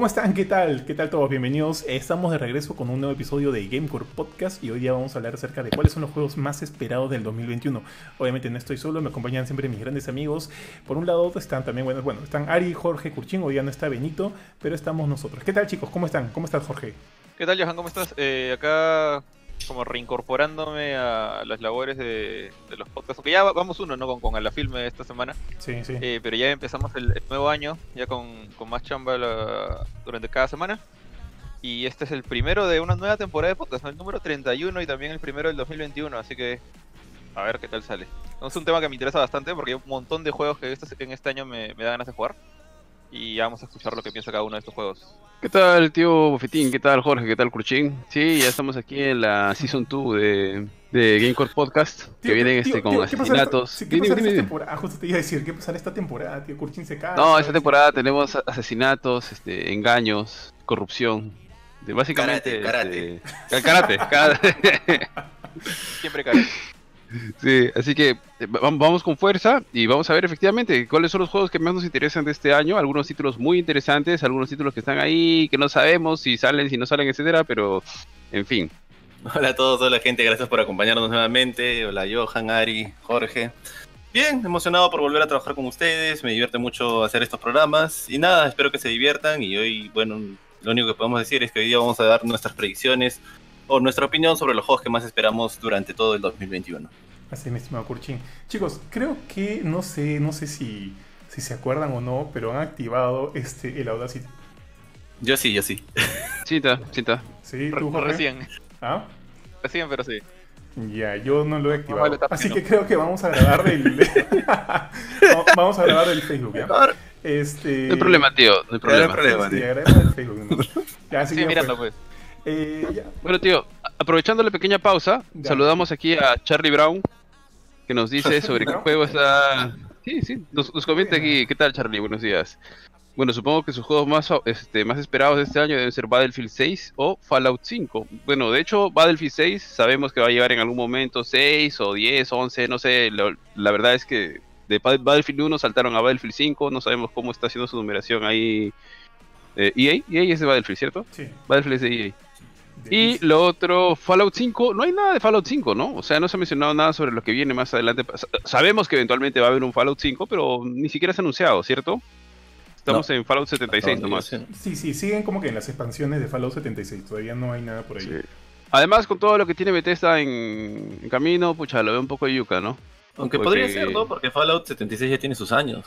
¿Cómo están? ¿Qué tal? ¿Qué tal todos? Bienvenidos. Estamos de regreso con un nuevo episodio de Gamecore Podcast y hoy día vamos a hablar acerca de cuáles son los juegos más esperados del 2021. Obviamente no estoy solo, me acompañan siempre mis grandes amigos. Por un lado están también, bueno, bueno están Ari, Jorge, Curchín, hoy día no está Benito, pero estamos nosotros. ¿Qué tal chicos? ¿Cómo están? ¿Cómo estás Jorge? ¿Qué tal Johan? ¿Cómo estás? Eh, acá como reincorporándome a las labores de, los podcasts. Aunque ya vamos uno, ¿no? Con, con la filme esta semana. Sí, sí. Eh, pero ya empezamos el, nuevo año, ya con, más chamba durante cada semana. Y este es el primero de una nueva temporada de podcast, el número 31 y también el primero del 2021. Así que a ver qué tal sale. Es un tema que me interesa bastante porque hay un montón de juegos que este, en este año me, me da ganas de jugar. Y vamos a escuchar lo que piensa cada uno de estos juegos. ¿Qué tal, tío Bofetín? ¿Qué tal, Jorge? ¿Qué tal, Cruchín? Sí, ya estamos aquí en la Season 2 de, de Gamecore Podcast, que vienen este, con asesinatos. ¿Qué, pasa esta temporada? Ah, justo te iba a decir, ¿qué pasará esta temporada, tío? Curchín se cae. No, esta temporada tenemos asesinatos, este, engaños, corrupción. De básicamente. Karate, karate. karate, karate. Siempre karate. Sí, así que eh, vamos con fuerza y vamos a ver efectivamente cuáles son los juegos que más nos interesan de este año. Algunos títulos muy interesantes, algunos títulos que están ahí, que no sabemos si salen, si no salen, etcétera, pero en fin. Hola a todos, hola gente, gracias por acompañarnos nuevamente. Hola Johan, Ari, Jorge. Bien, emocionado por volver a trabajar con ustedes, me divierte mucho hacer estos programas y nada, espero que se diviertan y hoy, bueno, lo único que podemos decir es que hoy día vamos a dar nuestras predicciones o nuestra opinión sobre los juegos que más esperamos durante todo el 2021. Así, mi estimado Kurchin. Chicos, creo que no sé, no sé si, si se acuerdan o no, pero han activado este el Audacity. Yo sí, yo sí. Cita, cita. Sí, tú Jorge? Recién. ¿Ah? Recién, pero sí. Ya, yo no lo he activado. Así que creo que vamos a grabar el. vamos a grabar el Facebook, ¿ya? Este... No hay problema, tío. No hay problema. No hay problema, tío. el Facebook. Ya, sí, mirando, pues. Eh, bueno, tío, aprovechando la pequeña pausa, saludamos aquí a Charlie Brown, que nos dice sobre qué juego está. Sí, sí, nos, comenta aquí. ¿Qué tal, Charlie? Buenos días. Bueno, supongo que sus juegos más, este, más esperados de este año deben ser Battlefield 6 o Fallout 5. Bueno, de hecho, Battlefield 6 sabemos que va a llegar en algún momento 6 o 10, 11, no sé. la verdad es que de Battlefield 1 saltaron a Battlefield 5, no sabemos cómo está haciendo su numeración ahí. Eh, EA, EA es de Battlefield, ¿cierto? Sí. Battlefield es de EA. Y lo otro, Fallout 5, no hay nada de Fallout 5, ¿no? O sea, no se ha mencionado nada sobre lo que viene más adelante. Sabemos que eventualmente va a haber un Fallout 5, pero ni siquiera se ha anunciado, ¿cierto? Estamos en Fallout 76 nomás. Sí, sí, siguen como que en las expansiones de Fallout 76, todavía no hay nada por ahí. Además, con todo lo que tiene Bethesda en, camino, pucha, lo veo un poco yuca, ¿no? Aunque podría ser, ¿no? Porque Fallout 76 ya tiene sus años.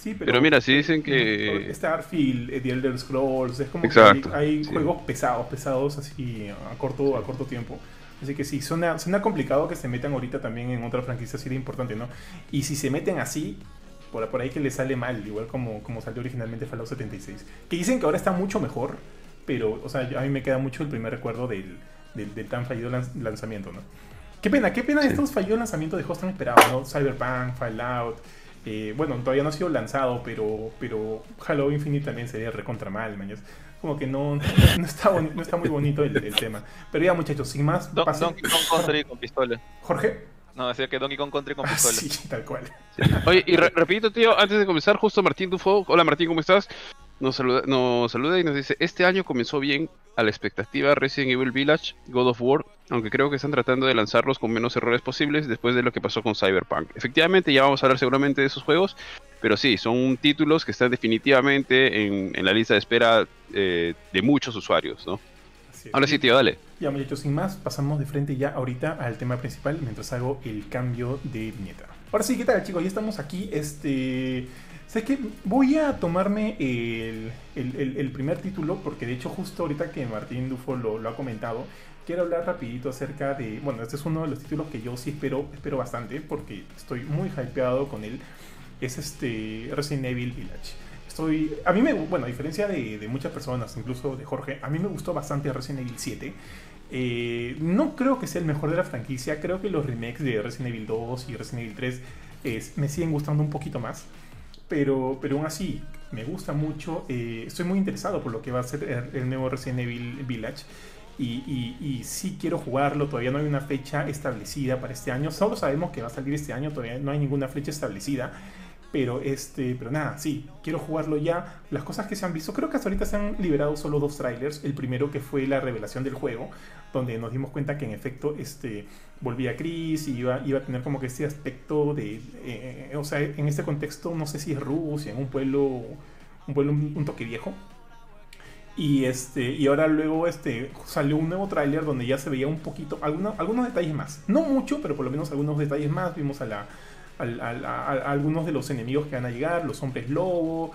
Sí, pero, mira, si dicen que. Starfield, The Elder Scrolls, es como que hay, juegos pesados, pesados así a corto, a corto tiempo. Así que sí, suena, suena complicado que se metan ahorita también en otra franquicia así de importante, ¿no? Y si se meten así, por, por ahí que les sale mal, igual como, como salió originalmente Fallout 76. Que dicen que ahora está mucho mejor, pero, o sea, a mí me queda mucho el primer recuerdo del, del, tan fallido lanzamiento, ¿no? Qué pena, qué pena estos fallidos lanzamientos de juegos tan esperados, ¿no? Cyberpunk, Fallout. Eh, bueno, todavía no ha sido lanzado, pero, pero Halo Infinite también sería recontra mal, mañas. Como que no, no, está, no está muy bonito el, tema. Pero ya, muchachos, sin más. Donkey Kong Country con pistola. ¿Jorge? No, decía que Donkey Kong Country con ah, pistola. sí, tal cual. Oye, y repito, tío, antes de comenzar, justo Martín Dufo. Hola Martín, ¿cómo estás? Nos saluda, nos saluda y nos dice, este año comenzó bien a la expectativa Resident Evil Village, God of War, aunque creo que están tratando de lanzarlos con menos errores posibles después de lo que pasó con Cyberpunk. Efectivamente, ya vamos a hablar seguramente de esos juegos, pero sí, son títulos que están definitivamente en, la lista de espera eh, de muchos usuarios, ¿no? Ahora sí, tío, dale. Ya, muchachos, sin más, pasamos de frente ya ahorita al tema principal mientras hago el cambio de viñeta. Ahora sí, ¿qué tal, chicos? Ya estamos aquí, este... Sé que voy a tomarme el, primer título, porque de hecho justo ahorita que Martín Dufo lo, ha comentado, quiero hablar rapidito acerca de, bueno, este es uno de los títulos que yo sí espero, espero bastante, porque estoy muy hypeado con él, es este Resident Evil Village. Estoy, a mí me, bueno, a diferencia de, muchas personas, incluso de Jorge, a mí me gustó bastante Resident Evil 7. Eh, no creo que sea el mejor de la franquicia, creo que los remakes de Resident Evil 2 y Resident Evil 3 me siguen gustando un poquito más pero, pero aún así me gusta mucho. Eh, estoy muy interesado por lo que va a ser el, nuevo Resident Evil Village. Y, y, sí quiero jugarlo, todavía no hay una fecha establecida para este año. Solo sabemos que va a salir este año, todavía no hay ninguna fecha establecida. Pero este, pero nada, sí, quiero jugarlo ya. Las cosas que se han visto, creo que hasta ahorita se han liberado solo dos trailers. El primero que fue la revelación del juego, donde nos dimos cuenta que en efecto este, volvía Chris y iba, iba a tener como que este aspecto de, eh, o sea, en este contexto, no sé si es Rusia, en un pueblo, un pueblo un toque viejo. Y, este, y ahora luego este, salió un nuevo tráiler donde ya se veía un poquito, algunos, algunos detalles más. No mucho, pero por lo menos algunos detalles más. Vimos a, la, a, algunos de los enemigos que van a llegar, los hombres lobo.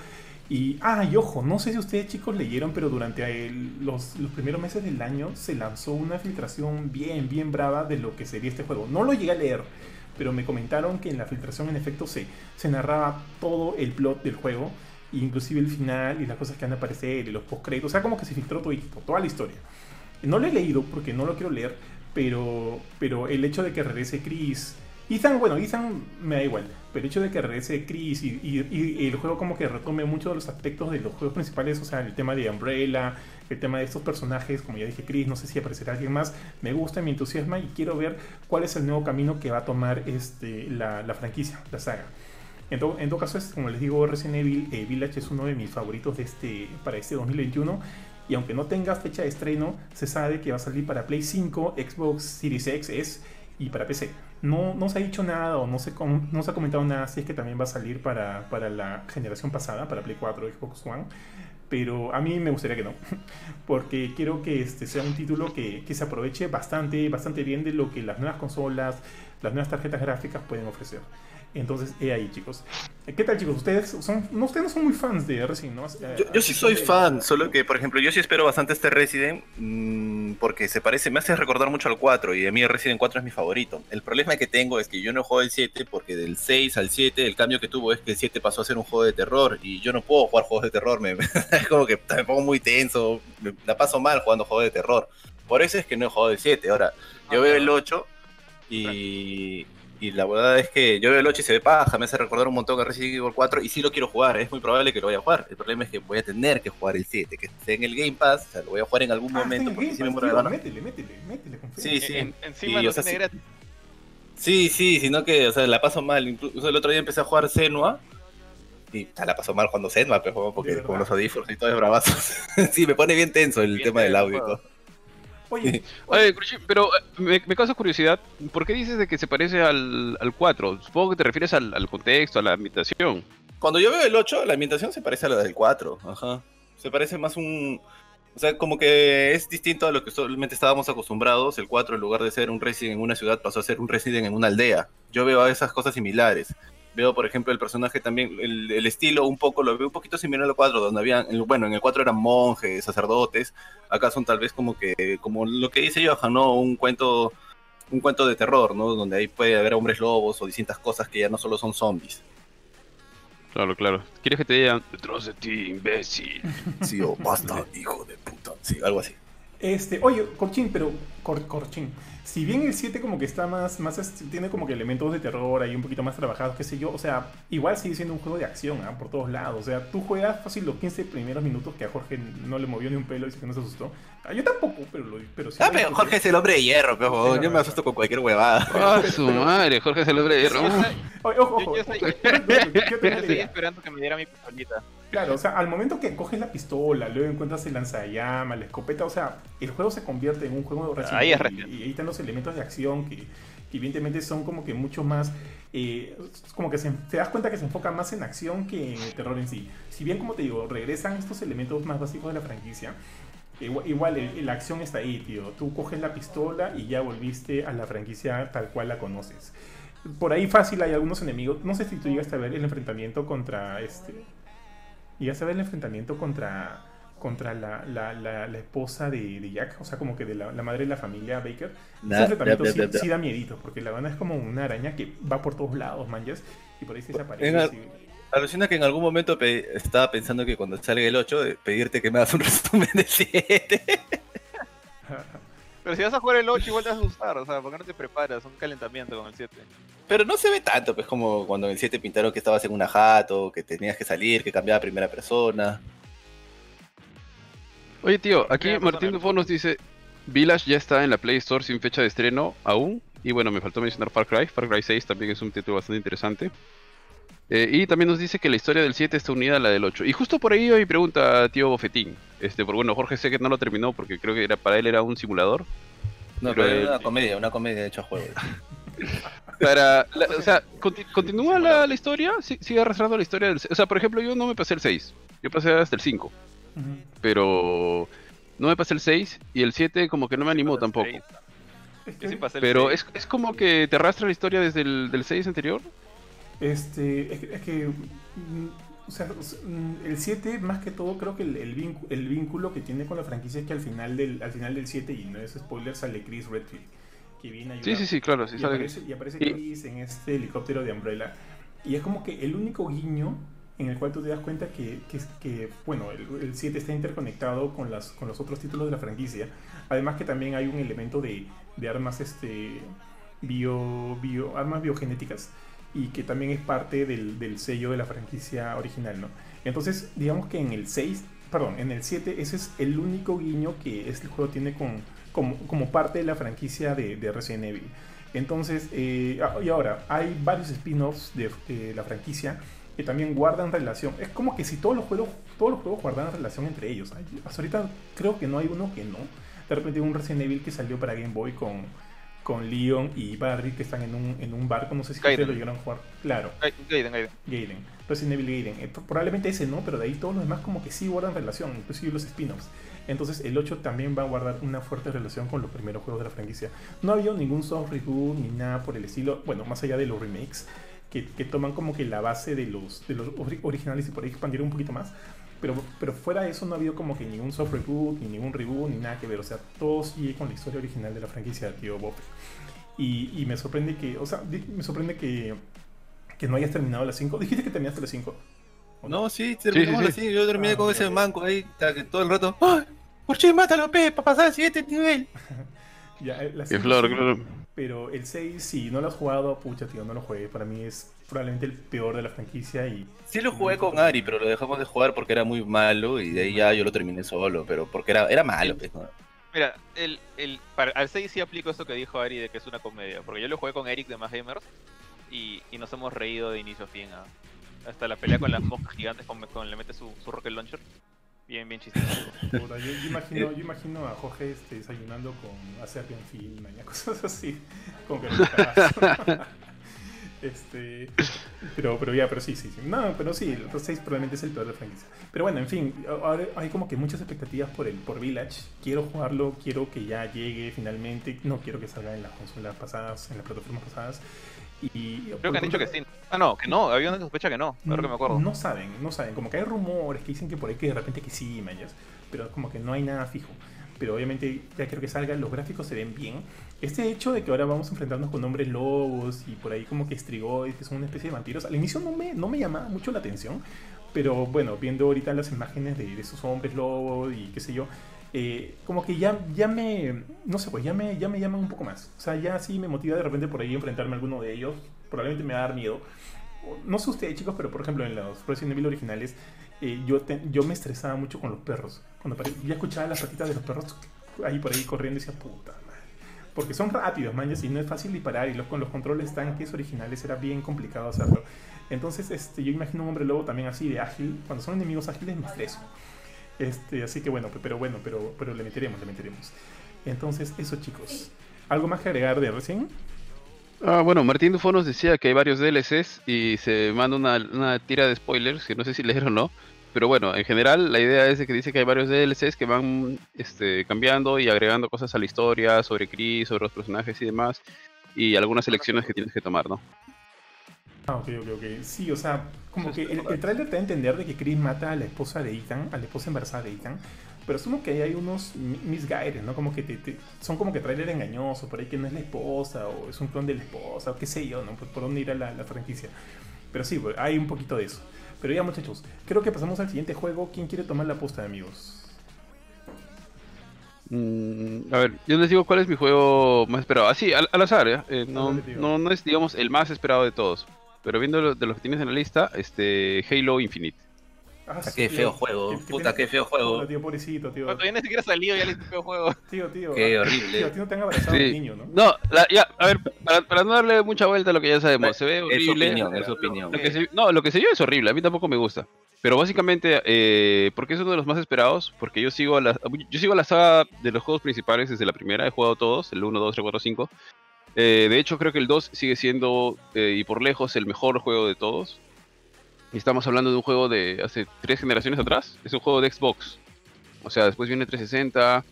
Y, ah, y ojo, no sé si ustedes chicos leyeron, pero durante los, los, primeros meses del año se lanzó una filtración bien, bien brava de lo que sería este juego. No lo llegué a leer, pero me comentaron que en la filtración en efecto se, se narraba todo el plot del juego inclusive el final y las cosas que van a aparecer y los postcréditos, o sea, como que se filtró todo, toda la historia. No lo he leído porque no lo quiero leer, pero, pero el hecho de que regrese Chris, Ethan, bueno, Ethan me da igual, pero el hecho de que regrese Chris y, el juego como que retome muchos de los aspectos de los juegos principales, o sea, el tema de Umbrella, el tema de estos personajes, como ya dije Chris, no sé si aparecerá alguien más, me gusta, me entusiasma y quiero ver cuál es el nuevo camino que va a tomar este, la, franquicia, la saga. En, todo caso, es, como les digo, Resident Evil eh, Village es uno de mis favoritos de este, para este 2021. Y aunque no tenga fecha de estreno, se sabe que va a salir para Play 5, Xbox Series X y para PC. No, no se ha dicho nada o no se, no se ha comentado nada si es que también va a salir para, para la generación pasada, para Play 4, Xbox One pero a mí me gustaría que no, porque quiero que este sea un título que, que, se aproveche bastante, bastante bien de lo que las nuevas consolas, las nuevas tarjetas gráficas pueden ofrecer. Entonces, he ahí, chicos. ¿Qué tal, chicos? Ustedes son, no, ustedes no son muy fans de Resident, ¿no? Yo, sí soy fan, solo que, por ejemplo, yo sí espero bastante este Resident mmm, porque se parece, me hace recordar mucho al 4 y a mí el Resident 4 es mi favorito. El problema que tengo es que yo no juego el 7 porque del 6 al 7 el cambio que tuvo es que el 7 pasó a ser un juego de terror y yo no puedo jugar juegos de terror, me, es como que me pongo muy tenso, me, la paso mal jugando juegos de terror. Por eso es que no he jugado el 7. Ahora, yo veo el 8 y y la verdad es que yo veo el 8 y se ve paja, me hace recordar un montón a Resident Evil 4 y sí lo quiero jugar, es muy probable que lo vaya a jugar. El problema es que voy a tener que jugar el 7, que esté en el Game Pass, o sea, lo voy a jugar en algún ah, momento porque si me muero de gana. Métele, métele, métele, Sí, sí. encima y, lo tiene gratis. Sí, sí, sino que, o sea, la paso mal. Incluso el otro día empecé a jugar Senua y o sea, la paso mal cuando Senua, pero porque con los audífonos y todo es bravazo. sí, me pone bien tenso el tema del audio todo. Oye, Oye pero eh, me, causa curiosidad, ¿por qué dices de que se parece al, al 4? Supongo que te refieres al, contexto, a la ambientación. Cuando yo veo el 8, la ambientación se parece a la del 4, ajá. Se parece más un... O sea, como que es distinto a lo que solamente estábamos acostumbrados. El 4, en lugar de ser un Resident en una ciudad, pasó a ser un Resident en una aldea. Yo veo esas cosas similares. Veo, por ejemplo, el personaje también, el, estilo un poco, lo veo un poquito similar al 4, donde habían, bueno, en el 4 eran monjes, sacerdotes, acá son tal vez como que, como lo que dice Johan, ¿no? Un cuento, un cuento de terror, ¿no? Donde ahí puede haber hombres lobos o distintas cosas que ya no solo son zombies. Claro, claro. ¿Quieres que te digan detrás de ti, imbécil? Sí, o basta, hijo de puta. Sí, algo así. Este, oye, Corchín, pero Corchín, si bien el 7 como que está más, más tiene como que elementos de terror ahí un poquito más trabajados, qué sé yo, o sea, igual sigue siendo un juego de acción ¿ah? por todos lados, o sea, tú juegas fácil los 15 primeros minutos que a Jorge no le movió ni un pelo y que no se asustó. Ah, yo tampoco, pero, lo, pero sí. Ah, pero Jorge es el hombre de hierro, pero yo me asusto con cualquier huevada. Ah, su madre, Jorge es el hombre de hierro. Oye, ojo, ojo. Yo, estoy, esperando que me diera mi pistolita. Claro, o sea, al momento que coges la pistola, luego encuentras el lanzallamas, la escopeta, o sea, el juego se convierte en un juego de Ahí y, ahí están los elementos de acción que, evidentemente son como que mucho más, eh, como que se, te das cuenta que se enfoca más en acción que en el terror en sí. Si bien, como te digo, regresan estos elementos más básicos de la franquicia, igual, la acción está ahí, tío. Tú coges la pistola y ya volviste a la franquicia tal cual la conoces. Por ahí fácil hay algunos enemigos. No sé si tú llegaste a ver el enfrentamiento contra este. Llegaste a ver el enfrentamiento contra contra la, la, la, esposa de, de, Jack, o sea, como que de la, madre de la familia Baker. Ese enfrentamiento sí, da miedito, porque la banda es como una araña que va por todos lados, manjas, y por ahí se desaparece. Alucina que en algún momento estaba pensando que cuando salga el 8, pedirte que me hagas un resumen del 7. Pero si vas a jugar el 8 igual te vas a asustar, o sea, ¿por qué no te preparas? Un calentamiento con el 7. Pero no se ve tanto, pues como cuando en el 7 pintaron que estabas en una jato, que tenías que salir, que cambiaba a primera persona. Oye tío, aquí Martín Dufo nos dice, Village ya está en la Play Store sin fecha de estreno aún. Y bueno, me faltó mencionar Far Cry. Far Cry 6 también es un título bastante interesante. Eh, y también nos dice que la historia del 7 está unida a la del 8. Y justo por ahí hoy pregunta tío Bofetín. Este, porque bueno, Jorge sé que no lo terminó porque creo que era para él era un simulador. No, pero, era una comedia, una comedia de hecho juego. Para, o sea, continúa la, la, historia, sigue arrastrando la historia del... O sea, por ejemplo, yo no me pasé el 6, yo pasé hasta el 5. Pero no me pasé el 6 y el 7 como que no me animó tampoco. pero es, es, como que te arrastra la historia desde el del 6 anterior. Este, es que, mm, o sea, mm, el 7 más que todo creo que el, el, vínculo, que tiene con la franquicia es que al final del al final del 7 y no es spoiler sale Chris Redfield que viene a Sí, sí, sí, claro, sí y, aparece, y aparece Chris. En este helicóptero de Umbrella. Y es como que el único guiño en el cual tú te das cuenta que, que, que bueno, el, 7 está interconectado con, las, con los otros títulos de la franquicia. Además que también hay un elemento de, de armas este bio, bio, armas biogenéticas y que también es parte del, sello de la franquicia original, ¿no? Entonces, digamos que en el 6, perdón, en el 7, ese es el único guiño que este juego tiene con, como, parte de la franquicia de, de Resident Evil. Entonces, eh, ah, y ahora, hay varios spin-offs de la franquicia que también guardan relación. Es como que si todos los juegos, todos los juegos guardan relación entre ellos. Hasta ahorita creo que no hay uno que no. De repente un Resident Evil que salió para Game Boy con con Leon y Barry que están en un, en un barco, no sé si ustedes lo llegaron a jugar. Claro. Gaiden, Gaiden. Gaiden. Resident Evil Gaiden. Eh, probablemente ese no, pero de ahí todos los demás como que sí guardan relación, inclusive los spin-offs. Entonces el 8 también va a guardar una fuerte relación con los primeros juegos de la franquicia. No ha habido ningún soft reboot ni nada por el estilo, bueno, más allá de los remakes, que, que toman como que la base de los, de los originales y por ahí expandieron un poquito más. Pero, pero fuera de eso no ha habido como que ningún soft reboot, ni ningún reboot, ni nada que ver. O sea, todo sigue con la historia original de la franquicia de Tío Bob. Y, y, me sorprende que, o sea, me sorprende que, que no hayas terminado la 5. ¿Dijiste que terminaste la 5? No? sí, terminamos la 5. Yo terminé ah, con ese manco ahí, todo el rato. ¡Ay! ¿Por qué mátalo, Pe? Para pasar al siguiente nivel. ya, eh, la Qué flor, claro. Pero el 6, si no lo has jugado, pucha, tío, no lo juegué. Para mí es probablemente el peor de la franquicia y... Sí lo jugué con Ari, pero lo dejamos de jugar porque era muy malo y de ahí ya yo lo terminé solo, pero porque era, era malo. Pues, Mira, el, el, para, al 6 sí aplico eso que dijo Ari de que es una comedia, porque yo lo jugué con Eric de Más Gamers y, y nos hemos reído de inicio a fin. hasta la pelea con las moscas gigantes cuando le mete su, su rocket launcher. Bien, bien chistoso. yo, imagino, yo imagino a Jorge este, desayunando con Acerbian Film, cosas así. Con que Este, pero, pero ya, pero sí, sí, sí. No, pero sí, el 6 probablemente es el peor de la franquicia. Pero bueno, en fin, ahora hay como que muchas expectativas por el por Village. Quiero jugarlo, quiero que ya llegue finalmente. No quiero que salga en las consolas pasadas, en las plataformas pasadas. Y, Creo que han dicho que sí. Ah, no, que no, había una sospecha que no, ahora que me acuerdo. No saben, no saben. Como que hay rumores que dicen que por ahí que de repente que sí, mayas. Pero como que no hay nada fijo. Pero obviamente ya quiero que salga, los gráficos se ven bien. Este hecho de que ahora vamos a enfrentarnos con hombres lobos y por ahí como que estrigoides, que son una especie de vampiros, al inicio no me, no me llamaba mucho la atención. Pero bueno, viendo ahorita las imágenes de, esos hombres lobos y qué sé yo, eh, como que ya, ya me, no sé, pues ya me, ya me llaman un poco más. O sea, ya sí me motiva de repente por ahí enfrentarme a alguno de ellos. Probablemente me va a dar miedo. No sé ustedes, chicos, pero por ejemplo en los Resident Evil originales, eh, yo, yo me estresaba mucho con los perros. Cuando ya escuchaba las patitas de los perros ahí por ahí corriendo y decía, puta. Porque son rápidos, man, y no es fácil disparar. Y los, con los controles tanques originales era bien complicado hacerlo. Entonces, este, yo imagino un hombre lobo también así de ágil. Cuando son enemigos ágiles me estreso. Este, así que bueno, pero bueno, pero, pero le meteremos, le meteremos. Entonces, eso chicos. ¿Algo más que agregar de recién? Ah, bueno, Martín Dufo nos decía que hay varios DLCs y se manda una, una tira de spoilers, que no sé si leer o no. Pero bueno, en general la idea es que dice que hay varios DLCs que van este, cambiando y agregando cosas a la historia sobre Chris, sobre los personajes y demás. Y algunas elecciones que tienes que tomar, ¿no? Ah, ok, ok, ok. Sí, o sea, como que el, el trailer te da a entender de que Chris mata a la esposa de Ethan, a la esposa embarazada de Ethan. Pero asumo que ahí hay unos misguided, ¿no? Como que te, son como que trailer engañoso, por ahí que no es la esposa, o es un clon de la esposa, o qué sé yo, ¿no? Por, por dónde irá la, la franquicia. Pero sí, hay un poquito de eso. Pero ya, muchachos, creo que pasamos al siguiente juego. ¿Quién quiere tomar la posta, amigos? Mm, a ver, yo les digo cuál es mi juego más esperado. Así, al, azar, ¿eh? eh no, no, no, es, digamos, el más esperado de todos. Pero viendo de los que tienes en la lista, este Halo Infinite. Ah, qué feo juego, puta, qué feo juego. tío, pobrecito, tío. Cuando todavía ni siquiera salido, ya le hice feo juego. Tío, tío. Qué horrible. Tío, a ti no te han abrazado sí. niño, ¿no? No, la, ya, a ver, para, para, no darle mucha vuelta a lo que ya sabemos, se ve horrible. Es opinión, es opinión. Lo que se, no, lo que se vio es horrible, a mí tampoco me gusta. Pero básicamente, eh, porque es uno de los más esperados, porque yo sigo a la, yo sigo a la saga de los juegos principales desde la primera, he jugado todos, el 1, 2, 3, 4, 5. Eh, de hecho, creo que el 2 sigue siendo, eh, y por lejos, el mejor juego de todos. Y estamos hablando de un juego de hace tres generaciones atrás. Es un juego de Xbox. O sea, después viene 360.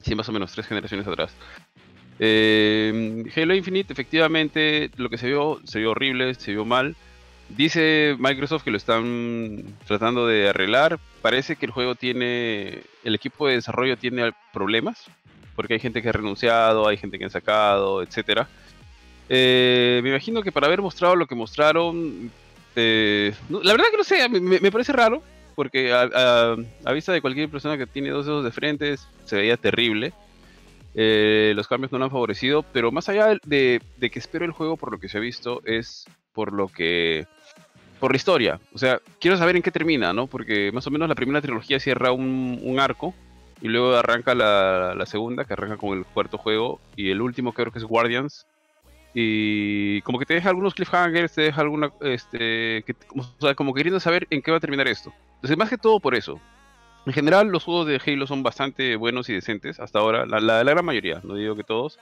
Sí, más o menos, tres generaciones atrás. Eh, Halo Infinite, efectivamente, lo que se vio, se vio horrible, se vio mal. Dice Microsoft que lo están tratando de arreglar. Parece que el juego tiene. El equipo de desarrollo tiene problemas. Porque hay gente que ha renunciado, hay gente que han sacado, etc. Eh, me imagino que para haber mostrado lo que mostraron. Eh, la verdad que no sé, me, parece raro. Porque a, vista de cualquier persona que tiene dos dedos de frente, se veía terrible. Eh, los cambios no lo han favorecido. Pero más allá de, de que espero el juego por lo que se ha visto, es por lo que por la historia. O sea, quiero saber en qué termina, ¿no? Porque más o menos la primera trilogía cierra un, un arco y luego arranca la, la, segunda, que arranca con el cuarto juego, y el último creo que es Guardians. Y como que te deja algunos cliffhangers, te deja alguna, este, que, o sea, como queriendo saber en qué va a terminar esto. Entonces, más que todo por eso. En general, los juegos de Halo son bastante buenos y decentes hasta ahora, la, la, la gran mayoría, no digo que todos.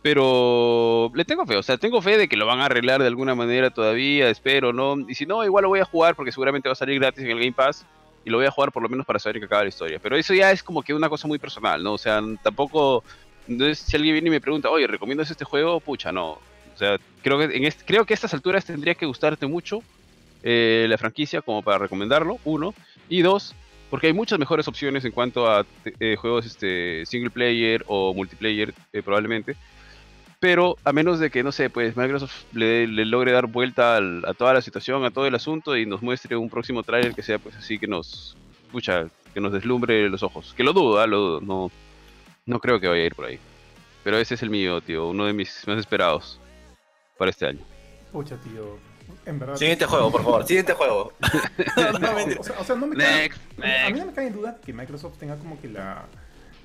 Pero le tengo fe, o sea, tengo fe de que lo van a arreglar de alguna manera todavía, espero, ¿no? Y si no, igual lo voy a jugar porque seguramente va a salir gratis en el Game Pass y lo voy a jugar por lo menos para saber que acaba la historia. Pero eso ya es como que una cosa muy personal, ¿no? O sea, tampoco. Entonces, si alguien viene y me pregunta, oye, ¿recomiendas este juego? Pucha, no. O sea, creo que, en este, creo que a estas alturas tendría que gustarte mucho eh, la franquicia como para recomendarlo, uno. Y dos, porque hay muchas mejores opciones en cuanto a eh, juegos este, single player o multiplayer, eh, probablemente pero a menos de que, no sé, pues Microsoft le, le logre dar vuelta a toda la situación, a todo el asunto y nos muestre un próximo trailer que sea pues así que nos, escucha, que nos deslumbre los ojos. Que lo dudo, ¿eh? lo dudo, no, no creo que vaya a ir por ahí. Pero ese es el mío, tío, uno de mis más esperados para este año. Pucha, tío, en verdad. Siguiente juego, por favor, siguiente juego. no, no, o, sea, o, sea, no me next, cae, next. A mí no me cae en duda que Microsoft tenga como que la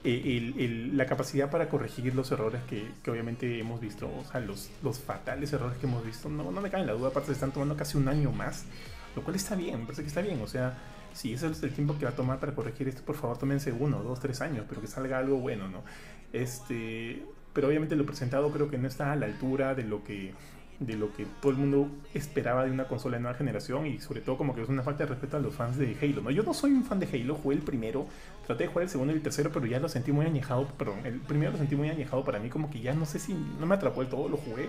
el, el, la capacidad para corregir los errores que, que, obviamente hemos visto, o sea, los, los fatales errores que hemos visto, no, no me cae en la duda, aparte se están tomando casi un año más, lo cual está bien, me parece que está bien, o sea, si ese es el tiempo que va a tomar para corregir esto, por favor tómense uno, dos, tres años, pero que salga algo bueno, ¿no? Este, pero obviamente lo presentado creo que no está a la altura de lo que de lo que todo el mundo esperaba de una consola de nueva generación y sobre todo como que es una falta de respeto a los fans de Halo. ¿no? Yo no soy un fan de Halo, jugué el primero, traté de jugar el segundo y el tercero, pero ya lo sentí muy añejado, perdón, el primero lo sentí muy añejado para mí, como que ya no sé si no me atrapó el todo, lo jugué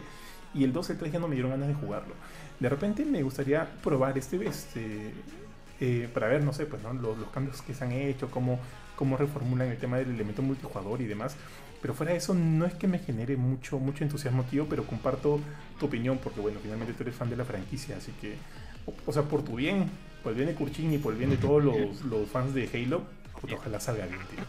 y el 2 y el 3 ya no me dieron ganas de jugarlo. De repente me gustaría probar este, este eh, para ver, no sé, pues ¿no? los, los, cambios que se han hecho, cómo, cómo reformulan el tema del elemento multijugador y demás. Pero fuera de eso, no es que me genere mucho, mucho entusiasmo, tío, pero comparto tu opinión, porque bueno, finalmente tú eres fan de la franquicia, así que, o, o sea, por tu bien, por el bien de Kurchin y por el bien de todos los, los fans de Halo, pues, ojalá salga bien, tío.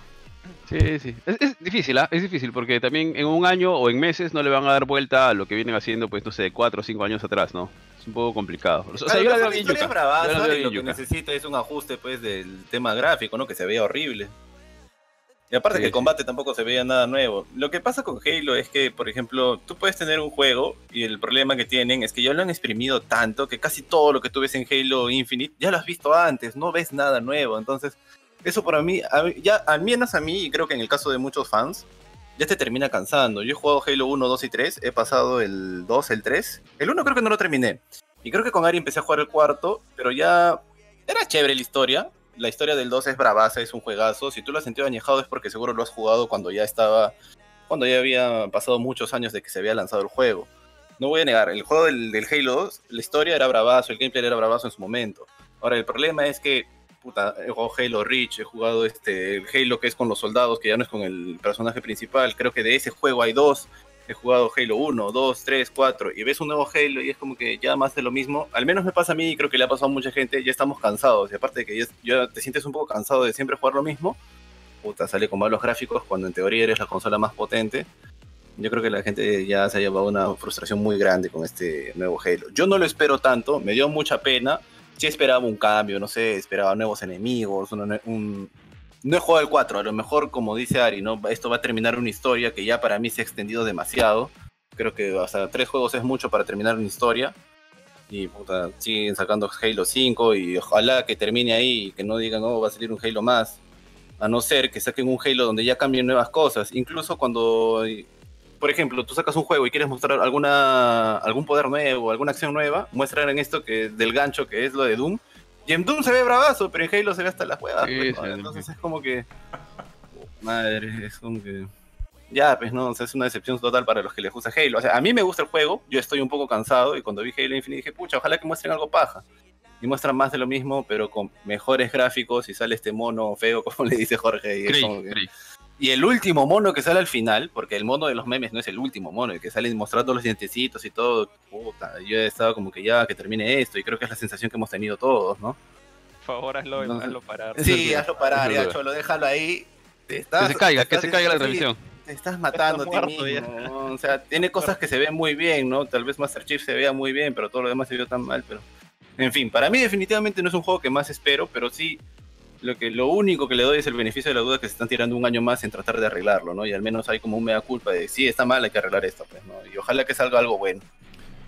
Sí, sí. Es, es difícil, ¿eh? es difícil, porque también en un año o en meses no le van a dar vuelta a lo que vienen haciendo, pues no sé, cuatro o cinco años atrás, ¿no? Un poco complicado. O sea, claro, yo la veo bien yuca. Lo que necesita es un ajuste, pues, del tema gráfico, ¿no? Que se vea horrible. Y aparte sí, que el combate sí. tampoco se veía nada nuevo. Lo que pasa con Halo es que, por ejemplo, tú puedes tener un juego y el problema que tienen es que ya lo han exprimido tanto que casi todo lo que tú ves en Halo Infinite ya lo has visto antes, no ves nada nuevo. Entonces, eso para mí, ya al menos a mí, y creo que en el caso de muchos fans, ya te termina cansando. Yo he jugado Halo 1, 2 y 3, he pasado el 2, el 3. El 1 creo que no lo terminé. Y creo que con Ari empecé a jugar el cuarto, pero ya era chévere la historia, la historia del 2 es bravaza, es un juegazo. Si tú lo has sentido añejado es porque seguro lo has jugado cuando ya estaba. Cuando ya había pasado muchos años de que se había lanzado el juego. No voy a negar, el juego del, Halo 2, la historia era bravazo, el gameplay era bravazo en su momento. Ahora, el problema es que, puta, he jugado Halo Reach, he jugado este, el Halo que es con los soldados, que ya no es con el personaje principal. Creo que de ese juego hay dos he jugado Halo 1, 2, 3, 4 y ves un nuevo Halo y es como que ya más de lo mismo. Al menos me pasa a mí y creo que le ha pasado a mucha gente, ya estamos cansados. Y aparte de que ya, ya te sientes un poco cansado de siempre jugar lo mismo, puta, sale con malos gráficos cuando en teoría eres la consola más potente. Yo creo que la gente ya se ha llevado una frustración muy grande con este nuevo Halo. Yo no lo espero tanto, me dio mucha pena. Sí esperaba un cambio, no sé, esperaba nuevos enemigos, un, no he jugado el 4, a lo mejor como dice Ari, ¿no? esto va a terminar una historia que ya para mí se ha extendido demasiado. Creo que hasta tres juegos es mucho para terminar una historia. Y puta, siguen sacando Halo 5 y ojalá que termine ahí y que no digan, oh, va a salir un Halo más. A no ser que saquen un Halo donde ya cambien nuevas cosas. Incluso cuando, por ejemplo, tú sacas un juego y quieres mostrar alguna, algún poder nuevo, alguna acción nueva, muestran en esto que del gancho que es lo de Doom. Y en Doom se ve bravazo, pero en Halo se ve hasta las huevas. Pues, Entonces es como que... Madre, es como que ya, pues no, es una decepción total para los que les gusta Halo. O sea, a mí me gusta el juego, yo estoy un poco cansado y cuando vi Halo Infinite dije, pucha, ojalá que muestren algo paja. Y muestran más de lo mismo, pero con mejores gráficos y sale este mono feo, como le dice Jorge. Y, y el último mono que sale al final, porque el mono de los memes no es el último mono, el que sale mostrando los dientecitos y todo, puta, yo he estado como que ya, que termine esto, y creo que es la sensación que hemos tenido todos, ¿no? Por favor, hazlo, hazlo parar. Sí, hazlo parar, ya, Cholo, déjalo ahí. que se caiga, que se caiga la transmisión te estás matando a ti mismo. O sea, tiene cosas que se ven muy bien, ¿no? Tal vez Master Chief se vea muy bien, pero todo lo demás se vio tan mal, pero... En fin, para mí definitivamente no es un juego que más espero, pero sí lo que lo único que le doy es el beneficio de la duda que se están tirando un año más en tratar de arreglarlo, ¿no? Y al menos hay como un mea culpa de sí, está mal, hay que arreglar esto, pues, ¿no? Y ojalá que salga algo bueno.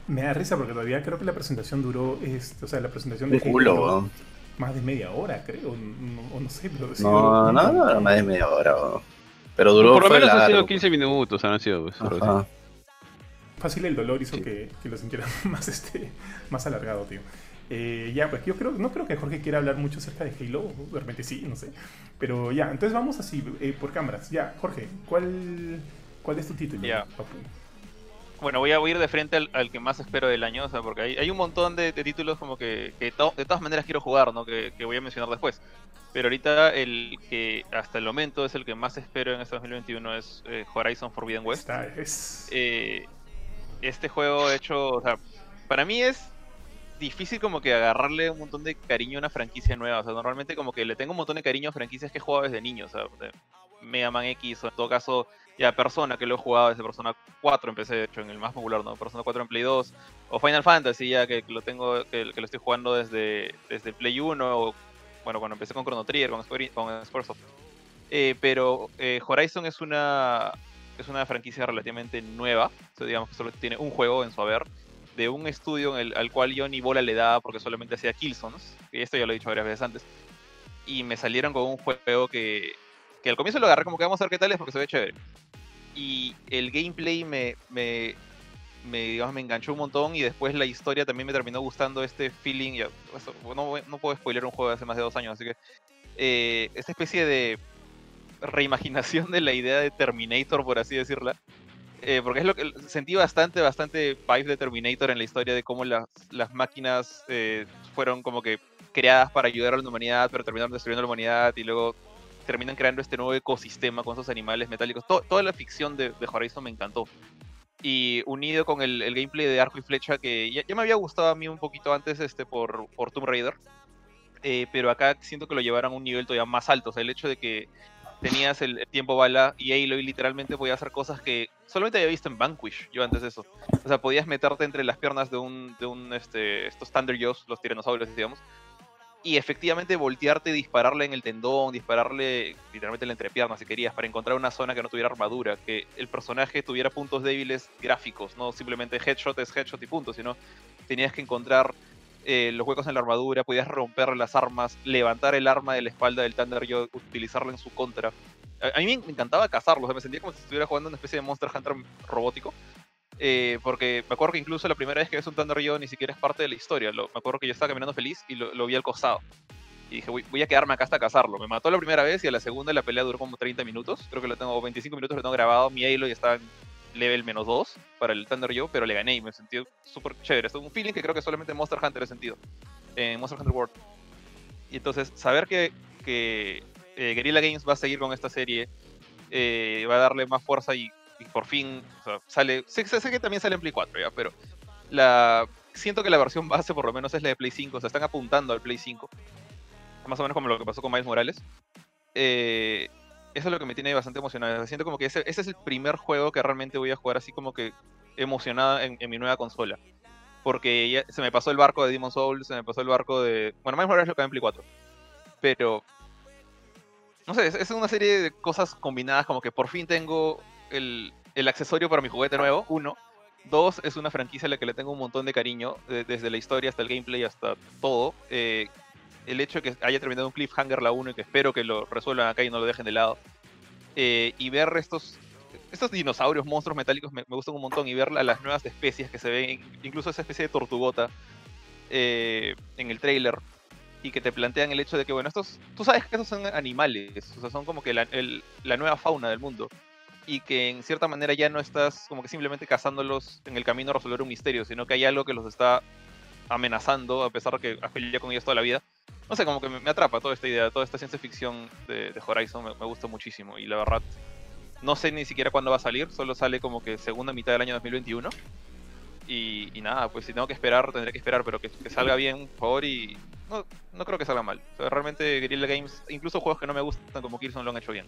Me da risa porque todavía creo que la presentación duró, este, o sea, la presentación de culo, más de media hora, creo, o no, sé, pero no, no, no, más de media hora. Pero duró. Por lo menos han sido 15 minutos, han sido. Pues, Fácil el dolor hizo que, que, lo sintiera más, este, más alargado, tío. Eh, ya, pues yo creo, no creo que Jorge quiera hablar mucho acerca de Halo, de repente sí, no sé. Pero ya, entonces vamos así, eh, por cámaras. Ya, Jorge, ¿cuál, cuál es tu título, ya. Bueno, voy a ir de frente al, que más espero del año, o sea, porque hay, hay un montón de, títulos como que, que de todas maneras quiero jugar, ¿no? Que, que voy a mencionar después. Pero ahorita el que hasta el momento es el que más espero en este 2021 es eh, Horizon Forbidden West. Eh, este juego hecho, o sea, para mí es difícil como que agarrarle un montón de cariño a una franquicia nueva. O sea, normalmente como que le tengo un montón de cariño a franquicias que he jugado desde niño. O sea, Mega Man X o en todo caso ya Persona que lo he jugado desde Persona 4 empecé de hecho en el más popular, ¿no? Persona 4 en Play 2 o Final Fantasy ya que, lo tengo que, lo estoy jugando desde desde Play 1 o bueno, cuando empecé con Chrono Trigger, con, Square, con Squaresoft. Eh, pero eh, Horizon es una, es una franquicia relativamente nueva, digamos que solo tiene un juego en su haber, de un estudio al cual yo ni bola le daba porque solamente hacía Killzones, y esto ya lo he dicho varias veces antes, y me salieron con un juego que, que al comienzo lo agarré como que vamos a ver qué tal es porque se ve chévere. Y el gameplay me, me, me, digamos, me enganchó un montón y después la historia también me terminó gustando este feeling. no, no puedo spoiler un juego de hace más de dos años, así que eh, esta especie de reimaginación de la idea de Terminator, por así decirla. Eh, porque es lo que sentí bastante, bastante vibe de Terminator en la historia de cómo las, las máquinas eh, fueron como que creadas para ayudar a la humanidad, pero terminaron destruyendo la humanidad y luego terminan creando este nuevo ecosistema con esos animales metálicos. toda la ficción de, de Horizon me encantó y unido con el, gameplay de arco y flecha que ya, me había gustado a mí un poquito antes este por, por Tomb Raider, eh, pero acá siento que lo llevaron a un nivel todavía más alto, o sea, el hecho de que tenías el, tiempo bala y Aloy literalmente podía hacer cosas que solamente había visto en Vanquish, yo antes de eso. O sea, podías meterte entre las piernas de un, de un este, estos Thunder Jaws, los tiranosaurios, digamos, y efectivamente voltearte, dispararle en el tendón, dispararle literalmente en la entrepierna si querías, para encontrar una zona que no tuviera armadura, que el personaje tuviera puntos débiles gráficos, no simplemente headshot es headshot y punto, sino tenías que encontrar eh, los huecos en la armadura, podías romper las armas, levantar el arma de la espalda del Thunder y utilizarlo en su contra. A, mí me encantaba cazarlos, me sentía como si estuviera jugando una especie de Monster Hunter robótico. Eh, porque me acuerdo que incluso la primera vez que ves un Thunder Rio ni siquiera es parte de la historia. me acuerdo que yo estaba caminando feliz y lo, vi al costado. Y dije, voy, a quedarme acá hasta cazarlo. Me mató la primera vez y a la segunda la pelea duró como 30 minutos. Creo que lo tengo 25 minutos, lo tengo grabado. Mi Halo ya está en level menos 2 para el Thunder Rio, pero le gané y me sentí súper chévere. Es un feeling que creo que solamente Monster Hunter he sentido. En Monster Hunter World. Y entonces, saber que, que eh, Guerrilla Games va a seguir con esta serie, eh, va a darle más fuerza y y por fin sale. Sé, sé, que también sale en Play 4 ya, pero la, siento que la versión base por lo menos es la de Play 5. O sea, están apuntando al Play 5. Más o menos como lo que pasó con Miles Morales. Eh, eso es lo que me tiene bastante emocionado. Siento como que ese, es el primer juego que realmente voy a jugar así como que emocionado en, mi nueva consola. porque se me pasó el barco de Demon Souls, se me pasó el barco de... Bueno, Miles Morales lo que en Play 4. Pero... No sé, es, una serie de cosas combinadas, como que por fin tengo el, el accesorio para mi juguete nuevo, uno. Dos, es una franquicia a la que le tengo un montón de cariño, desde la historia hasta el gameplay, hasta todo. Eh, el hecho de que haya terminado un cliffhanger la 1 y que espero que lo resuelvan acá y no lo dejen de lado. Eh, y ver estos, estos dinosaurios, monstruos metálicos, me, gustan un montón. Y ver las nuevas especies que se ven, incluso esa especie de tortugota eh, en el trailer. Y que te plantean el hecho de que, bueno, estos, tú sabes que estos son animales, o sea, son como que la, la nueva fauna del mundo y que en cierta manera ya no estás como que simplemente cazándolos en el camino a resolver un misterio, sino que hay algo que los está amenazando, a pesar de que has peleado con ellos toda la vida. No sé, como que me, atrapa toda esta idea, toda esta ciencia ficción de, Horizon me, gusta muchísimo y la verdad no sé ni siquiera cuándo va a salir, solo sale como que segunda mitad del año 2021. Y, nada, pues si tengo que esperar, tendré que esperar, pero que, salga bien, por favor, y no, no creo que salga mal. realmente Guerrilla Games, incluso juegos que no me gustan como Killzone lo han hecho bien.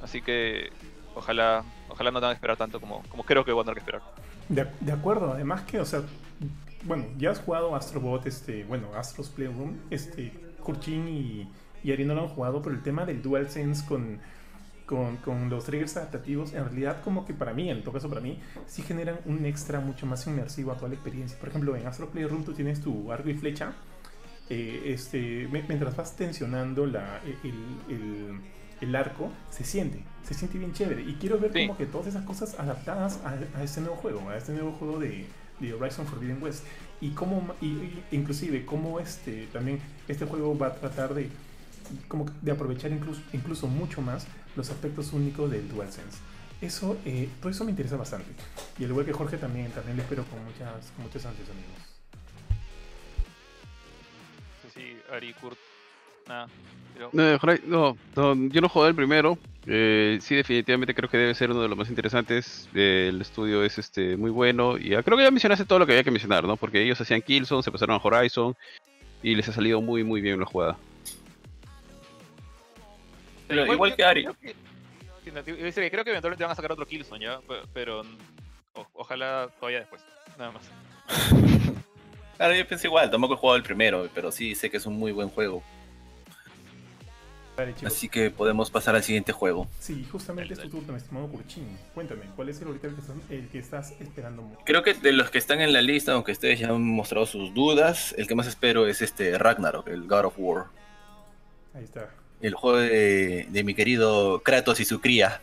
Así que Ojalá, ojalá no tengan que esperar tanto como, como creo que van a tener que esperar. De, acuerdo, además que, o sea, bueno, ya has jugado Astrobot, este, bueno, Astros Playroom, este, Kurchin y, y Ari no lo han jugado, pero el tema del DualSense con, con, con, los triggers adaptativos, en realidad como que para mí, en todo caso para mí, sí generan un extra mucho más inmersivo a toda la experiencia. Por ejemplo, en Astro Playroom tú tienes tu arco y flecha, eh, este, mientras vas tensionando la, el el arco se siente, se siente bien chévere. Y quiero ver como que todas esas cosas adaptadas a, este nuevo juego, a este nuevo juego de, de Horizon Forbidden West. Y cómo, y, inclusive, cómo este, también este juego va a tratar de, como de aprovechar incluso, incluso mucho más los aspectos únicos del DualSense. Eso, eh, todo eso me interesa bastante. Y al igual que Jorge también, también le espero con muchas, con muchas ansias, amigos. Sí, Ari, Kurt, nada. No, yo no jugué el primero. Eh, sí, definitivamente creo que debe ser uno de los más interesantes. el estudio es este muy bueno. Y creo que ya mencionaste todo lo que había que mencionar, ¿no? Porque ellos hacían Killzone, se pasaron a Horizon. Y les ha salido muy, muy bien la jugada. igual, que Ari. Creo que, creo que eventualmente van a sacar otro Killzone ya. Pero, ojalá todavía después. Nada más. Claro, yo pensé igual, tampoco he jugado el primero, pero sí sé que es un muy buen juego. Así que podemos pasar al siguiente juego. Sí, justamente es tu turno, estimado Kurchin. Cuéntame, ¿cuál es el ahorita el que, estás, esperando mucho? Creo que de los que están en la lista, aunque ustedes ya han mostrado sus dudas, el que más espero es este Ragnarok, el God of War. Ahí está. El juego de, mi querido Kratos y su cría.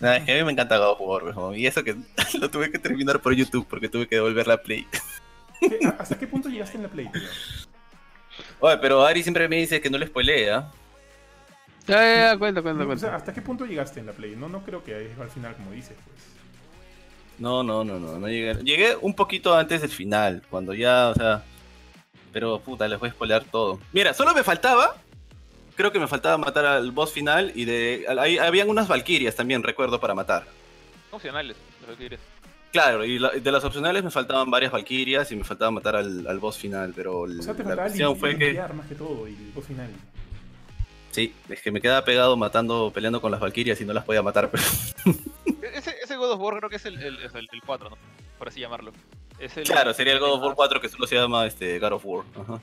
a mí me encanta God of War, y eso que lo tuve que terminar por YouTube porque tuve que devolver la Play. ¿Hasta qué punto llegaste en la Play, tío? Oye, pero Ari siempre me dice que no le spoilea. Ya, ya, cuenta, cuenta, cuenta. ¿hasta qué punto llegaste en la Play? No, no creo que al final, como dices, pues. No, no, no, no, no llegué. Llegué un poquito antes del final, cuando ya, o sea. Pero puta, les voy a spoilear todo. Mira, solo me faltaba. Creo que me faltaba matar al boss final y de. Ahí habían unas valquirias también, recuerdo, para matar. Opcionales, las valquirias. Claro, y de las opcionales me faltaban varias valquirias y me faltaba matar al, boss final, pero o sea, te la cuestión fue que. Más que todo y el boss final. Sí, es que me quedaba pegado matando, peleando con las Valkyrias y no las podía matar. Pero... ese, ese, God of War creo que es el, el, el, 4, ¿no? Por así llamarlo. claro, sería el God of War 4 que solo se llama este, God of War. Ajá.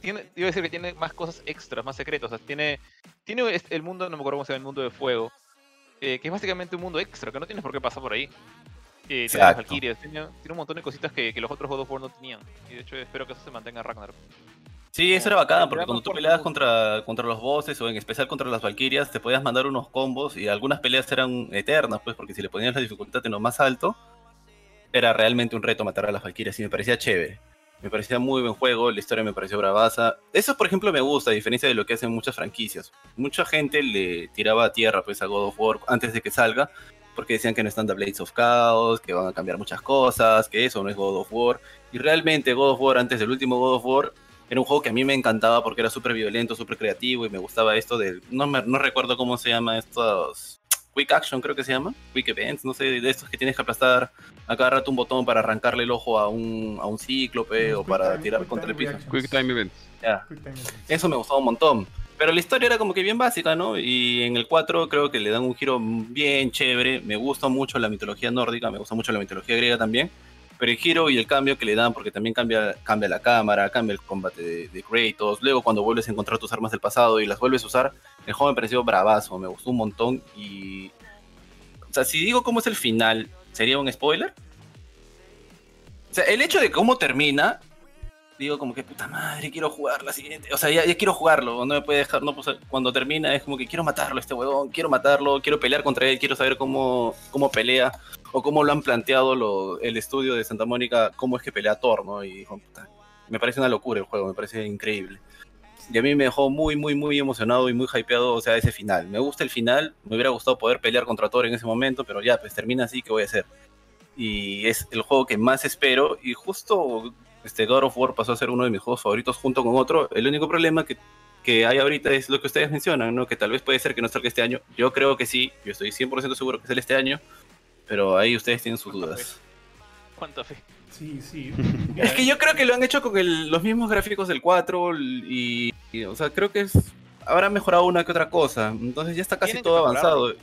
Tiene, iba a decir que tiene más cosas extras, más secretos. O sea, tiene, tiene el mundo, no me acuerdo cómo se llama, el mundo de fuego. Eh, que es básicamente un mundo extra, que no tienes por qué pasar por ahí. Eh, tiene las Valkyrias, tiene, tiene, un montón de cositas que, que, los otros God of War no tenían. Y de hecho espero que eso se mantenga en Ragnarok. Sí, eso era bacán, porque cuando tú peleabas contra, contra los bosses o en especial contra las valquirias, te podías mandar unos combos y algunas peleas eran eternas, pues, porque si le ponías la dificultad en lo más alto, era realmente un reto matar a las valquirias y me parecía chévere. Me parecía muy buen juego, la historia me pareció bravaza. Eso, por ejemplo, me gusta, a diferencia de lo que hacen muchas franquicias. Mucha gente le tiraba a tierra pues, a God of War antes de que salga, porque decían que no están The Blades of Chaos, que van a cambiar muchas cosas, que eso no es God of War. Y realmente God of War, antes del último God of War, era un juego que a mí me encantaba porque era súper violento, súper creativo y me gustaba esto de... No, no recuerdo cómo se llama estos... Quick Action creo que se llama, Quick Events, no sé, de estos que tienes que aplastar a cada rato un botón para arrancarle el ojo a un, a un cíclope o para tirar contra el piso. Quick Time Events. Eso me gustaba un montón. Pero la historia era como que bien básica, ¿no? Y en el 4 creo que le dan un giro bien chévere. Me gusta mucho la mitología nórdica, me gusta mucho la mitología griega también. Pero el giro y el cambio que le dan, porque también cambia, cambia la cámara, cambia el combate de, de, Kratos, luego cuando vuelves a encontrar tus armas del pasado y las vuelves a usar, el juego me pareció bravazo, me gustó un montón y... O sea, si digo cómo es el final, ¿sería un spoiler? O sea, el hecho de cómo termina, digo como que puta madre, quiero jugar la siguiente. O sea, ya, quiero jugarlo, no me puede dejar, no, pues, cuando termina es como que quiero matarlo este huevón, quiero matarlo, quiero pelear contra él, quiero saber cómo, cómo pelea o cómo lo han planteado lo, el estudio de Santa Mónica, cómo es que pelea Thor, ¿no? Y me parece una locura el juego, me parece increíble. Y a mí me dejó muy, muy, muy emocionado y muy hypeado, o sea, ese final. Me gusta el final, me hubiera gustado poder pelear contra Thor en ese momento, pero ya, pues termina así, ¿qué voy a hacer? Y es el juego que más espero, y justo este God of War pasó a ser uno de mis juegos favoritos junto con otro. El único problema que, que hay ahorita es lo que ustedes mencionan, ¿no? Que tal vez puede ser que no salga este año. Yo creo que sí, yo estoy 100% seguro que sale este año, pero ahí ustedes tienen sus dudas. Fe? ¿Cuánta fe? Sí, sí. es que yo creo que lo han hecho con el, los mismos gráficos del 4 y, y, o sea, creo que es habrá mejorado una que otra cosa. Entonces ya está casi todo avanzado.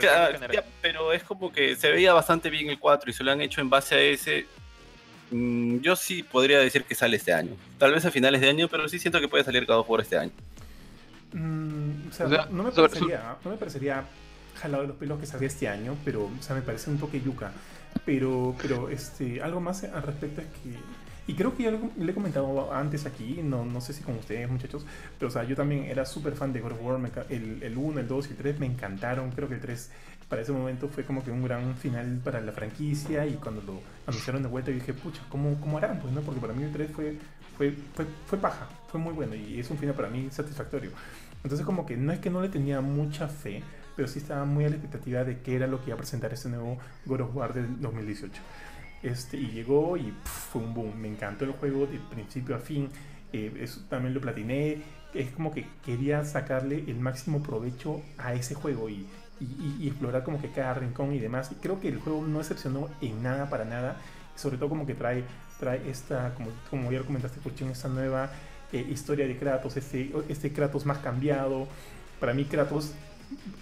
Ya, ya, pero es como que se veía bastante bien el 4 y se lo han hecho en base a ese Mm, yo sí podría decir que sale este año. Tal vez a finales de año, pero sí siento que puede salir God of War este año. Mm, o, sea, o, sea, no, me parecería, no me parecería jalado de los pelos que salga este año, pero o sea, me parece un toque yuca. Pero, pero este, algo más al respecto es que y creo que ya le he comentado antes aquí, no, no sé si con ustedes muchachos, pero o sea, yo también era súper fan de God of War, el, el 1, el 2 y el 3 me encantaron, creo que el 3 para ese momento fue como que un gran final para la franquicia y cuando lo anunciaron de vuelta dije, pucha, ¿cómo, cómo harán? Pues no, porque para mí el 3 fue, fue, fue, paja, fue muy bueno y es un final para mí satisfactorio. Entonces como que no es que no le tenía mucha fe, pero sí estaba muy a la expectativa de qué era lo que iba a presentar este nuevo God of War del 2018. Este, y llegó y fue un boom. Me encantó el juego de principio a fin. Eh, eso también lo platiné. Es como que quería sacarle el máximo provecho a ese juego y, y, explorar como que cada rincón y demás. Creo que el juego no excepcionó en nada para nada. Sobre todo como que trae, trae esta, como, como ya comentaste, esta nueva eh, historia de Kratos, este, este Kratos más cambiado. Para mí Kratos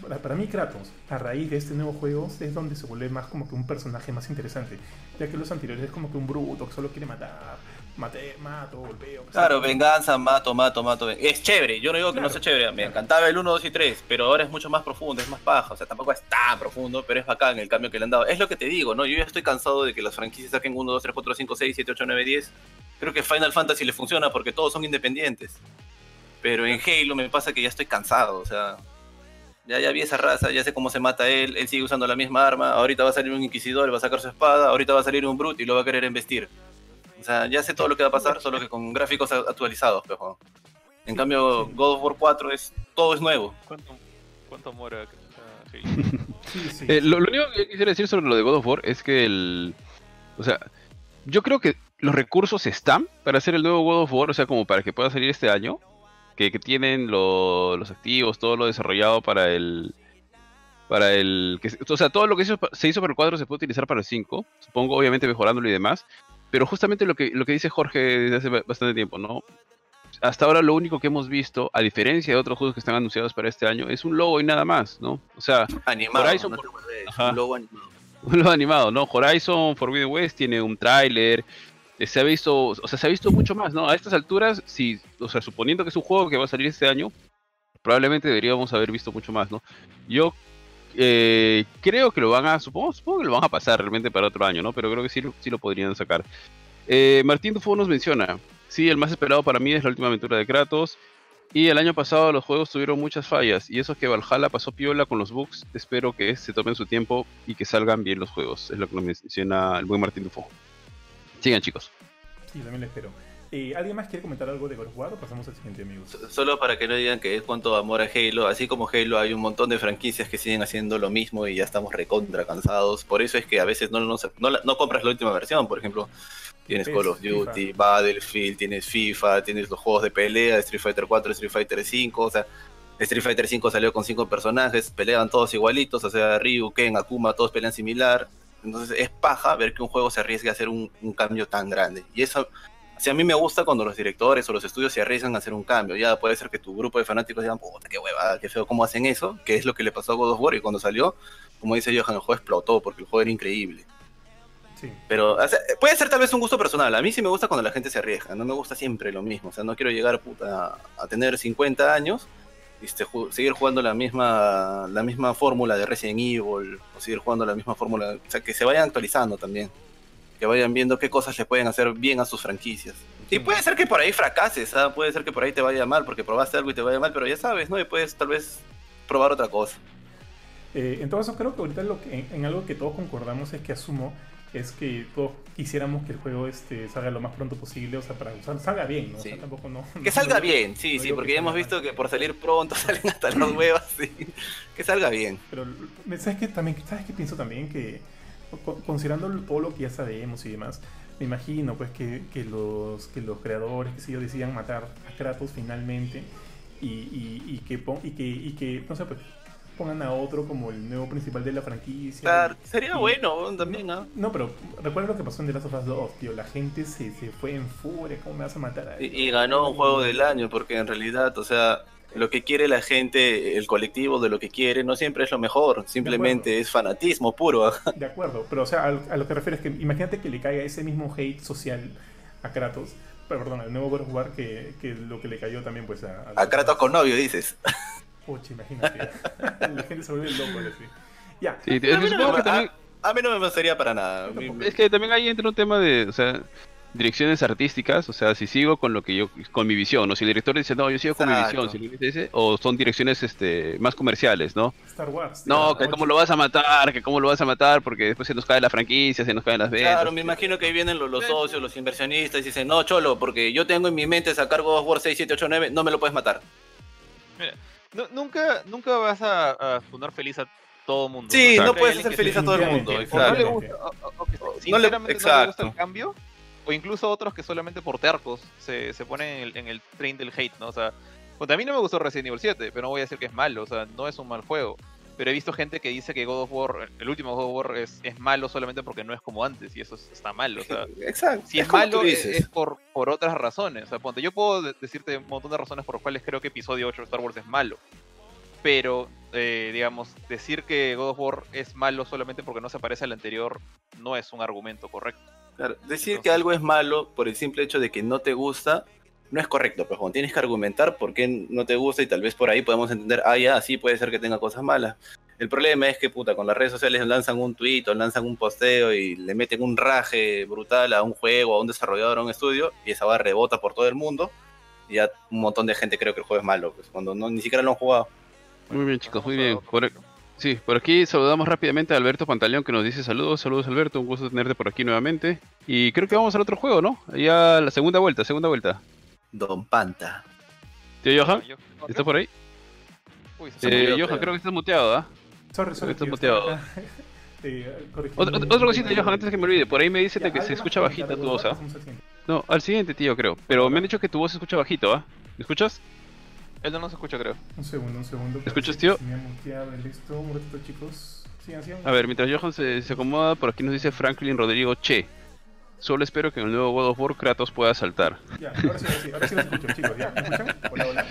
para, para, mí Kratos, a raíz de este nuevo juego, es donde se vuelve más como que un personaje más interesante, ya que los anteriores es como que un bruto que solo quiere matar, mate, mato, golpeo. Claro, venganza, mato, mato, mato. Es chévere, yo no digo que claro, no sea chévere, me claro. encantaba el 1, 2 y 3, pero ahora es mucho más profundo, es más paja, o sea, tampoco es tan profundo, pero es bacán el cambio que le han dado. Es lo que te digo, ¿no? Yo ya estoy cansado de que las franquicias saquen 1, 2, 3, 4, 5, 6, 7, 8, 9, 10. Creo que Final Fantasy le funciona porque todos son independientes. Pero en Halo me pasa que ya estoy cansado, o sea, ya, ya vi esa raza, ya sé cómo se mata él, él sigue usando la misma arma, ahorita va a salir un inquisidor, va a sacar su espada, ahorita va a salir un brute y lo va a querer embestir. O sea, ya sé todo lo que va a pasar, solo que con gráficos actualizados, pejo. En cambio, God of War 4 es todo es nuevo. ¿Cuánto, cuánto amor a... Sí. sí, sí. Eh, lo, lo, único que quisiera decir sobre lo de God of War es que el... O sea, yo creo que los recursos están para hacer el nuevo God of War, o sea, como para que pueda salir este año que, que tienen lo, los activos, todo lo desarrollado para el. Para el. Que, o sea, todo lo que hizo, se hizo para el 4 se puede utilizar para el 5. Supongo, obviamente, mejorándolo y demás. Pero justamente lo que, lo que dice Jorge desde hace bastante tiempo, ¿no? Hasta ahora lo único que hemos visto, a diferencia de otros juegos que están anunciados para este año, es un logo y nada más, ¿no? O sea, animado, Horizon, no por... un logo animado. Un logo animado, ¿no? Horizon Forbidden West tiene un tráiler, se ha visto, o sea, se ha visto mucho más, ¿no? A estas alturas, si, o sea, suponiendo que es un juego que va a salir este año, probablemente deberíamos haber visto mucho más, ¿no? Yo eh, creo que lo van a, supongo, supongo que lo van a pasar realmente para otro año, ¿no? Pero creo que sí, sí lo podrían sacar. Eh, Martín Dufo nos menciona, sí, el más esperado para mí es la última aventura de Kratos. Y el año pasado los juegos tuvieron muchas fallas. Y eso es que Valhalla pasó piola con los bugs. Espero que se tomen su tiempo y que salgan bien los juegos. Es lo que nos menciona el buen Martín Dufo. Sigan, chicos. Sí, también lo espero. Eh, ¿Alguien más quiere comentar algo de God of War o pasamos al siguiente, amigos? Solo para que no digan que es cuanto amor a Halo. Así como Halo, hay un montón de franquicias que siguen haciendo lo mismo y ya estamos recontra cansados. Por eso es que a veces no, no, no, no compras la última versión. Por ejemplo, tienes Call of Duty, FIFA. Battlefield, tienes FIFA, tienes los juegos de pelea, Street Fighter 4, Street Fighter 5. O sea, Street Fighter 5 salió con 5 personajes, peleaban todos igualitos. O sea, Ryu, Ken, Akuma, todos pelean similar. Entonces es paja ver que un juego se arriesgue a hacer un, un cambio tan grande. Y eso, si a mí me gusta cuando los directores o los estudios se arriesgan a hacer un cambio. Ya puede ser que tu grupo de fanáticos digan, puta, qué huevada, qué feo, ¿cómo hacen eso? Que es lo que le pasó a God of War y cuando salió, como dice Johan, el juego explotó porque el juego era increíble. Pero puede ser tal vez un gusto personal. A mí sí me gusta cuando la gente se arriesga. No me gusta siempre lo mismo. O sea, no quiero llegar puta, a tener 50 años y este, seguir jugando la misma, la misma fórmula de Resident Evil o seguir jugando la misma fórmula. O sea, que se vayan actualizando también. Que vayan viendo qué cosas le pueden hacer bien a sus franquicias. Y puede ser que por ahí fracases, ¿ah? puede ser que por ahí te vaya mal porque probaste algo y te vaya mal, pero ya sabes, ¿no? Y puedes tal vez probar otra cosa. Eh, en todo caso, creo que ahorita lo que, en, algo que todos concordamos es que asumo es que todos quisiéramos que el juego este salga lo más pronto posible, o sea, para usar, salga bien, ¿no? O sea, tampoco no, que salga bien, sí, sí, porque ya hemos visto que por salir pronto salen hasta las huevas, sí. Que salga bien. Pero, ¿sabes qué? También, ¿sabes qué pienso también? Que considerando todo lo que ya sabemos y demás, me imagino pues que, que los, que los creadores, que si yo decían matar a Kratos finalmente y, y, y que, y, que, y que, no sé, pues pongan a otro como el nuevo principal de la franquicia. Claro, sería bueno también, ¿no? No, pero recuerda lo que pasó en The Last of Us 2, tío. La gente se, se fue en furia, ¿cómo me vas a matar a y, y, ganó un juego del año, porque en realidad, o sea, lo que quiere la gente, el colectivo de lo que quiere, no siempre es lo mejor, simplemente es fanatismo puro. De acuerdo, pero o sea, a, lo que refieres que imagínate que le caiga ese mismo hate social a Kratos, perdón, al nuevo God War que, que, lo que le cayó también pues a... A, a Kratos con novio, dices. Pucha, imagínate. la gente se vuelve loco así. Ya. Sí, a, mí no me, también... a, mí no me pasaría para nada. Es que también ahí entra un tema de, o sea, direcciones artísticas, o sea, si sigo con lo que yo, con mi visión, o si el director dice, no, yo sigo con mi visión, si dice, o son direcciones este, más comerciales, ¿no? Star Wars. No, que cómo lo vas a matar, que cómo lo vas a matar, porque después se nos cae la franquicia, se nos caen las ventas. Claro, me imagino que ahí vienen los, los socios, los inversionistas, y dicen, no, cholo, porque yo tengo en mi mente sacar God of War 6, 7, 8, 9, no me lo puedes matar. Mira nunca, nunca vas a, fundar feliz a todo el mundo. Sí, no puedes hacer feliz a todo el mundo. No le gusta, no le, gusta el cambio, o incluso otros que solamente por tercos se, se ponen en el, en el train del hate, ¿no? O sea, a mí no me gustó Resident Evil 7, pero no voy a decir que es malo, o sea, no es un mal juego pero he visto gente que dice que God of War, el último God of War es, es malo solamente porque no es como antes y eso está mal. O sea, Exacto. Si es, malo es, por, por otras razones. O sea, ponte, yo puedo decirte un montón de razones por las cuales creo que episodio 8 de Star Wars es malo. Pero, eh, digamos, decir que God of War es malo solamente porque no se parece al anterior no es un argumento correcto. Claro, decir que algo es malo por el simple hecho de que no te gusta no es correcto, pero cuando tienes que argumentar por qué no te gusta y tal vez por ahí podemos entender, ah, ya, sí puede ser que tenga cosas malas. El problema es que, puta, con las redes sociales lanzan un tuit o lanzan un posteo y le meten un raje brutal a un juego, a un desarrollador, a un estudio, y esa va rebota por todo el mundo. Y ya un montón de gente creo que el juego es malo, pues, cuando no, ni siquiera lo han jugado. Muy bien, chicos, muy bien. Por, sí, por aquí saludamos rápidamente a Alberto Pantaleón que nos dice saludos, saludos Alberto, un gusto tenerte por aquí nuevamente. Y creo que vamos al otro juego, ¿no? Ya la segunda vuelta, segunda vuelta. Don Panta. Tío Johan, ¿estás por ahí? Uy, eh, Johan, creo que estás muteado, ¿ah? Sorry, sorry. Estás muteado. Eh, otra, otra cosita, Johan, antes de que me olvide. Por ahí me dice que se escucha bajita tu voz, ¿ah? No, al siguiente, tío, creo. Pero me han dicho que tu voz se escucha bajito, ¿ah? ¿Me escuchas? Él no se escucha, creo. Un segundo, un segundo. ¿Me escuchas, tío? Me ha muteado, listo. Un ratito, chicos. A ver, mientras Johan se, se acomoda, por aquí nos dice Franklin Rodrigo Che. Solo espero que en el nuevo God of War Kratos pueda saltar. Ya, ahora sí, ahora sí, escucho, chicos. ¿Ya? ¿Me escuchan? Hola, hola.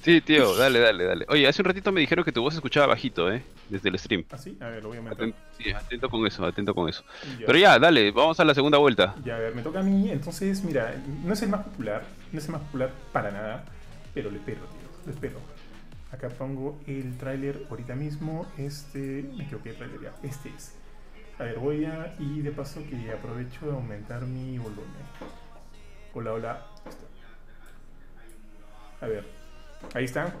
Sí, tío, dale, dale, dale. Oye, hace un ratito me dijeron que tu voz se escuchaba bajito, ¿eh? Desde el stream. ¿Ah, sí? A ver, lo voy a meter. sí, atento con eso, atento con eso. Pero ya, dale, vamos a la segunda vuelta. Ya, a ver, me toca a mí. Entonces, mira, no es el más popular, no es el más popular para nada, pero le espero, tío, espero. Acá pongo el tráiler ahorita mismo. Este, me equivoqué de tráiler ya. Este es. A ver, voy a. Y de paso que aprovecho de aumentar mi volumen. Hola, hola. A ver. Ahí está.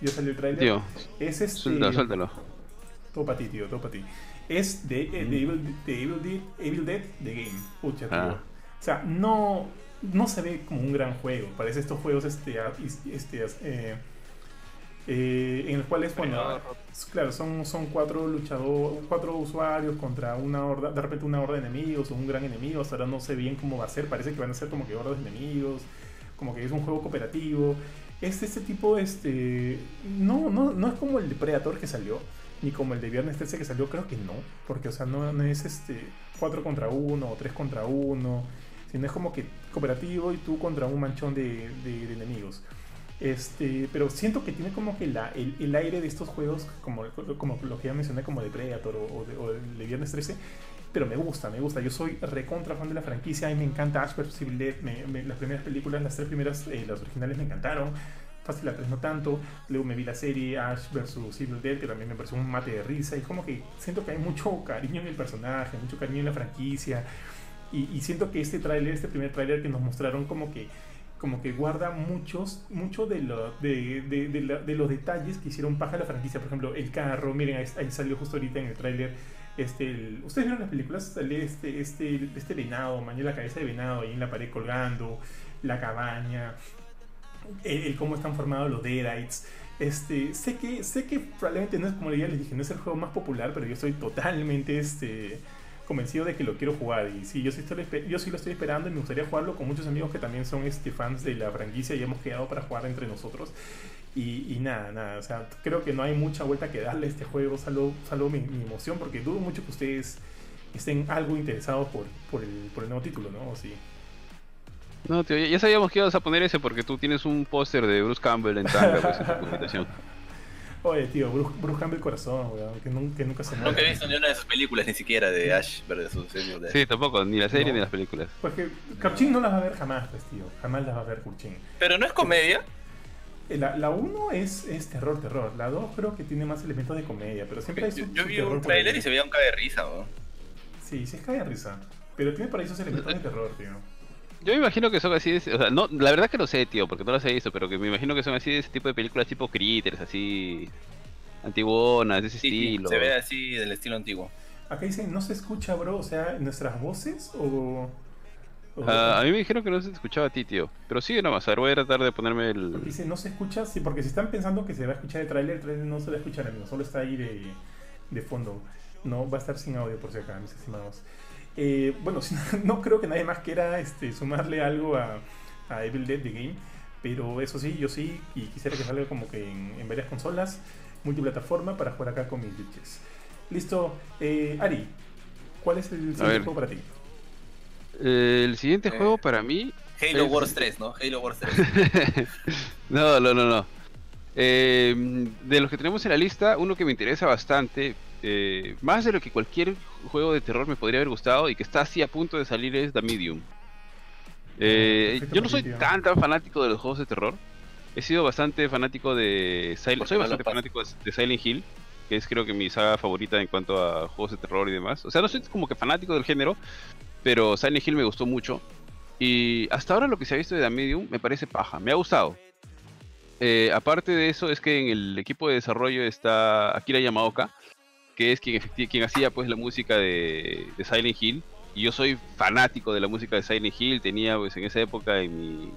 Ya salió el trailer. Tío. Es este. Suéltalo, suéltalo. Todo para ti, tío, todo para ti. Es de, eh, de, Evil, de Evil, Dead, Evil Dead The Game. Pucha. Ah. O sea, no. No se ve como un gran juego. Parece estos juegos este, este eh, eh, en el cual es bueno, claro, son, son cuatro luchadores, cuatro usuarios contra una horda, de repente una horda de enemigos o un gran enemigo, ahora no sé bien cómo va a ser, parece que van a ser como que hordas de enemigos, como que es un juego cooperativo. Es este tipo, este, no, no, no es como el de Predator que salió, ni como el de Viernes 13 que salió, creo que no, porque o sea, no, no es este 4 contra 1 o 3 contra 1, sino es como que cooperativo y tú contra un manchón de, de enemigos. Este, pero siento que tiene como que la, el, aire de estos juegos, como, como lo que ya mencioné, como de Predator o, de, Viernes 13, pero me gusta, me gusta. Yo soy recontra fan de la franquicia, y me encanta Ash vs. Las primeras películas, las tres primeras, eh, las originales me encantaron. Fácil la 3 no tanto. Luego me vi la serie Ash vs. Evil Dead, que también me pareció un mate de risa. Y como que siento que hay mucho cariño en el personaje, mucho cariño en la franquicia. Y, siento que este tráiler, este primer tráiler que nos mostraron como que como que guarda muchos mucho de, lo, de, de, los detalles que hicieron paja la franquicia. Por ejemplo, el carro, miren, ahí, salió justo ahorita en el tráiler. Este, ¿Ustedes vieron las películas? Sale este, este, este venado, mañana la cabeza de venado ahí en la pared colgando, la cabaña, el, cómo están formados los Deadites. Este, sé que, sé que probablemente no es como ya les dije, no es el juego más popular, pero yo estoy totalmente este, convencido de que lo quiero jugar. Y sí, yo sí, estoy, yo sí lo estoy esperando y me gustaría jugarlo con muchos amigos que también son este, fans de la franquicia y hemos quedado para jugar entre nosotros. Y, nada, nada, o sea, creo que no hay mucha vuelta que darle a este juego, salvo, salvo mi, emoción, porque dudo mucho que ustedes estén algo interesados por, por, el, por el nuevo título, ¿no? ¿O sí? No, tío, ya sabíamos que ibas a poner ese porque tú tienes un póster de Bruce Campbell en tanga pues, en tu publicación. Oye, tío, Bruce, Bruce Campbell corazón, weón, que nunca, nunca se muere. Nunca he visto ni una de sus películas, ni siquiera de Ash vs. Evil Sí, tampoco, ni la serie ni las películas. Porque Kurchin no las va a ver jamás, pues, tío. Jamás las va a ver Kurchin. Pero no es comedia. Eh, la 1 es, es terror, terror. La 2 creo que tiene más elementos de comedia, pero siempre hay Yo, yo vi un trailer y se veía un cae de risa, ¿no? Sí, sí es cae de risa. Pero tiene por ahí esos elementos de terror, tío. Yo me imagino que son así, de, o sea, no, la verdad que no sé, tío, porque no las he visto, pero que me imagino que son así de ese tipo de películas tipo Critters, así antiguonas, de ese estilo. se ve así del estilo antiguo. Acá dicen, ¿no se escucha, bro? O sea, ¿nuestras voces o...? Ah, a mí me dijeron que no se escuchaba a ti, tío. Pero sigue nomás, a ver, voy a tratar de ponerme el... dice, ¿no se escucha? Sí, porque si están pensando que se va a escuchar el trailer, el trailer no se va a escuchar, amigo, solo está ahí de, de fondo. No, va a estar sin audio por si acá, mis estimados. Eh, bueno, no creo que nadie más quiera este, sumarle algo a, a, Evil Dead The Game, pero eso sí, yo sí, y quisiera que salga como que en, varias consolas, multiplataforma, para jugar acá con mis bitches. Listo, eh, Ari, ¿cuál es el siguiente juego para ti? el siguiente eh, juego para mí. Halo Wars 3, ¿no? Halo Wars 3. no, no, no, no. de los que tenemos en la lista, uno que me interesa bastante, eh, más de lo que cualquier juego de terror me podría haber gustado y que está así a punto de salir es The Medium. Eh, yo no soy tan tan fanático de los juegos de terror. He sido bastante fanático de Silent Soy bastante fanático de Silent Hill, que es creo que mi saga favorita en cuanto a juegos de terror y demás. O sea, no soy como que fanático del género, pero Silent Hill me gustó mucho. Y hasta ahora lo que se ha visto de The Medium me parece paja, me ha gustado. Eh, aparte de eso, es que en el equipo de desarrollo está Akira Yamaoka, que es quien, quien hacía pues la música de, Silent Hill. Y yo soy fanático de la música de Silent Hill, tenía pues en esa época en mi,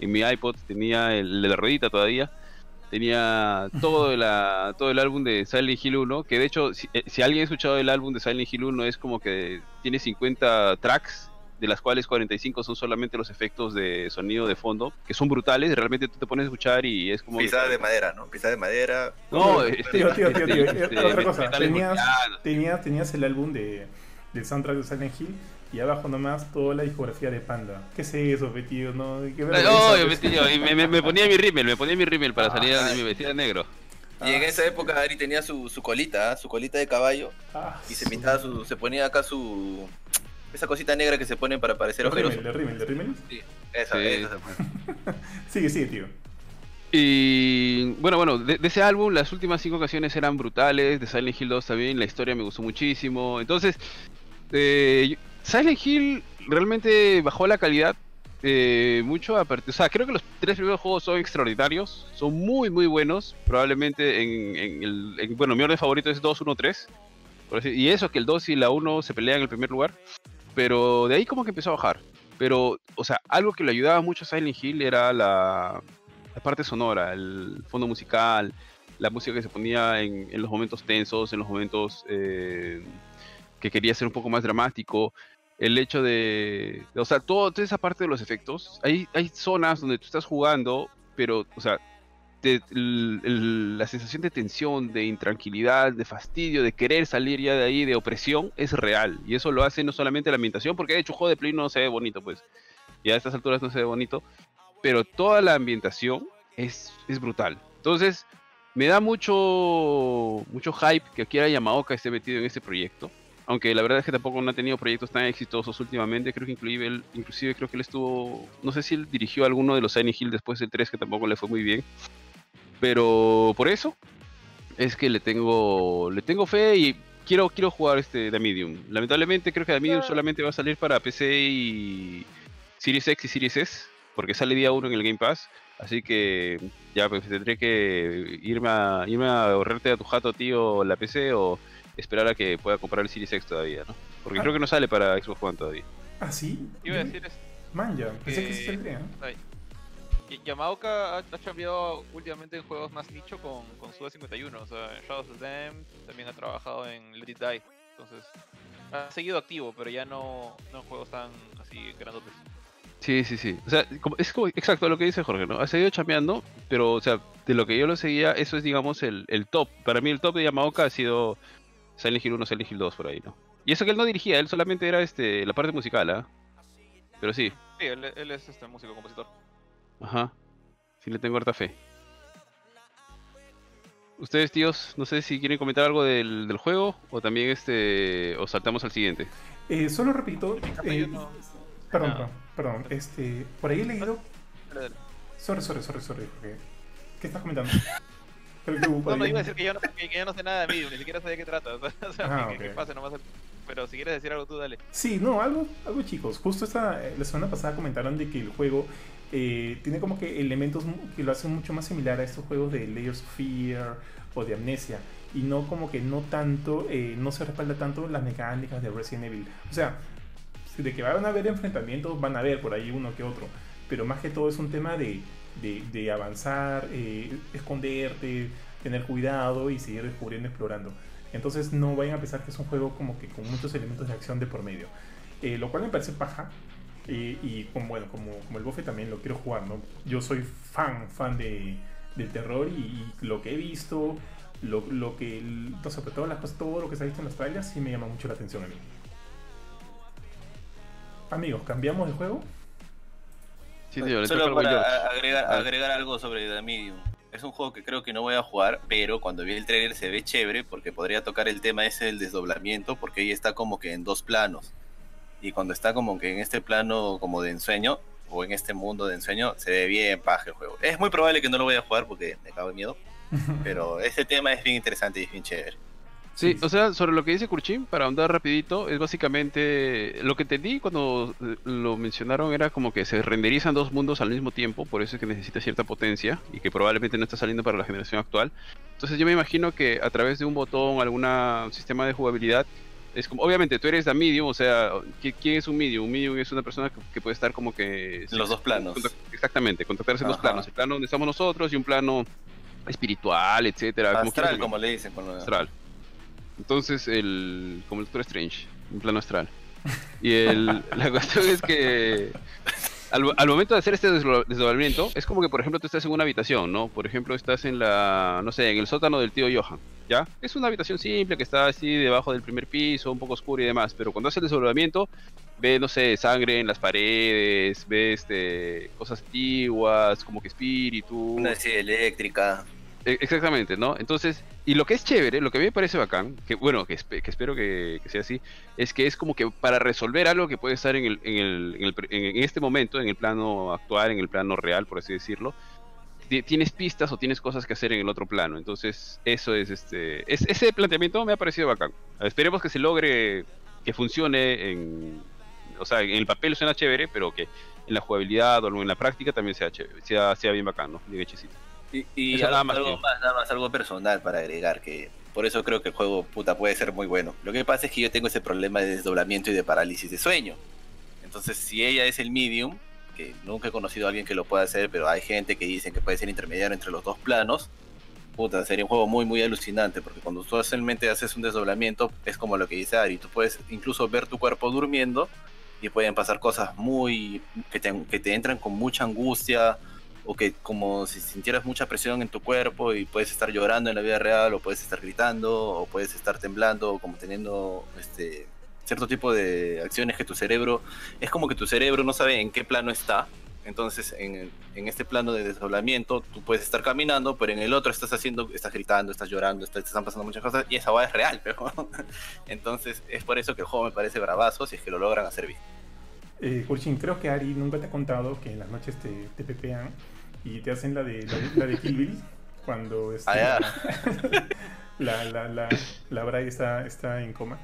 en mi iPod, tenía el de la ruedita todavía, tenía todo, la, todo el álbum de Silent Hill 1, que de hecho si, eh, si alguien ha escuchado el álbum de Silent Hill 1 es como que tiene 50 tracks de las cuales 45 son solamente los efectos de sonido de fondo, que son brutales, realmente tú te pones a escuchar y es como... Pisada de madera, ¿no? Pisada de madera. No, este, tío, tío, tío, tío, este, otra cosa, tenías, tenías, tenías el álbum de, del soundtrack de Silent Hill y abajo nomás toda la discografía de Panda. ¿Qué es eso, tío? No, ¿Qué no, y me, me, ponía mi rímel, me ponía mi rímel para salir de mi vestida negro. Y en esa época Ari tenía su, su colita, su colita de caballo. Ah, y se pintaba su, se ponía acá su esa cosita negra que se pone para parecer ojeroso. ¿De Rimmel? ¿De Rimmel? Sí, esa, esa sigue, sigue, tío. Y bueno, bueno, de, ese álbum las últimas cinco canciones eran brutales, de Silent Hill 2 también, la historia me gustó muchísimo. Entonces, eh, Silent Hill realmente bajó la calidad eh, mucho a O sea, creo que los tres primeros juegos son extraordinarios, son muy, muy buenos. Probablemente en, el. bueno, mi orden favorito es 2, 1, 3. Y eso, que el 2 y la 1 se pelean en el primer lugar. Pero de ahí como que empezó a bajar. Pero, o sea, algo que le ayudaba mucho a Silent Hill era la, parte sonora, el fondo musical, la música que se ponía en, los momentos tensos, en los momentos eh, que quería ser un poco más dramático. El hecho de, o sea, toda esa parte de los efectos. Hay, hay zonas donde tú estás jugando, pero, o sea, la sensación de tensión, de intranquilidad, de fastidio, de querer salir ya de ahí, de opresión, es real. Y eso lo hace no solamente la ambientación, porque de hecho juego de Play no se ve bonito, pues. Y a estas alturas no se ve bonito. Pero toda la ambientación es, es brutal. Entonces, me da mucho, mucho hype que Akira Yamaoka esté metido en este proyecto. aunque la verdad es que tampoco no ha tenido proyectos tan exitosos últimamente, creo que inclusive él, inclusive creo que él estuvo, no sé si él dirigió alguno de los Silent Hill después del 3 que tampoco le fue muy bien, pero por eso es que le tengo le tengo fe y quiero quiero jugar este The Medium. Lamentablemente creo que The Medium solamente va a salir para PC y Series X y Series S, porque sale día 1 en el Game Pass. Así que ya pues tendré que irme a, irme a ahorrarte a tu jato, tío, la PC o esperar a que pueda comprar el Series X todavía, ¿no? Porque Ah. creo que no sale para Xbox One todavía. ¿Ah, sí? Iba a decir es Man, ya. Pensé que que- sí saldría. ay, Y- Yamaoka ha, ha cambiado últimamente en juegos más nicho con, con Suda 51. O sea, en Shadows of Them también ha trabajado en Let It Die. Entonces, ha seguido activo, pero ya no, no en juegos tan así grandotes. Sí, sí, sí. O sea, es como exacto lo que dice Jorge, ¿no? Ha seguido chambeando, pero, o sea, de lo que yo lo seguía, eso es, digamos, el, el top. Para mí el top de Yamaoka ha sido Silent Hill 1, Silent Hill 2, por ahí, ¿no? Y eso que él no dirigía, él solamente era este la parte musical, ¿ah? Pero sí, Sí, él, él es este músico, compositor. Ajá. Sí le tengo harta fe. Ustedes, tíos, no sé si quieren comentar algo del, del juego o también este o saltamos al siguiente. Eh, solo repito. Eh, yo no- Perdón, no. perdón, perdón. Este, por ahí he leído. Dale, dale. Sorry, sorry, sorry, sorry. ¿Qué estás comentando? No, no, iba a decir que yo no, que, que yo no sé nada de Medium, ni siquiera sé de qué trata. O sea, Ah, que, ok. que pase nomás. el- Pero si quieres decir algo tú, dale. Sí, no, algo, algo chicos. Justo esta, eh, la semana pasada comentaron de que el juego eh, tiene como que elementos que lo hacen mucho más similar a estos juegos de Layers of Fear o de Amnesia. Y no como que no tanto, eh, no se respalda tanto las mecánicas de Resident Evil. O sea, de que van a haber enfrentamientos, van a haber por ahí uno que otro. Pero más que todo es un tema de, de, de avanzar, eh, esconderte, tener cuidado y seguir descubriendo, explorando. Entonces no vayan a pensar que es un juego como que con muchos elementos de acción de por medio. Lo cual me parece paja. Y como, bueno, como, como el bofe también lo quiero jugar, ¿no? Yo soy fan, fan de, del terror y, y lo que he visto, lo, lo que, no, sobre todo las cosas, todo lo que se ha visto en los trailers sí me llama mucho la atención a mí. Amigos, ¿cambiamos de juego? Sí, tío, le Solo para agregar, Ah. agregar algo sobre The Medium. Es un juego que creo que no voy a jugar, pero cuando vi el trailer se ve chévere porque podría tocar el tema ese del desdoblamiento, porque ahí está como que en dos planos. Y cuando está como que en este plano como de ensueño, o en este mundo de ensueño, se ve bien paja el juego. Es muy probable que no lo vaya a jugar porque me cago de miedo, pero ese tema es bien interesante y es bien chévere. Sí, o sea, sobre lo que dice Kurchin, para ahondar rapidito, es básicamente lo que entendí cuando lo mencionaron era como que se renderizan dos mundos al mismo tiempo, por eso es que necesita cierta potencia y que probablemente no está saliendo para la generación actual. Entonces yo me imagino que a través de un botón, algún sistema de jugabilidad, es como, obviamente tú eres la medium, o sea, ¿qui- ¿quién es un medium? Un medium es una persona que, que puede estar como que... En los dos planos. Exactamente, contactarse en dos planos, el plano donde estamos nosotros y un plano espiritual, etcétera. Astral, como le dicen. Con lo- astral. Entonces, el, como el Doctor Strange, un plano astral. Y el, la cuestión es que al, al momento de hacer este desdo- desdoblamiento, es como que, por ejemplo, tú estás en una habitación, ¿no? Por ejemplo, estás en la, no sé, en el sótano del tío Johan, ¿ya? Es una habitación simple que está así debajo del primer piso, un poco oscura y demás, pero cuando haces el desdoblamiento, ve, no sé, sangre en las paredes, ve este, cosas antiguas, como que espíritu. Una serie eléctrica. E- Exactamente, ¿no? Entonces, y lo que es chévere, lo que a mí me parece bacán, que bueno, que, espe- que espero que, que sea así, es que es como que para resolver algo que puede estar en, el, en, el, en, el en- este momento, en el plano actual, en el plano real, por así decirlo, tienes pistas o tienes cosas que hacer en el otro plano. Entonces, eso es este. Es, ese planteamiento me ha parecido bacán. Esperemos que se logre que funcione en. O sea, en el papel suena chévere, pero que en la jugabilidad o en la práctica también sea chévere, sea, sea bien bacán, ¿no? Bien hechecito. Y, y Eso algo, nada más algo que- más, nada más, algo personal para agregar, que por eso creo que el juego puta puede ser muy bueno. Lo que pasa es que yo tengo ese problema de desdoblamiento y de parálisis de sueño. Entonces, si ella es el medium, nunca he conocido a alguien que lo pueda hacer, pero hay gente que dicen que puede ser intermediario entre los dos planos, puta, sería un juego muy, muy alucinante, porque cuando tú solamente haces un desdoblamiento, es como lo que dice Ari, tú puedes incluso ver tu cuerpo durmiendo y pueden pasar cosas muy que te, que te entran con mucha angustia o que como si sintieras mucha presión en tu cuerpo y puedes estar llorando en la vida real o puedes estar gritando o puedes estar temblando o como teniendo este cierto tipo de acciones que tu cerebro es como que tu cerebro no sabe en qué plano está Entonces, en, en, este plano de desdoblamiento, tú puedes estar caminando, pero en el otro estás haciendo, estás gritando, estás llorando, te están pasando muchas cosas, y esa va es real, pero entonces es por eso que el juego me parece bravazo si es que lo logran hacer bien. Eh, creo que Ari nunca te ha contado que en las noches te, te pepean y te hacen la de, la, de Kill Bill cuando este, ah, la, la, la, la, Bray está, está en coma.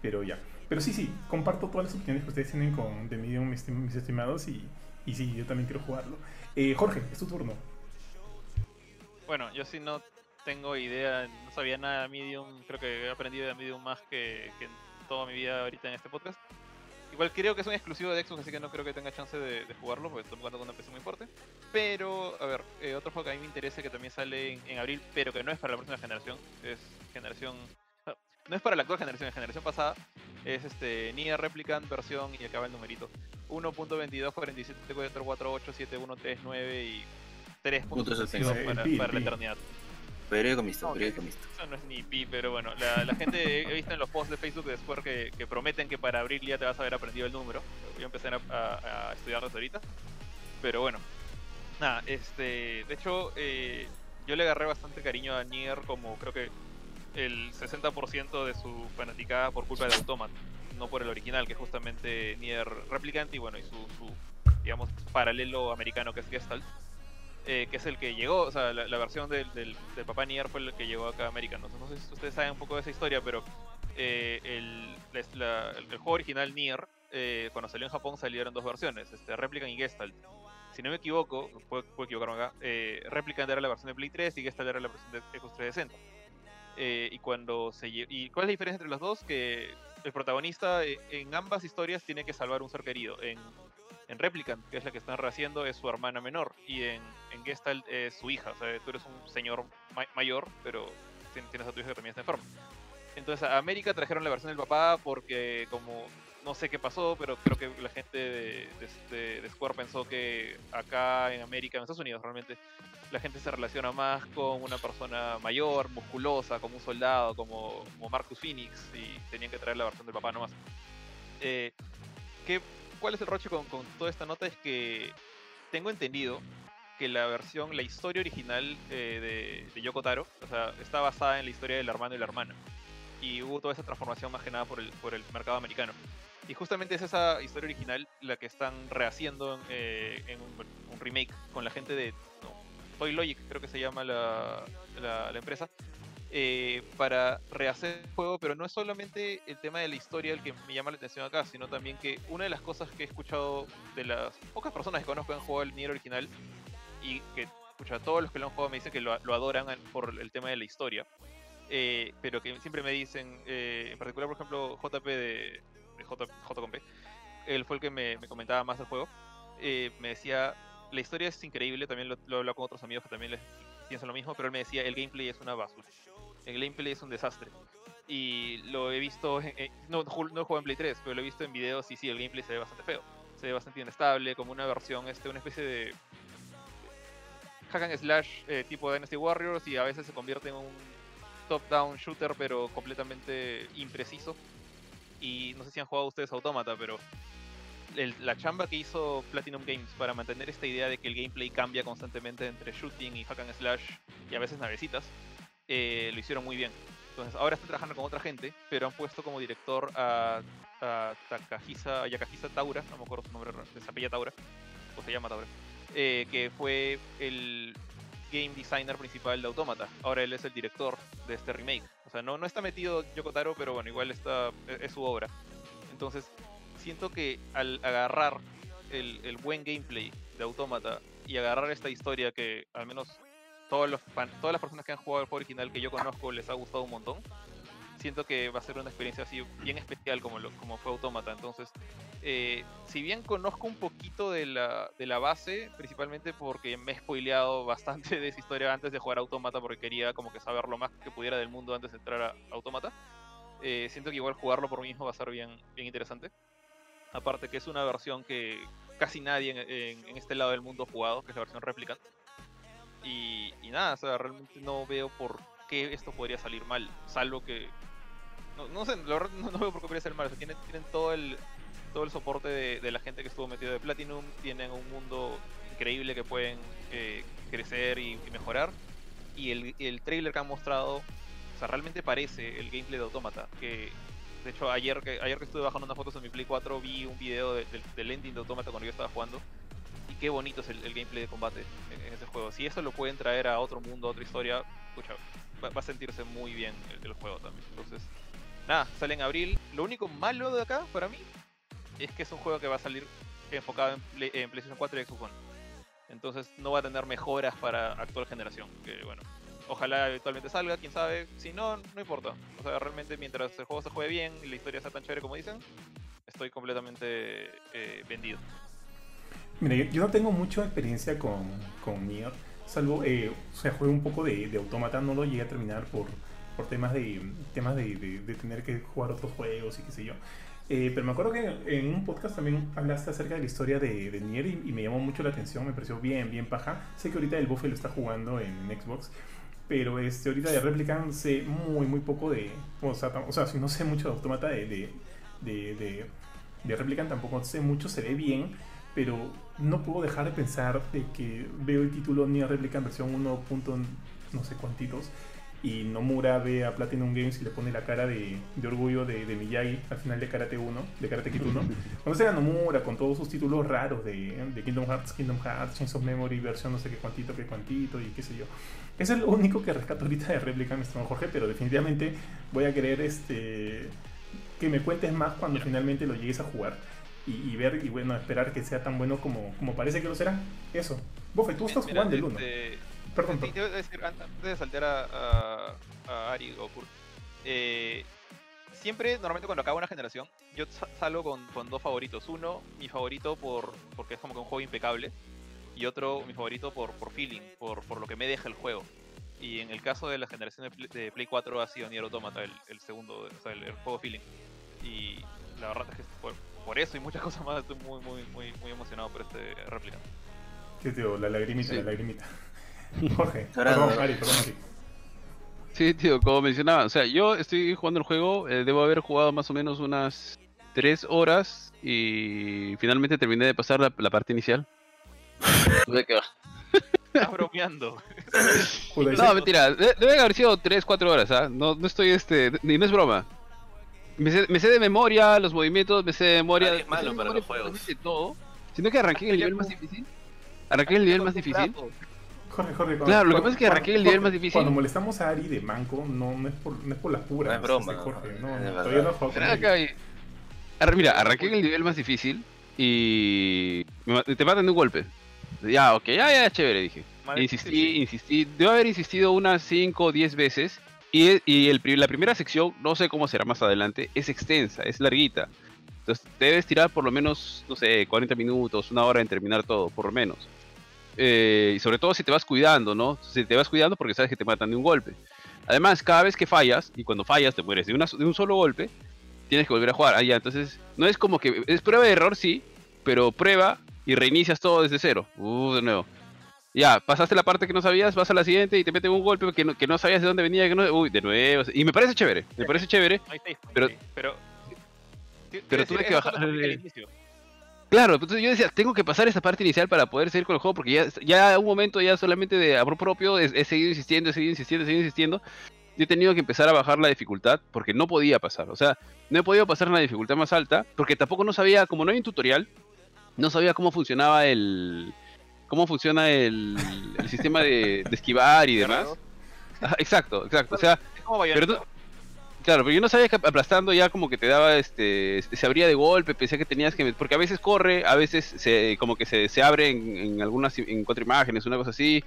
Pero ya. Pero sí, sí, comparto todas las opiniones que ustedes tienen con The Medium, mis, estimados, y, y, sí, yo también quiero jugarlo. Eh, Jorge, es tu turno. Bueno, yo sí no tengo idea, no sabía nada de Medium, creo que he aprendido de Medium más que, que en toda mi vida ahorita en este podcast. Igual creo que es un exclusivo de Xbox, así que no creo que tenga chance de, jugarlo, porque estoy jugando con una PC muy fuerte. Pero, a ver, eh, otro juego que a mí me interesa que también sale en, abril, pero que no es para la próxima generación, es generación... No, es para la actual generación, es generación pasada, es este Nier Replicant versión y acaba el numerito 1.224744871139 y 3.65 para, para la eternidad. Periódico mixto, periódico mixto. Eso no es ni pi, pero bueno, la, gente he visto en los posts de Facebook de Square que, prometen que para abril ya te vas a haber aprendido el número. Yo empecé a, a, estudiarlo ahorita. Pero bueno, nada, este. De hecho, eh, yo le agarré bastante cariño a Nier como creo que el 60% de su fanaticada por culpa de Automat, no por el original, que es justamente Nier Replicant y bueno, y su, su digamos, paralelo americano que es Gestalt. Eh, que es el que llegó, o sea, la, versión del, del, papá Nier fue el que llegó acá a América. No, sé si ustedes saben un poco de esa historia, pero eh, el, juego original Nier, eh, cuando salió en Japón, salieron dos versiones, este, Replicant y Gestalt. Si no me equivoco, puedo, equivocarme acá, Replicant era la versión de Play 3 y Gestalt era la versión de Xbox 360. Y cuando se y cuál es la diferencia entre los dos que el protagonista en ambas historias tiene que salvar un ser querido en en Replicant, que es la que están rehaciendo, es su hermana menor. Y en, en Gestalt es su hija. O sea, tú eres un señor mayor, pero tienes a tu hija que también está enferma. Entonces a América trajeron la versión del papá porque como no sé qué pasó, pero creo que la gente de, de, de, Square pensó que acá en América, en Estados Unidos realmente, la gente se relaciona más con una persona mayor, musculosa, como un soldado, como, como Marcus Phoenix, y tenían que traer la versión del papá nomás. Eh, ¿qué, cuál es el roche con, toda esta nota es que tengo entendido que la versión, la historia original eh, de, Yoko Taro, o sea, está basada en la historia del hermano y la hermana. Y hubo toda esa transformación más que nada por el, por el mercado americano. Y justamente es esa historia original la que están rehaciendo eh, en un, remake con la gente de Toy Logic, creo que se llama la, empresa, eh, para rehacer el juego, pero no es solamente el tema de la historia el que me llama la atención acá, sino también que una de las cosas que he escuchado de las pocas personas que conozco que han jugado el Nier original y que escucha, todos los que lo han jugado me dicen que lo, adoran por el tema de la historia, eh, pero que siempre me dicen, en particular por ejemplo JP de, de J, él fue el que me, comentaba más del juego, me decía, la historia es increíble, también lo, he hablado con otros amigos que también les piensan lo mismo, pero él me decía, el gameplay es una basura el gameplay es un desastre. Y lo he visto, no, no he jugado en Play 3, pero lo he visto en videos y sí, el gameplay se ve bastante feo. Se ve bastante inestable, como una versión, este, una especie de hack and slash eh, tipo Dynasty Warriors y a veces se convierte en un top-down shooter pero completamente impreciso. Y no sé si han jugado ustedes Automata, pero la chamba que hizo Platinum Games para mantener esta idea de que el gameplay cambia constantemente entre shooting y hack and slash y a veces navecitas, eh, lo hicieron muy bien. Entonces ahora están trabajando con otra gente, pero han puesto como director a, a Takahisa, Yakahisa Taura, no me acuerdo su nombre, se apella Taura, o se llama Taura, eh, que fue el game designer principal de Automata. Ahora él es el director de este remake. O sea, no, no está metido Yokotaro, pero bueno, igual está, es, su obra. Entonces, siento que al agarrar el, el buen gameplay de Automata y agarrar esta historia que al menos todos los todas las personas que han jugado el juego original que yo conozco les ha gustado un montón. Siento que va a ser una experiencia así bien especial como, lo, como fue Automata. Entonces, eh, si bien conozco un poquito de la, de la base, principalmente porque me he spoileado bastante de esa historia antes de jugar Automata porque quería como que saber lo más que pudiera del mundo antes de entrar a Automata, eh, siento que igual jugarlo por mí mismo va a ser bien, bien interesante. Aparte que es una versión que casi nadie en, en este lado del mundo ha jugado, que es la versión Replicant. Y, nada, o sea, realmente no veo por qué esto podría salir mal, salvo que... No, sé, la verdad no, veo por qué podría salir mal, o sea, tienen, tienen todo el todo el soporte de, la gente que estuvo metido de Platinum. Tienen un mundo increíble que pueden eh, crecer y, mejorar. Y el, el trailer que han mostrado, o sea, realmente parece el gameplay de Automata. Que de hecho, ayer que, ayer que estuve bajando unas fotos en mi Play 4, vi un video del ending de Automata cuando yo estaba jugando. Y qué bonito es el, gameplay de combate en, ese juego. Si eso lo pueden traer a otro mundo, a otra historia, escucha, va, a sentirse muy bien el, juego también. Entonces, nada, sale en abril. Lo único malo de acá, para mí, es que es un juego que va a salir enfocado en, en PlayStation 4 y Xbox One. Entonces no va a tener mejoras para actual generación. Que bueno, ojalá eventualmente salga, quién sabe. Si no, no importa. O sea, realmente mientras el juego se juegue bien y la historia sea tan chévere como dicen, estoy completamente eh, vendido. Mira, yo, no tengo mucha experiencia con, con Nier, salvo, eh, o sea, juego un poco de, de automata, no lo llegué a terminar por, por temas de temas de, de, tener que jugar otros juegos y qué sé yo. Eh, pero me acuerdo que en un podcast también hablaste acerca de la historia de, de Nier y, me llamó mucho la atención, me pareció bien, bien paja. Sé que ahorita el Buffet lo está jugando en Xbox, pero este, ahorita de Replicant sé muy, muy poco de. O sea, o sea si no sé mucho de Automata de, de, de, de, Replicant, tampoco sé mucho, se ve bien, pero no puedo dejar de pensar de que veo el título Nier Replicant versión 1. no sé cuántitos y Nomura ve a Platinum Games y le pone la cara de, orgullo de, Miyagi al final de Karate 1, de Karate Kid 1. Cuando era Nomura con todos sus títulos raros de, Kingdom Hearts, Kingdom Hearts, Chains of Memory, versión no sé qué cuantito, qué cuantito y qué sé yo. Es el único que rescato ahorita de réplica, mi Jorge, pero definitivamente voy a querer este que me cuentes más cuando finalmente lo llegues a jugar. Y, ver y bueno, esperar que sea tan bueno como, como parece que lo será. Eso. Bofe, tú estás jugando el 1. Perdón, decir, antes de saltar a, a, Ari o Kurt, eh, siempre, normalmente cuando acaba una generación, yo salgo con, con, dos favoritos. Uno, mi favorito por porque es como que un juego impecable. Y otro, mi favorito por, por feeling, por, por lo que me deja el juego. Y en el caso de la generación de Play, 4 ha sido Nier Automata el, el segundo, o sea, el, juego feeling. Y la verdad es que por, por, eso y muchas cosas más estoy muy, muy, muy, muy emocionado por este réplica. Sí, tío, la lagrimita, la lagrimita. Jorge, perdón, Sí, tío, como mencionaba, o sea, yo estoy jugando el juego, eh, debo haber jugado más o menos unas 3 horas y finalmente terminé de pasar la, parte inicial. Estás bromeando. no, mentira, debe haber sido 3, 4 horas, ¿ah? No, no estoy este, ni no es broma. Me sé, me sé, de memoria los movimientos, me sé de memoria. es malo para los juegos. todo, sino que arranqué en el nivel más difícil. Arranqué en el nivel más difícil. Jorge, Jorge, claro, lo que pasa es que arranqué el nivel más difícil. Cuando molestamos a Ari de manco, no, no, es, por, no es por las puras. No es broma. Jorge, no, no, todavía no juego Mira, arranqué en el nivel más difícil y te matan de un golpe. Ya, ok, ya, ya, chévere, dije. insistí, insistí. Debo haber insistido unas 5 o 10 veces. Y, y el, la primera sección, no sé cómo será más adelante, es extensa, es larguita. Entonces debes tirar por lo menos, no sé, 40 minutos, una hora en terminar todo, por lo menos. Eh, y sobre todo si te vas cuidando, ¿no? Si te vas cuidando porque sabes que te matan de un golpe. Además, cada vez que fallas, y cuando fallas te mueres de, de un solo golpe, tienes que volver a jugar. Ah, ya, entonces, no es como que. Es prueba de error, sí, pero prueba y reinicias todo desde cero. Uh, de nuevo. Ya, pasaste la parte que no sabías, vas a la siguiente y te meten un golpe que no, que no sabías de dónde venía. Que no, uy, de nuevo. Y me parece chévere, me parece chévere. Pero. Pero. Pero tuve que bajar. Claro, entonces yo decía, tengo que pasar esa parte inicial para poder seguir con el juego, porque ya, ya un momento ya solamente de abro propio he, seguido insistiendo, he seguido insistiendo, he seguido insistiendo. Yo he tenido que empezar a bajar la dificultad porque no podía pasar. O sea, no he podido pasar la dificultad más alta porque tampoco no sabía, como no hay un tutorial, no sabía cómo funcionaba el. cómo funciona el, el sistema de, esquivar y demás. exacto, exacto. O sea, pero, Claro, pero yo no sabía que aplastando ya como que te daba, este, se abría de golpe, pensé que tenías que, porque a veces corre, a veces se, como que se, se abre en, algunas, en cuatro imágenes, una cosa así,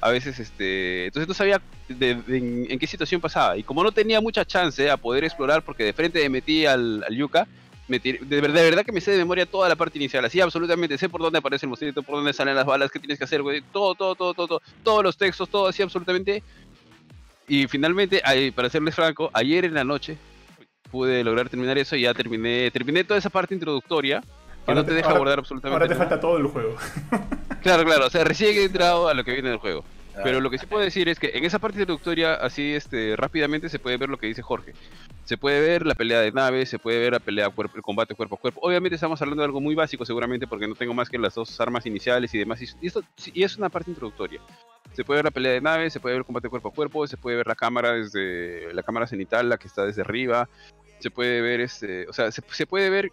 a veces, este, entonces no sabía en, qué situación pasaba, y como no tenía mucha chance a poder explorar, porque de frente me metí al, al Yuka, de, verdad, de verdad que me sé de memoria toda la parte inicial, así absolutamente, sé por dónde aparece el monstruito, por dónde salen las balas, qué tienes que hacer, güey, todo, todo, todo, todo, todos los textos, todo así absolutamente, y finalmente, para serles franco, ayer en la noche pude lograr terminar eso y ya terminé, terminé toda esa parte introductoria que no te, deja abordar absolutamente Ahora te falta todo el juego. claro, claro, o sea, recién he entrado a lo que viene del juego. Pero lo que sí puedo decir es que en esa parte introductoria, así este, rápidamente se puede ver lo que dice Jorge. Se puede ver la pelea de naves, se puede ver la pelea cuerpo, el combate cuerpo a cuerpo. Obviamente estamos hablando de algo muy básico, seguramente, porque no tengo más que las dos armas iniciales y demás. Y, esto, y es una parte introductoria. Se puede ver la pelea de naves, se puede ver el combate cuerpo a cuerpo, se puede ver la cámara desde la cámara cenital, la que está desde arriba. Se puede ver este, o sea, se, puede ver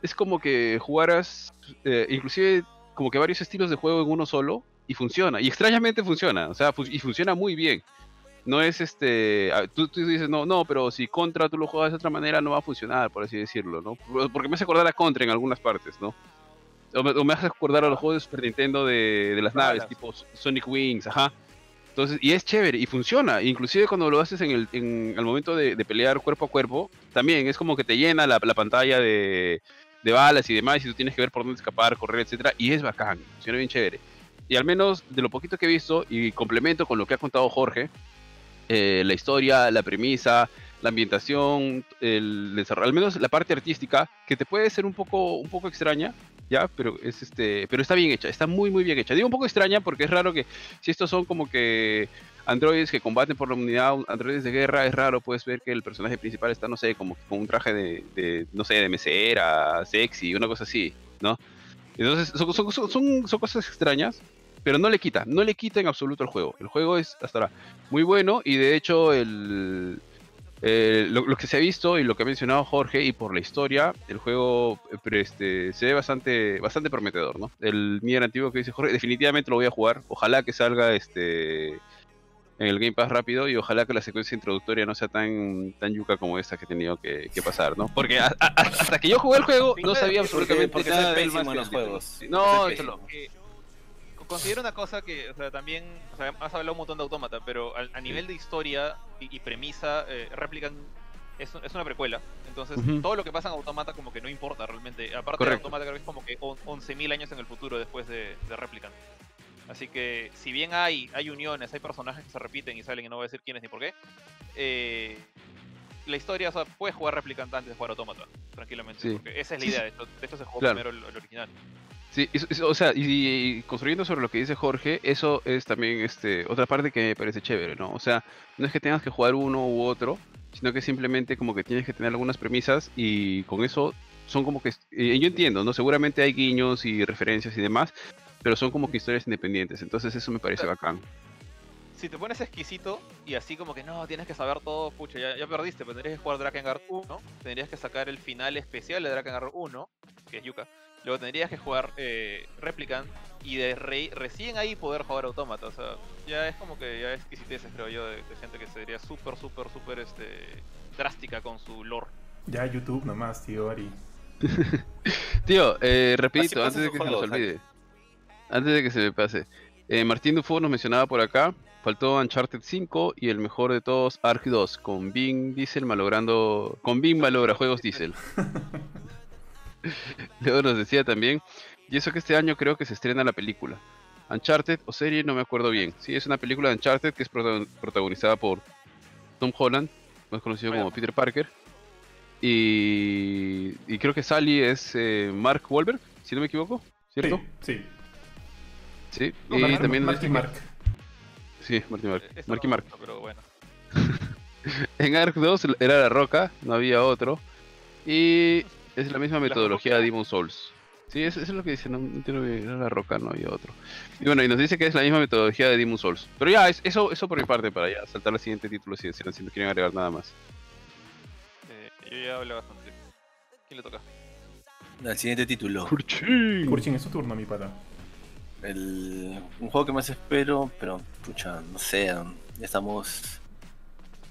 es como que jugaras eh, inclusive como que varios estilos de juego en uno solo y funciona. Y extrañamente funciona, o sea, y funciona muy bien. No es este, ah, tú, dices, no, no, pero si Contra tú lo juegas de otra manera no va a funcionar, por así decirlo, ¿no? Porque me hace acordar a Contra en algunas partes, ¿no? O me, hace acordar a los juegos de Super Nintendo de, las naves, tipo Sonic Wings, ajá. Entonces, y es chévere y funciona. Inclusive cuando lo haces en el, en el momento de, pelear cuerpo a cuerpo, también es como que te llena la, la pantalla de, de, balas y demás, y tú tienes que ver por dónde escapar, correr, etcétera, y es bacán, funciona bien chévere y al menos de lo poquito que he visto, y complemento con lo que ha contado Jorge, eh, la historia, la premisa, la ambientación, el desarrollo, al menos la parte artística, que te puede ser un poco, un poco extraña, ya, pero es este, pero está bien hecha, está muy muy bien hecha. Digo un poco extraña porque es raro que si estos son como que androides que combaten por la humanidad, androides de guerra, es raro, puedes ver que el personaje principal está, no sé, como con un traje de, no sé, de mesera, sexy, una cosa así, ¿no? Entonces, son, son, son cosas extrañas, pero no le quita, no le quita en absoluto el juego. El juego es hasta ahora muy bueno y de hecho el, lo, que se ha visto y lo que ha mencionado Jorge y por la historia, el juego este, se ve bastante, bastante prometedor, ¿no? El Nier antiguo que dice Jorge, definitivamente lo voy a jugar. Ojalá que salga este en el Game Pass rápido y ojalá que la secuencia introductoria no sea tan, tan yuca como esta que he tenido que, pasar, ¿no? Porque hasta que yo jugué el juego no sabía absolutamente nada del más los juegos. No, considero una cosa que, o sea, también, o sea, has hablado un montón de Autómata, pero a, nivel de historia y, premisa, eh, Replican es, es, una precuela. Entonces, todo lo que pasa en Autómata como que no importa realmente. Aparte de Autómata creo que es como que 11.000 años en el futuro después de, de Replicant. Así que, si bien hay, hay uniones, hay personajes que se repiten y salen y no voy a decir quiénes ni por qué, eh, la historia, o sea, puedes jugar Replicant antes de jugar Autómata, tranquilamente. Porque esa es la idea, de esto, se jugó primero el original. Sí, o sea, y, construyendo sobre lo que dice Jorge, eso es también este otra parte que me parece chévere, ¿no? O sea, no es que tengas que jugar uno u otro, sino que simplemente como que tienes que tener algunas premisas y con eso son como que... yo entiendo, ¿no? Seguramente hay guiños y referencias y demás, pero son como que historias independientes, entonces eso me parece bacán. Si te pones exquisito y así como que no, tienes que saber todo, pucha, ya, ya perdiste, tendrías que jugar Drakengard 1, tendrías que sacar el final especial de Drakengard 1, que es Yuka, Luego tendrías que jugar eh, Replicant y de recién ahí poder jugar Automata. O sea, ya es como que ya es exquisiteces, creo yo, de, gente que sería súper, súper, súper este, drástica con su lore. Ya YouTube nomás, tío Ari. tío, eh, repito, antes de que se nos olvide. Antes de que se me pase. Eh, Martín Dufo nos mencionaba por acá. Faltó Uncharted 5 y el mejor de todos, Ark 2, con Bing Diesel malogrando. Con Bing malogra juegos Diesel. Luego nos decía también, y eso que este año creo que se estrena la película. Uncharted o serie, no me acuerdo bien. Sí, es una película de Uncharted que es protagonizada por Tom Holland, más conocido como Peter Parker. Y, creo que Sally es eh, Mark Wahlberg, si no me equivoco, ¿cierto? Sí. Sí, y también... Marky Mark. Sí, Marky Mark. Marky Mark. Pero bueno. en Ark 2 era La Roca, no había otro. Y es la misma metodología de Demon Souls. Sí, eso, es lo que dice, no, entiendo era la roca, no había otro. Y bueno, y nos dice que es la misma metodología de Demon Souls. Pero ya, eso, eso por mi parte, para ya saltar al siguiente título si, si, no quieren agregar nada más. Eh, yo ya hablé bastante. ¿Quién le toca? Al siguiente título. Kurchin. Kurchin, es su turno, mi pata. El, un juego que más espero, pero pucha, no sé, ya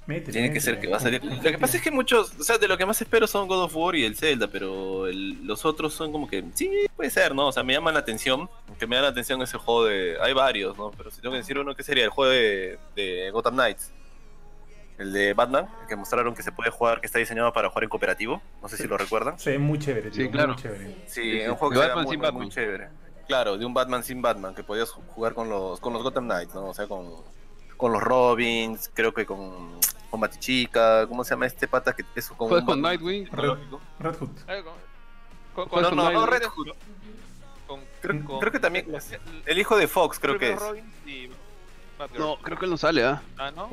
tiene que ser que va a salir. Lo que pasa es que muchos, o sea, de lo que más espero son God of War y el Zelda, pero los otros son como que, sí, puede ser, ¿no? O sea, me llaman la atención, que me da la atención ese juego de... Hay varios, ¿no? Pero si tengo que decir uno, ¿qué sería? El juego de, de Gotham Knights. El de Batman, que mostraron que se puede jugar, que está diseñado para jugar en cooperativo. No sé si lo recuerdan. Sí, muy chévere, Sí, claro. Muy chévere. Sí, un juego que Batman muy, sin Batman. muy chévere. Claro, de un Batman sin Batman, que podías jugar con los, con los Gotham Knights, ¿no? O sea, con, con los Robins, creo que con con Batichica, ¿cómo se llama este pata que es como ¿Juegas con Nightwing? Red, Red Hood. Con, con, no, no, no, Red Hood. Creo, creo, que también el hijo de Fox creo, que es. No, creo que él no sale, ¿ah? Ah, ¿no?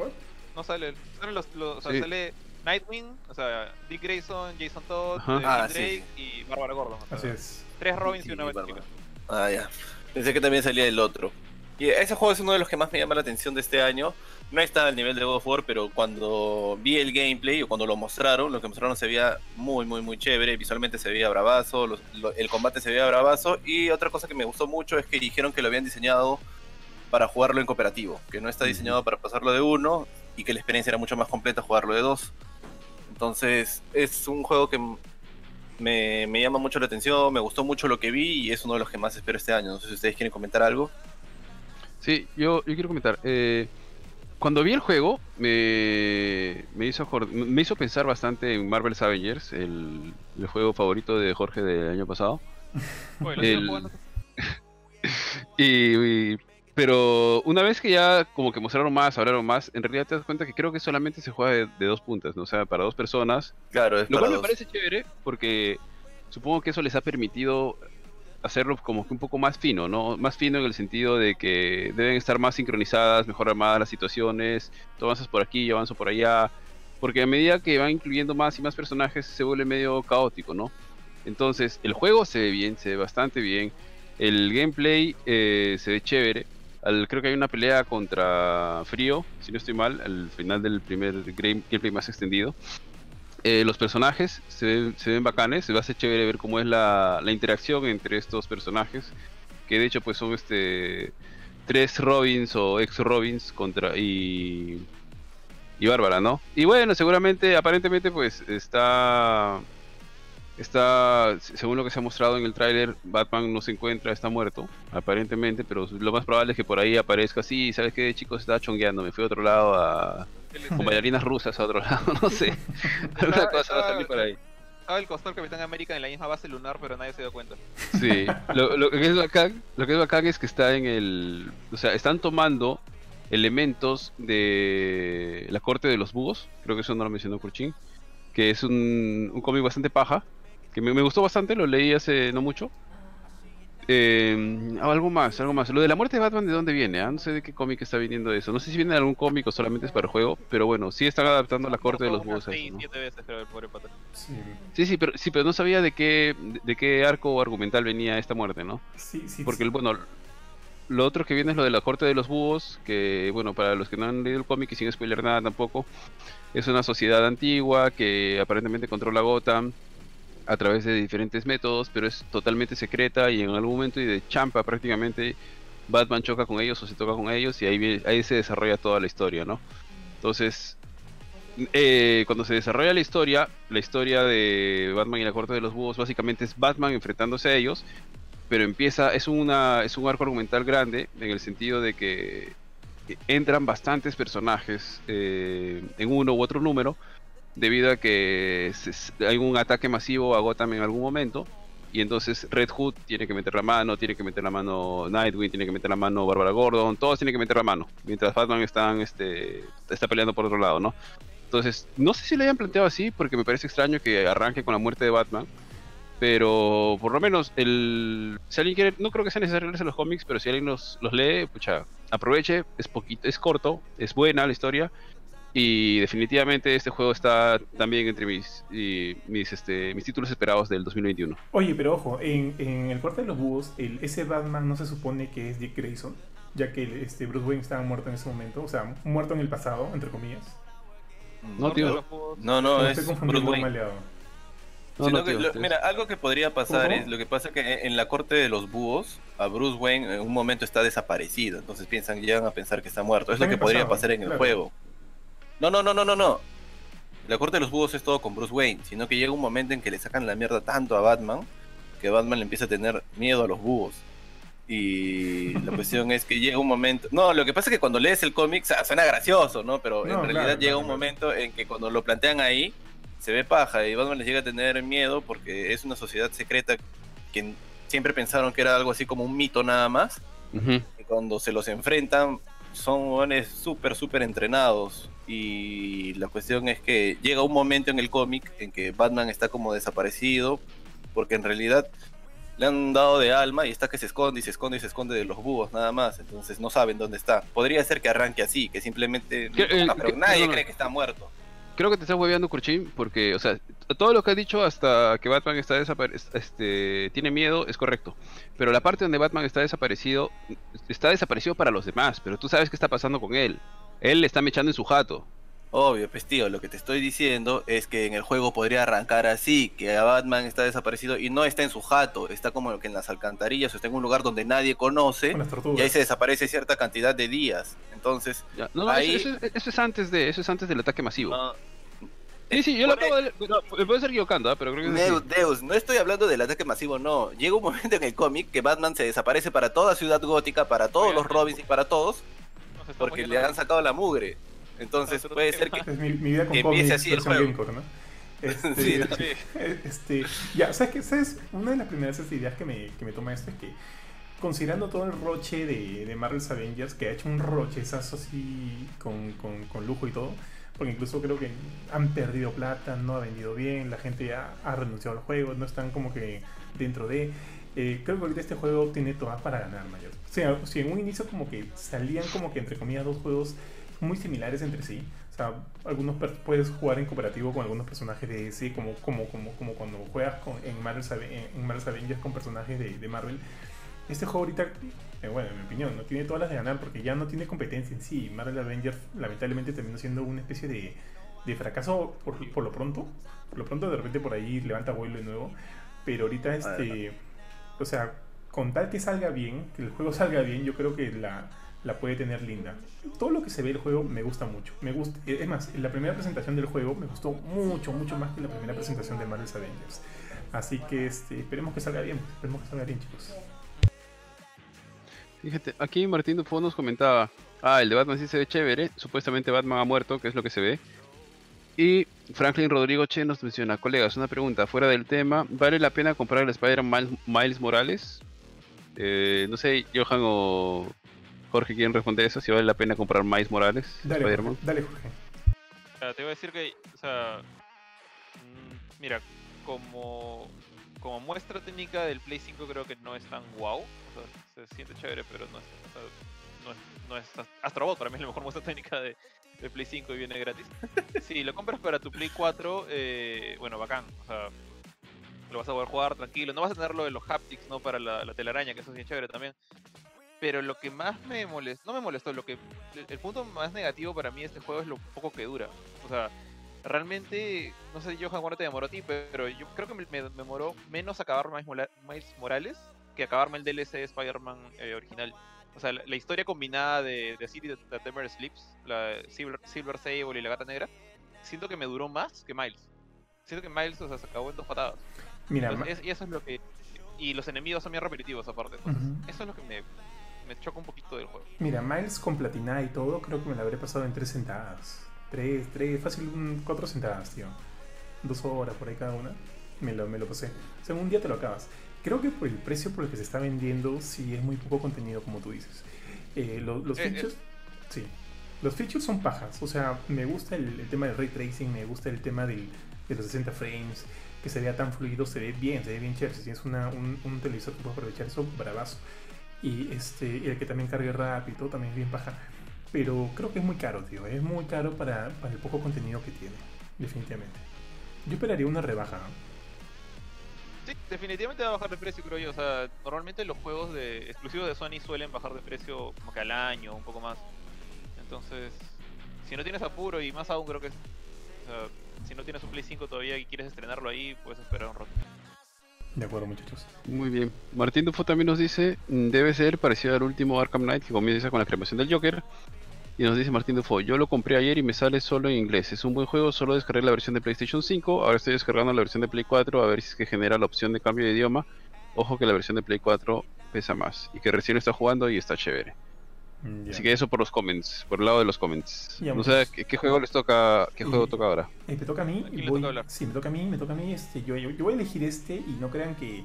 No sale. Salen los, los, o sea, sale Nightwing, o sea, Dick Grayson, Jason Todd, eh, ah, Drake y Bárbara Gordon. Así es. Tres Robins y, una Batman. Ah, ya. Pensé que también salía el otro. Y ese juego es uno de los que más me llama la atención de este año. No está al nivel de God of War, pero cuando vi el gameplay o cuando lo mostraron, lo que mostraron se veía muy, muy, muy chévere. Visualmente se veía bravazo, el combate se veía bravazo. Y otra cosa que me gustó mucho es que dijeron que lo habían diseñado para jugarlo en cooperativo, que no está diseñado para pasarlo de uno y que la experiencia era mucho más completa jugarlo de dos. Entonces es un juego que me, me llama mucho la atención, me gustó mucho lo que vi y es uno de los que más espero este año. No sé si ustedes quieren comentar algo. Sí, yo, yo quiero comentar. Eh, cuando vi el juego, me, me, hizo, me hizo pensar bastante en Marvel's Avengers, el, el juego favorito de Jorge del año pasado. y, pero una vez que ya como que mostraron más, hablaron más, en realidad te das cuenta que creo que solamente se juega de, dos puntas, ¿no? O sea, para dos personas. Claro, es Lo cual me parece chévere porque supongo que eso les ha permitido hacerlo como que un poco más fino, ¿no? Más fino en el sentido de que deben estar más sincronizadas, mejor armadas las situaciones, tú avanzas por aquí, yo avanzo por allá, porque a medida que van incluyendo más y más personajes se vuelve medio caótico, ¿no? Entonces, el juego se ve bien, se ve bastante bien, el gameplay eh, se ve chévere, creo que hay una pelea contra Frío, si no estoy mal, al final del primer gameplay más extendido. Eh, los personajes se ven, se ven bacanes, se va a hacer chévere ver cómo es la, interacción entre estos personajes, que de hecho pues son este tres Robins o ex Robins contra y y Bárbara, ¿no? Y bueno, seguramente, aparentemente pues está está según lo que se ha mostrado en el tráiler, Batman no se encuentra, está muerto, aparentemente, pero lo más probable es que por ahí aparezca así, ¿sabes qué, chicos? Está chongueando, me fui a otro lado a con bailarinas rusas a otro lado, no sé. Alguna cosa va a salir por ahí. Estaba el costor Capitán América en la misma base lunar, pero nadie se dio cuenta. Sí, lo, que es bacán, lo que es bacán es que está en el. O sea, están tomando elementos de la corte de los búhos, creo que eso no lo mencionó Kurchin, que es un, un cómic bastante paja, que me, me, gustó bastante, lo leí hace no mucho, eh, algo más, algo más. Lo de la muerte de Batman, ¿de dónde viene? Ah, no sé de qué cómic está viniendo eso. No sé si viene de algún cómic o solamente es para el juego, pero bueno, sí están adaptando la corte de los búhos. Sí, sí, sí, pero, sí, pero no sabía de qué, de qué arco argumental venía esta muerte, ¿no? Sí, sí. Porque, bueno, lo otro que viene es lo de la corte de los búhos, que, bueno, para los que no han leído el cómic y sin spoiler nada tampoco, es una sociedad antigua que aparentemente controla Gotham a través de diferentes métodos, pero es totalmente secreta y en algún momento y de champa prácticamente Batman choca con ellos o se toca con ellos y ahí, ahí se desarrolla toda la historia, ¿no? Entonces, eh, cuando se desarrolla la historia, la historia de Batman y la Corte de los Búhos básicamente es Batman enfrentándose a ellos, pero empieza, es, una, es un arco argumental grande en el sentido de que entran bastantes personajes eh, en uno u otro número, debido a que hay un ataque masivo a Gotham en algún momento. Y entonces Red Hood tiene que meter la mano, tiene que meter la mano Nightwing, tiene que meter la mano Barbara Gordon, todos tienen que meter la mano. Mientras Batman están, este, está peleando por otro lado, ¿no? Entonces, no sé si le hayan planteado así, porque me parece extraño que arranque con la muerte de Batman. Pero por lo menos, el, si alguien quiere, no creo que sea necesario leerse los cómics, pero si alguien los, los lee, pucha, aproveche, es poquito, es corto, es buena la historia y definitivamente este juego está también entre mis, mis, este, mis títulos esperados del 2021. Oye, pero ojo, en, en el cuarto de los búhos, el, ese Batman no se supone que es Dick Grayson, ya que este, Bruce Wayne estaba muerto en ese momento, o sea, muerto en el pasado, entre comillas. No, tío. No, no, es Bruce Wayne. mira, algo que podría pasar es lo que pasa que en la corte de los búhos, a Bruce Wayne en un momento está desaparecido, entonces piensan, llegan a pensar que está muerto. Es lo que podría pasar en el juego. No, no, no, no, no, no. La corte de los búhos es todo con Bruce Wayne, sino que llega un momento en que le sacan la mierda tanto a Batman que Batman le empieza a tener miedo a los búhos. Y la cuestión es que llega un momento. No, lo que pasa es que cuando lees el cómic suena gracioso, ¿no? Pero en realidad llega un momento en que cuando lo plantean ahí se ve paja y Batman les llega a tener miedo porque es una sociedad secreta que siempre pensaron que era algo así como un mito nada más. Y cuando se los enfrentan, son jóvenes súper, súper entrenados. Y la cuestión es que llega un momento en el cómic en que Batman está como desaparecido, porque en realidad le han dado de alma y está que se esconde y se esconde y se esconde de los búhos nada más. Entonces no saben dónde está. Podría ser que arranque así, que simplemente... eh, pero nadie cree que está muerto. Creo que te estás hueveando, Kurchin, porque, o sea, todo lo que has dicho hasta que Batman está este, tiene miedo es correcto. Pero la parte donde Batman está desaparecido, está desaparecido para los demás, pero tú sabes qué está pasando con él. Él le está mechando en su jato. Obvio, pues tío, lo que te estoy diciendo es que en el juego podría arrancar así, que Batman está desaparecido y no está en su jato, está como que en las alcantarillas o está en un lugar donde nadie conoce y ahí se desaparece cierta cantidad de días. Entonces, no, ahí... eso, es antes de eso es antes del ataque masivo. Sí, sí, yo lo acabo de... Me puedo estar equivocando, ¿eh? pero creo que Deus, Deus, no estoy hablando del ataque masivo, no. Llega un momento en el cómic que Batman se desaparece para toda Ciudad Gótica, para todos los Robins y para todos, porque le han sacado la mugre. Entonces puede ser que, es mi, vida con empiece así el juego. ¿no? Este, sí, este, ya, ¿sabes qué? ¿Sabes? Una de las primeras ideas que me, que me toma esto es que considerando todo el roche de, de Marvel's Avengers, que ha hecho un rochezazo así con, con, con, lujo y todo, porque incluso creo que han perdido plata, no ha vendido bien, la gente ya ha renunciado al juego, no están como que dentro de... Eh, creo que ahorita este juego tiene todas para ganar, mayor. Sea, si en un inicio como que salían como que entre comillas dos juegos muy similares entre sí. O sea, algunos puedes jugar en cooperativo con algunos personajes de DC, como, como, como, como cuando juegas con, en, Marvel, en Marvel Avengers con personajes de, de Marvel. Este juego ahorita, eh, bueno, en mi opinión, no tiene todas las de ganar porque ya no tiene competencia en sí. Marvel Avengers lamentablemente terminó siendo una especie de, de fracaso por, por, lo pronto. Por lo pronto de repente por ahí levanta vuelo de nuevo. Pero ahorita este... O sea, con tal que salga bien, que el juego salga bien, yo creo que la la puede tener linda. Todo lo que se ve del juego me gusta mucho. Me gusta, es más, la primera presentación del juego me gustó mucho, mucho más que la primera presentación de Marvel's Avengers. Así que este, esperemos que salga bien, esperemos que salga bien, chicos. Fíjate, aquí Martín Dufo nos comentaba, ah, el de Batman sí se ve chévere, supuestamente Batman ha muerto, que es lo que se ve. Y Franklin Rodrigo Che nos menciona, colegas, una pregunta, fuera del tema, ¿vale la pena comprar el Spider-Man Miles Morales? Eh, no sé, Johan o Jorge, ¿quieren responder eso? Si vale la pena comprar Miles Morales. Dale, Jorge, dale Jorge. te voy a decir que, o sea, mm, mira, como, como muestra técnica del Play 5 creo que no es tan wow. O sea, se siente chévere, pero no es, no es, no es Astrobot para mí es la mejor muestra técnica de, Play 5 y viene gratis. si lo compras para tu Play 4, eh, bueno, bacán. O sea, lo vas a poder jugar tranquilo. No vas a tener lo de los haptics, ¿no? Para la, la telaraña, que eso es bien chévere también pero lo que más me molestó, no me molestó, lo que el, punto más negativo para mí de este juego es lo poco que dura. O sea, realmente, no sé, Johan, cuánto te demoró a ti, pero yo creo que me, demoró menos acabar Miles Morales que acabarme el DLC de Spider-Man eh, original. O sea, la, historia combinada de, de City the Temper Sleeps, la Silver, Silver Sable y la Gata Negra, siento que me duró más que Miles. Siento que Miles, o sea, se acabó en dos patadas. Mira, y eso es lo que. Y los enemigos son bien repetitivos aparte. Eso es lo que me, me choca un poquito del juego. Mira, Miles con platina y todo, creo que me la habré pasado en tres sentadas. Tres, tres, fácil, cuatro sentadas, tío. Dos horas por ahí cada una. Me lo, me lo pasé. O sea, un día te lo acabas. Creo que por el precio por el que se está vendiendo, sí es muy poco contenido, como tú dices. Eh, los eh, features, sí. Los features son pajas. O sea, me gusta el, tema del ray tracing, me gusta el tema de los 60 frames, que se vea tan fluido, se ve bien, se ve bien chévere. Si tienes una, un, un televisor que puede aprovechar eso, bravazo y, este, el que también cargue rápido, también es bien baja. Pero creo que es muy caro, tío. Es muy caro para, para el poco contenido que tiene, definitivamente. Yo esperaría una rebaja. Sí, definitivamente va a bajar de precio, creo yo. O sea, normalmente los juegos de exclusivos de Sony suelen bajar de precio como que al año, un poco más. Entonces, si no tienes apuro y más aún creo que... O si no tienes un Play 5 todavía y quieres estrenarlo ahí, puedes esperar un rato. De acuerdo, muchachos. Muy bien. Martín Dufo también nos dice, mm, debe ser parecido al último Arkham Knight que comienza con la creación del Joker. Y nos dice Martín Dufo, yo lo compré ayer y me sale solo en inglés. Es un buen juego, solo descargué la versión de PlayStation 5. Ahora estoy descargando la versión de Play 4 a ver si es que genera la opción de cambio de idioma. Ojo que la versión de Play 4 pesa más y que recién está jugando y está chévere. Así que eso por los comments, por el lado de los comments. no sé ¿qué, juego les toca, qué juego toca ahora. Eh, me toca a mí. Y voy, sí, me toca a mí, me toca a mí. Este, yo, yo, voy a elegir este y no crean que,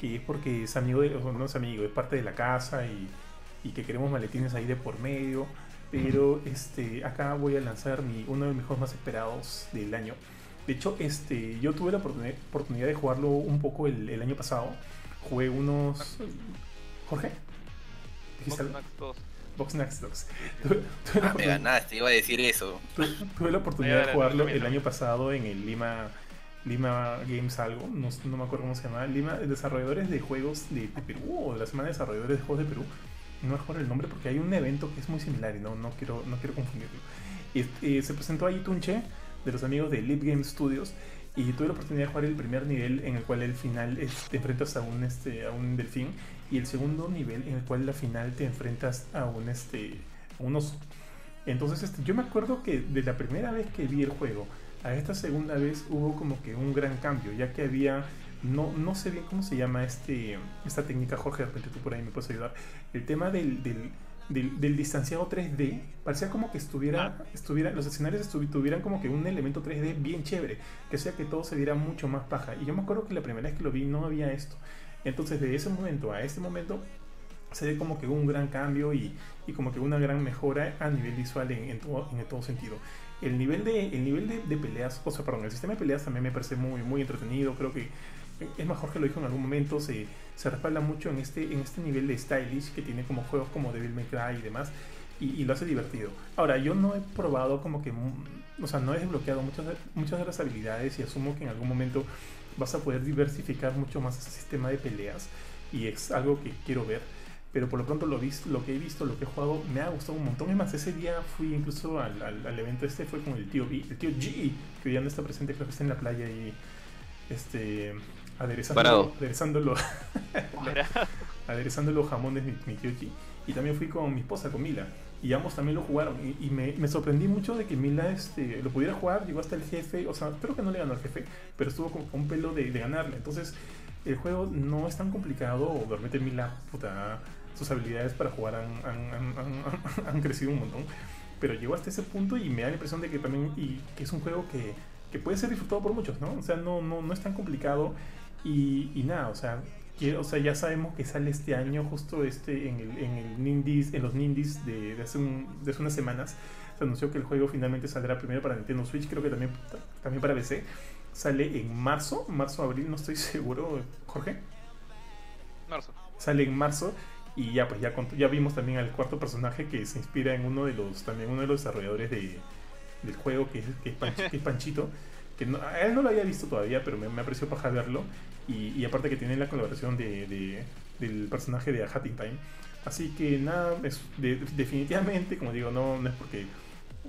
que es porque es amigo de, o no es amigo, es parte de la casa y, y, que queremos maletines ahí de por medio. Pero este, acá voy a lanzar mi, uno de mis juegos más esperados del año. De hecho, este, yo tuve la oportunidad, oportunidad de jugarlo un poco el, el año pasado jugué unos... Jorge. Boxnax 2. Boxnax 2. ah, me ganaste, iba a decir eso. Tuve, la oportunidad de jugarlo el año pasado en el Lima Lima Games algo, no, no, me acuerdo cómo se llama, Lima, desarrolladores de juegos de, Perú, o de la semana de desarrolladores de juegos de Perú, no recuerdo el nombre porque hay un evento que es muy similar y no, no, quiero, no quiero confundirlo. Y, se presentó ahí Tunche, de los amigos de Lip Game Studios, y tuve la oportunidad de jugar el primer nivel en el cual el final te enfrentas a un, este, a un delfín, y el segundo nivel en el cual la final te enfrentas a un, este, a un oso. Entonces este, yo me acuerdo que de la primera vez que vi el juego, a esta segunda vez hubo como que un gran cambio, ya que había, no, no sé bien cómo se llama este, esta técnica, Jorge, de repente tú por ahí me puedes ayudar, el tema del, del, del, distanciado 3D, parecía como que estuviera, ah. estuviera los escenarios tuvieran como que un elemento 3D bien chévere, que sea que todo se viera mucho más paja. Y yo me acuerdo que la primera vez que lo vi no había esto. Entonces de ese momento a este momento se ve como que un gran cambio y, y como que una gran mejora a nivel visual en, en, todo, en todo sentido el nivel de, el nivel de, peleas, o sea, perdón, el sistema de peleas también me parece muy, muy entretenido. Creo que es mejor que lo dijo en algún momento, se, se respalda mucho en este, en este nivel de stylish que tiene como juegos como Devil May Cry y demás. Y, lo hace divertido. Ahora, yo no he probado como que, o sea, no he desbloqueado muchas, muchas de las habilidades y asumo que en algún momento vas a poder diversificar mucho más ese sistema de peleas y es algo que quiero ver pero por lo pronto lo, visto, lo que he visto, lo que he jugado, me ha gustado un montón. Es más, ese día fui incluso al, al, evento este, fue con el tío B, el tío G, que ya no está presente, creo que está en la playa y este, aderezando, aderezándolo, aderezando los jamones mi, mi, tío G. Y también fui con mi esposa, con Mila, y ambos también lo jugaron. Y, me, sorprendí mucho de que Mila este, lo pudiera jugar, llegó hasta el jefe, o sea, creo que no le ganó al jefe, pero estuvo con, un pelo de, de ganarle. Entonces, el juego no es tan complicado, o realmente Mila, puta sus habilidades para jugar han, crecido un montón. Pero llegó hasta ese punto y me da la impresión de que también y que es un juego que, que puede ser disfrutado por muchos, ¿no? O sea, no, no, no es tan complicado y, y nada, o sea, o sea, ya sabemos que sale este año, justo este en, el, en, el Nindies, en los Nindies de, de, hace de hace unas semanas. Se anunció que el juego finalmente saldrá primero para Nintendo Switch, creo que también, también para PC. Sale en marzo, marzo, abril, no estoy seguro, Jorge. Marzo. Sale en marzo y ya, pues ya, ya vimos también al cuarto personaje que se inspira en uno de los, también uno de los desarrolladores de, del juego, que es, que es, Panchito. Que a él no lo había visto todavía, pero me, me apreció paja verlo. Y, aparte que tiene la colaboración de, de, del personaje de A Hatting Time. Así que nada, es, definitivamente, como digo, no, no es porque...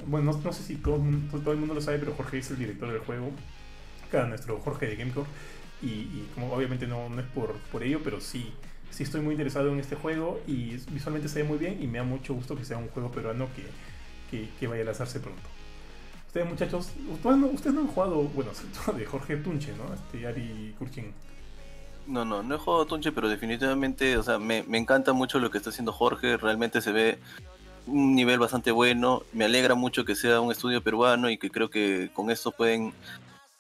Bueno, no, sé si todo, todo, el mundo lo sabe, pero Jorge es el director del juego. Acá nuestro Jorge de Gamecore. Y, y como obviamente no, no es por, por ello, pero sí sí estoy muy interesado en este juego y visualmente se ve muy bien y me da mucho gusto que sea un juego peruano que, que, vaya a lanzarse pronto. Ustedes muchachos, ustedes no, han jugado, bueno, de Jorge Tunche, ¿no? Este Ari Kurchin. No, no, no he jugado Tunche, pero definitivamente, o sea, me, me encanta mucho lo que está haciendo Jorge, realmente se ve un nivel bastante bueno, me alegra mucho que sea un estudio peruano y que creo que con esto pueden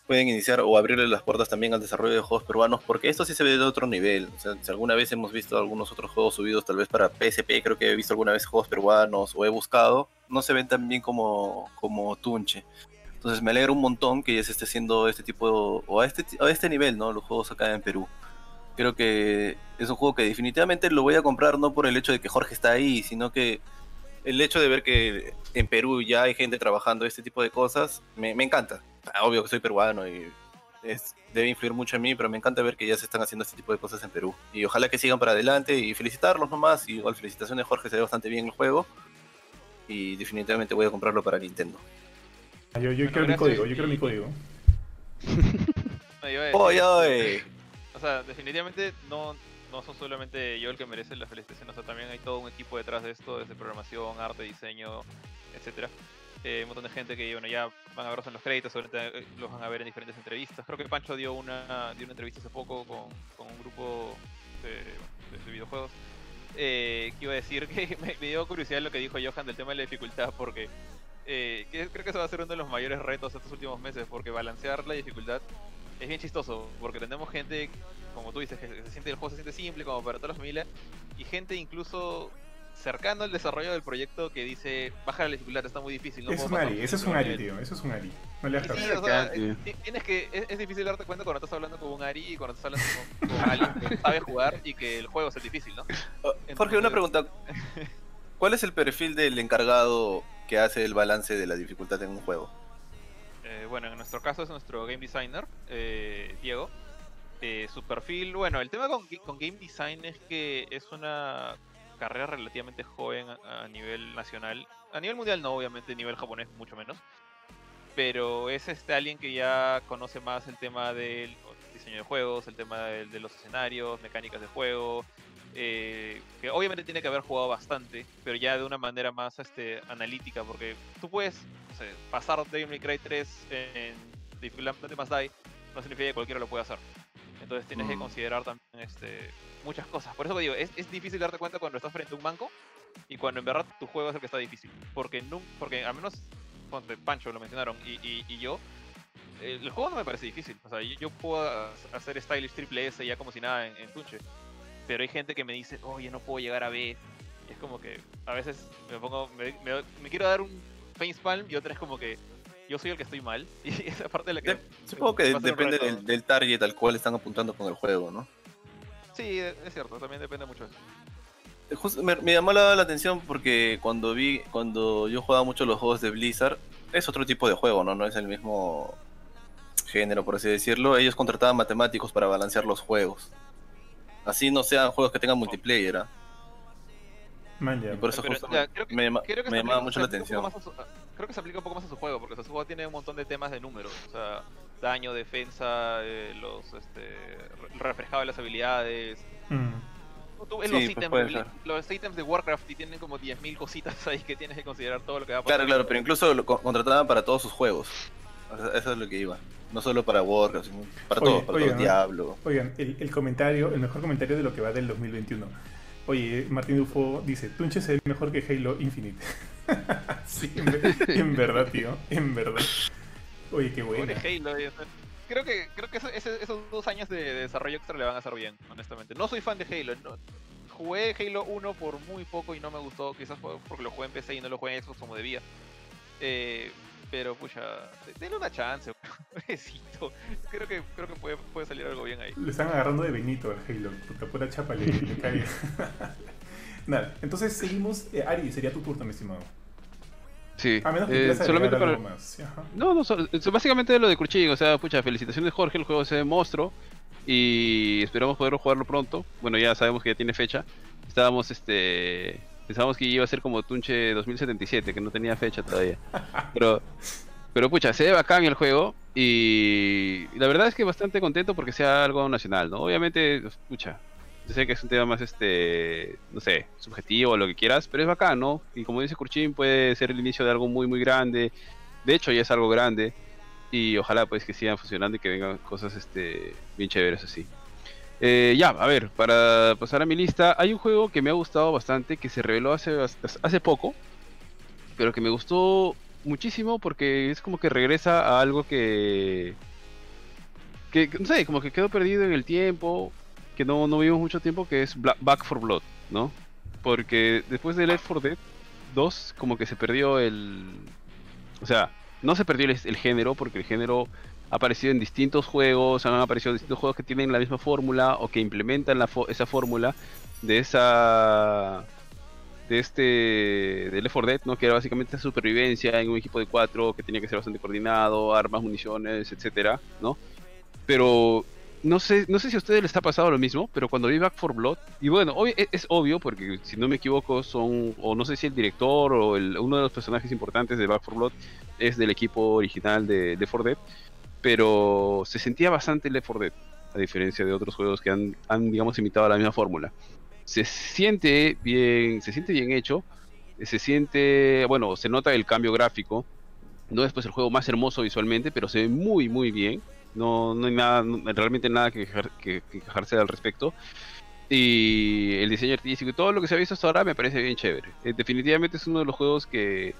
pueden iniciar o abrirle las puertas también al desarrollo de juegos peruanos, porque esto sí se ve de otro nivel. O sea, si alguna vez hemos visto algunos otros juegos subidos, tal vez para PSP, creo que he visto alguna vez juegos peruanos o he buscado, no se ven tan bien como, como Tunche. Entonces me alegra un montón que ya se esté haciendo este tipo, o a este, a este nivel, ¿no? Los juegos acá en Perú. Creo que es un juego que definitivamente lo voy a comprar no por el hecho de que Jorge está ahí, sino que el hecho de ver que en Perú ya hay gente trabajando este tipo de cosas, me, me encanta. Ah, obvio que soy peruano y es, debe influir mucho en mí, pero me encanta ver que ya se están haciendo este tipo de cosas en Perú. Y ojalá que sigan para adelante y felicitarlos nomás. Y igual felicitaciones Jorge, se ve bastante bien el juego. Y definitivamente voy a comprarlo para Nintendo. Ah, yo, quiero mi código, yo quiero mi código. oye, oye. O sea, definitivamente no, no son solamente yo el que merece la felicitación, o sea, también hay todo un equipo detrás de esto, desde programación, arte, diseño, etcétera. Eh, un montón de gente que bueno, ya van a verlos en los créditos, eh, los van a ver en diferentes entrevistas. Creo que Pancho dio una, dio una entrevista hace poco con, con un grupo de, videojuegos. Eh, iba a decir que me, dio curiosidad lo que dijo Johan del tema de la dificultad, porque eh, creo que eso va a ser uno de los mayores retos estos últimos meses, porque balancear la dificultad es bien chistoso, porque tenemos gente, como tú dices, que se siente el juego se siente simple, como para toda la familia, y gente incluso cercano al desarrollo del proyecto que dice, baja la dificultad, está muy difícil. No es un Ari, eso es un Ari, tío, eso es un Ari. No le tienes que, es, difícil darte cuenta cuando estás hablando con un Ari y cuando estás hablando con, alguien que sabe jugar y que el juego es difícil, ¿no? Oh, Jorge, una pregunta. ¿Cuál es el perfil del encargado que hace el balance de la dificultad en un juego? Eh, bueno, en nuestro caso es nuestro game designer, eh, Diego. Eh, su perfil, bueno, el tema con, game design es que es una carrera relativamente joven a, nivel nacional. A nivel mundial no, obviamente, a nivel japonés mucho menos. Pero es este alguien que ya conoce más el tema del diseño de juegos, el tema de, los escenarios, mecánicas de juego. Eh, que obviamente tiene que haber jugado bastante, pero ya de una manera más este, analítica, porque tú puedes pasar Devil May Cry 3 en dificultad más die, no significa que cualquiera lo pueda hacer. Entonces tienes que mm. considerar también este, muchas cosas. Por eso te digo, es, es, difícil darte cuenta cuando estás frente a un banco y cuando en verdad tu juego es el que está difícil. Porque, no, porque al menos, ponte, Pancho lo mencionaron y, y, yo, el juego no me parece difícil. O sea, yo, puedo hacer stylish triple S ya como si nada en, en Tunche. Pero hay gente que me dice, oye, no puedo llegar a B. Y es como que a veces me pongo, me, me, quiero dar un facepalm y otra es como que yo soy el que estoy mal. Y esa parte de la que. supongo que depende del, target al cual están apuntando con el juego, ¿no? Sí, es cierto, también depende mucho de eso. me, llamó la, atención porque cuando vi, cuando yo jugaba mucho los juegos de Blizzard, es otro tipo de juego, ¿no? No es el mismo género, por así decirlo. Ellos contrataban matemáticos para balancear los juegos. Así no sean juegos que tengan multiplayer, ¿ah? y por eso me, llama mucho la atención. creo que se aplica un poco más a su juego, porque su juego tiene un montón de temas de números. O sea, daño, defensa, eh, los este, reflejado de las habilidades. Mm. los, pues ítems, los, ítems, de Warcraft y tienen como 10.000 cositas ahí que tienes que considerar todo lo que va a pasar. Claro, claro, pero incluso lo contrataban para todos sus juegos. Eso es lo que iba. No solo para Warcraft, sino para todos, para oigan, Diablo. Oigan, el, el, comentario, el mejor comentario de lo que va del 2021. Oye, Martín Dufo dice, Tunche se ve mejor que Halo Infinite. sí, en, verdad, tío, en verdad. Oye, qué bueno. Halo, creo que, creo que esos dos años de, desarrollo extra le van a hacer bien, honestamente. No soy fan de Halo, jugué Halo 1 por muy poco y no me gustó, quizás porque lo jugué en PC y no lo jugué en Xbox como debía. Eh, pero pucha, denle una chance, pobrecito. Creo que, creo que puede, puede, salir algo bien ahí. Le están agarrando de Benito al Halo, puta pura chapa le, cae. Nada, entonces seguimos. Eh, Ari, sería tu turno, mi estimado. Sí, a menos que eh, solamente para... algo más. No, no, básicamente lo de Cruching, o sea, pucha, felicitaciones Jorge, el juego se monstruo y esperamos poder jugarlo pronto. Bueno, ya sabemos que ya tiene fecha. Estábamos este Pensábamos que iba a ser como Tunche 2077, que no tenía fecha todavía. Pero, pero pucha, se ve bacán el juego y la verdad es que bastante contento porque sea algo nacional, ¿no? Obviamente, pucha, yo sé que es un tema más, este, no sé, subjetivo o lo que quieras, pero es bacán, ¿no? Y como dice Kurchin, puede ser el inicio de algo muy, muy grande. De hecho, ya es algo grande y ojalá pues que sigan funcionando y que vengan cosas, este, bien chéveres así. Eh, ya, a ver, para pasar a mi lista, hay un juego que me ha gustado bastante, que se reveló hace, hace poco, pero que me gustó muchísimo porque es como que regresa a algo que, que no sé, como que quedó perdido en el tiempo, que no, no vimos mucho tiempo, que es Back for Blood, ¿no? Porque después de Left 4 Dead 2, como que se perdió el... O sea, no se perdió el género, porque el género ha aparecido en distintos juegos, han aparecido distintos juegos que tienen la misma fórmula o que implementan esa fórmula de esa de este de Left 4 Dead, ¿no? que era básicamente supervivencia en un equipo de cuatro que tenía que ser bastante coordinado, armas, municiones, etcétera, ¿no? Pero no sé, no sé si a ustedes les ha pasado lo mismo, pero cuando vi Back 4 Blood, y bueno, es, es, obvio, porque si no me equivoco, son, o no sé si el director o uno de los personajes importantes de Back 4 Blood es del equipo original de Left 4 Dead pero se sentía bastante Left 4 Dead, a diferencia de otros juegos que han, han digamos, imitado la misma fórmula. Se siente bien, se siente bien hecho, se siente, bueno, se nota el cambio gráfico, no es pues el juego más hermoso visualmente, pero se ve muy, muy bien. No, no hay nada, realmente nada que, que, quejarse al respecto. Y el diseño artístico y todo lo que se ha visto hasta ahora me parece bien chévere. Eh, definitivamente es uno de los juegos que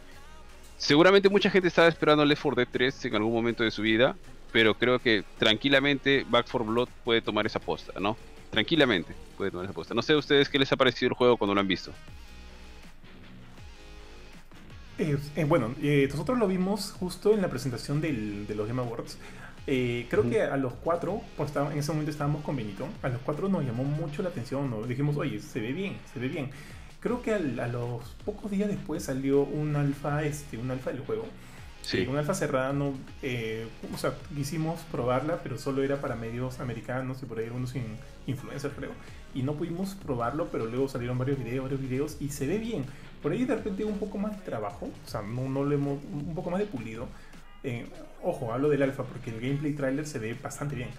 Seguramente mucha gente estaba esperando Left 4 Dead 3 en algún momento de su vida, pero creo que tranquilamente Back 4 Blood puede tomar esa posta, ¿no? Tranquilamente puede tomar esa posta. No sé a ustedes qué les ha parecido el juego cuando lo han visto. Eh, eh, bueno, nosotros lo vimos justo en la presentación del, de los Game Awards. creo que a los cuatro, pues en ese momento estábamos con Benito, a los cuatro nos llamó mucho la atención, nos dijimos, oye, se ve bien, se ve bien. Creo que a los pocos días después salió un alfa, este, un alfa del juego. Sí. un alfa cerrada no, eh, o sea, quisimos probarla, pero solo era para medios americanos y por ahí algunos influencers, creo. Y no pudimos probarlo, pero luego salieron varios videos, varios videos y se ve bien. Por ahí de repente un poco más de trabajo, o sea, no, no le hemos, un poco más de pulido. Eh, ojo, hablo del alfa porque el gameplay trailer se ve bastante bien.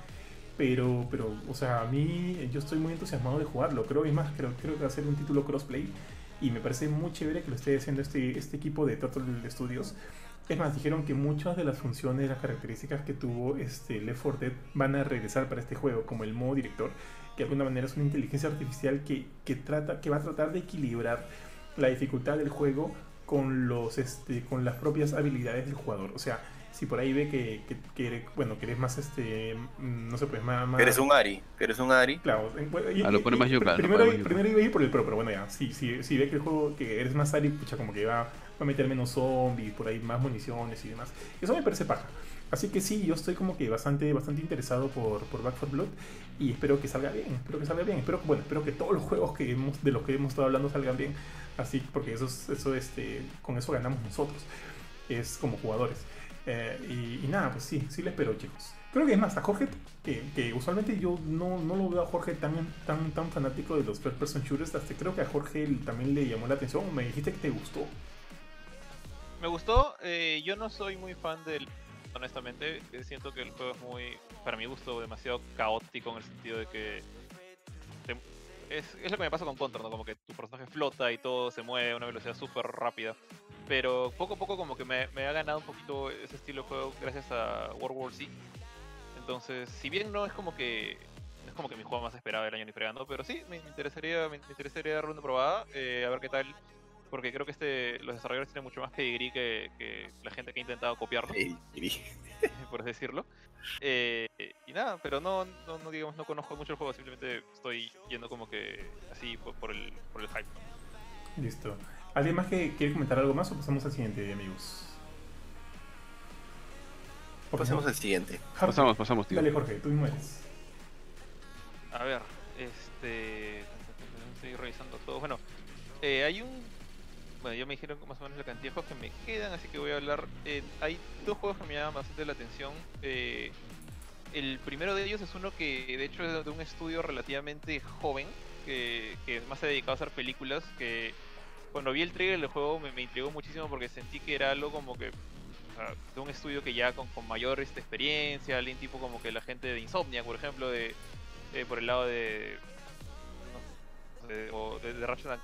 Pero, pero, o sea, a mí yo estoy muy entusiasmado de jugarlo. Creo, es más, creo, creo que va a ser un título crossplay. Y me parece muy chévere que lo esté haciendo este, este equipo de Turtle Studios. Es más, dijeron que muchas de las funciones, las características que tuvo este Left 4 Dead van a regresar para este juego, como el modo director, que de alguna manera es una inteligencia artificial que, que, trata, que va a tratar de equilibrar la dificultad del juego con, los, este, con las propias habilidades del jugador. O sea, si por ahí ve que, que, eres, bueno, que eres más, este, no sé, pues más... más... Eres un Ari, eres un Ari. Claro. Y, ah, lo pone más yo, Primero, primero iba a ir por el pro, pero bueno, ya, si, si, si ve que el juego, que eres más Ari, pucha, como que va, va a meter menos zombies, por ahí más municiones y demás. Eso me parece paja. Así que sí, yo estoy como que bastante, bastante interesado por, por Back 4 Blood y espero que salga bien, espero que salga bien, espero, bueno, espero que todos los juegos que hemos, de los que hemos estado hablando salgan bien, así porque eso, eso este, con eso ganamos nosotros, es como jugadores. Eh, y, nada, pues sí, sí le espero, chicos. Creo que es más, a Jorge, que, usualmente yo no, no, lo veo a Jorge tan, tan, tan fanático de los first person shooters, hasta creo que a Jorge también le llamó la atención. Me dijiste que te gustó. Me gustó, eh, yo no soy muy fan del. Honestamente, siento que el juego es muy, para mi gusto, demasiado caótico en el sentido de que es, es, lo que me pasa con Contra, ¿no? Como que tu personaje flota y todo se mueve a una velocidad súper rápida pero poco a poco como que me, ha ganado un poquito ese estilo de juego gracias a World War Z. Entonces, si bien no es como que es como que mi juego más esperado del año ni fregando, pero sí, me interesaría, me interesaría darle una probada, eh, a ver qué tal, porque creo que este los desarrolladores tienen mucho más que, que, que la gente que ha intentado copiarlo, por decirlo. Eh, y nada, pero no, no, digamos, no conozco mucho el juego, simplemente estoy yendo como que así por, el, por el hype. Listo. ¿Alguien más que quiere comentar algo más o pasamos al siguiente, amigos? pasamos al siguiente. Pasamos, pasamos, tío. Dale, Jorge, tú mismo eres. A ver, este. Estoy revisando todo. Bueno, eh, hay un. Bueno, ya me dijeron más o menos la cantidad de juegos que me quedan, así que voy a hablar. Eh, hay dos juegos que me llaman bastante la atención. Eh, el primero de ellos es uno que, de hecho, es de un estudio relativamente joven, que, que más se ha dedicado a hacer películas, que cuando vi el trailer del juego me, intrigó muchísimo porque sentí que era algo como que de un estudio que ya con, mayor esta experiencia, alguien tipo como que la gente de Insomnia, por ejemplo, de, por el lado de, o de, Ratchet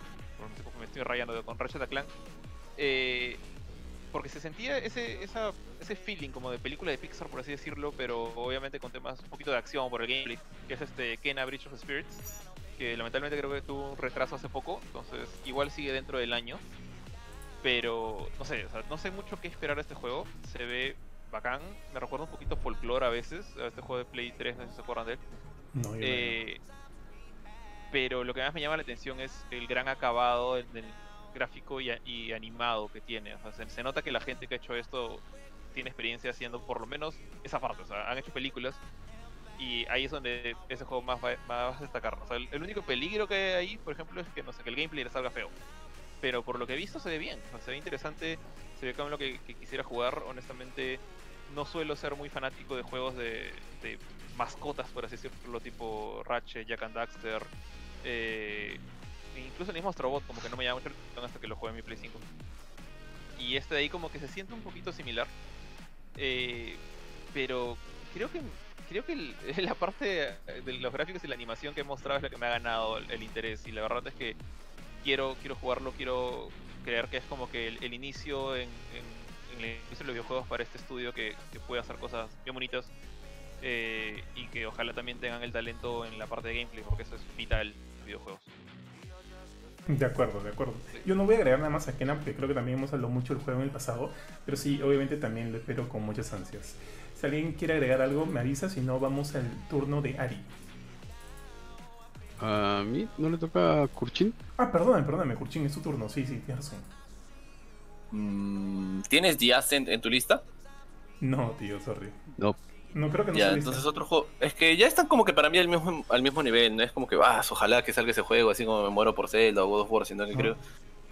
me estoy rayando con Ratchet Clank, eh, porque se sentía ese, esa, ese feeling como de película de Pixar, por así decirlo, pero obviamente con temas un poquito de acción por el gameplay, que es este Kena Bridge of Spirits que lamentablemente creo que tuvo un retraso hace poco, entonces igual sigue dentro del año. Pero no sé, no sé mucho qué esperar de este juego. Se ve bacán, me recuerda un poquito folklore a veces, a este juego de Play 3, no sé si se acuerdan de él. Eh, pero lo que más me llama la atención es el gran acabado del gráfico y, animado que tiene. O sea, se, nota que la gente que ha hecho esto tiene experiencia haciendo por lo menos esa parte. O sea, han hecho películas y ahí es donde ese juego más va, a destacar. El, único peligro que hay ahí, por ejemplo, es que no sé, que el gameplay le salga feo. Pero por lo que he visto se ve bien, se ve interesante, se ve como lo que, quisiera jugar. Honestamente, no suelo ser muy fanático de juegos de, mascotas, por así decirlo, tipo Ratchet, Jack and Daxter. Eh, incluso el mismo Astrobot, como que no me llama mucho la atención hasta que lo juegue en mi Play 5. Y este de ahí como que se siente un poquito similar. Eh, pero creo que creo que la parte de los gráficos y la animación que he mostrado es lo que me ha ganado el, interés. Y la verdad es que quiero, quiero jugarlo, quiero creer que es como que el, inicio en, en, el inicio de los videojuegos para este estudio que, puede hacer cosas bien bonitas. Eh, y que ojalá también tengan el talento en la parte de gameplay, porque eso es vital en los videojuegos. De acuerdo, de acuerdo. Yo no voy a agregar nada más a Kena, porque creo que también hemos hablado mucho del juego en el pasado, pero sí, obviamente también lo espero con muchas ansias. Si alguien quiere agregar algo, me avisa, si no, vamos al turno de Ari. ¿A mí no le toca a Kurchin? Ah, perdóname, perdóname, Kurchin, es tu turno, sí, sí, tienes razón. Mm, ¿Tienes The Ascent en tu lista? No, tío, sorry. No. No creo que no Ya, sea entonces lista. otro juego. Es que ya están como que para mí al mismo, al mismo nivel, no es como que, ah, ojalá que salga ese juego, así como me muero por Zelda o God of War, sino que creo.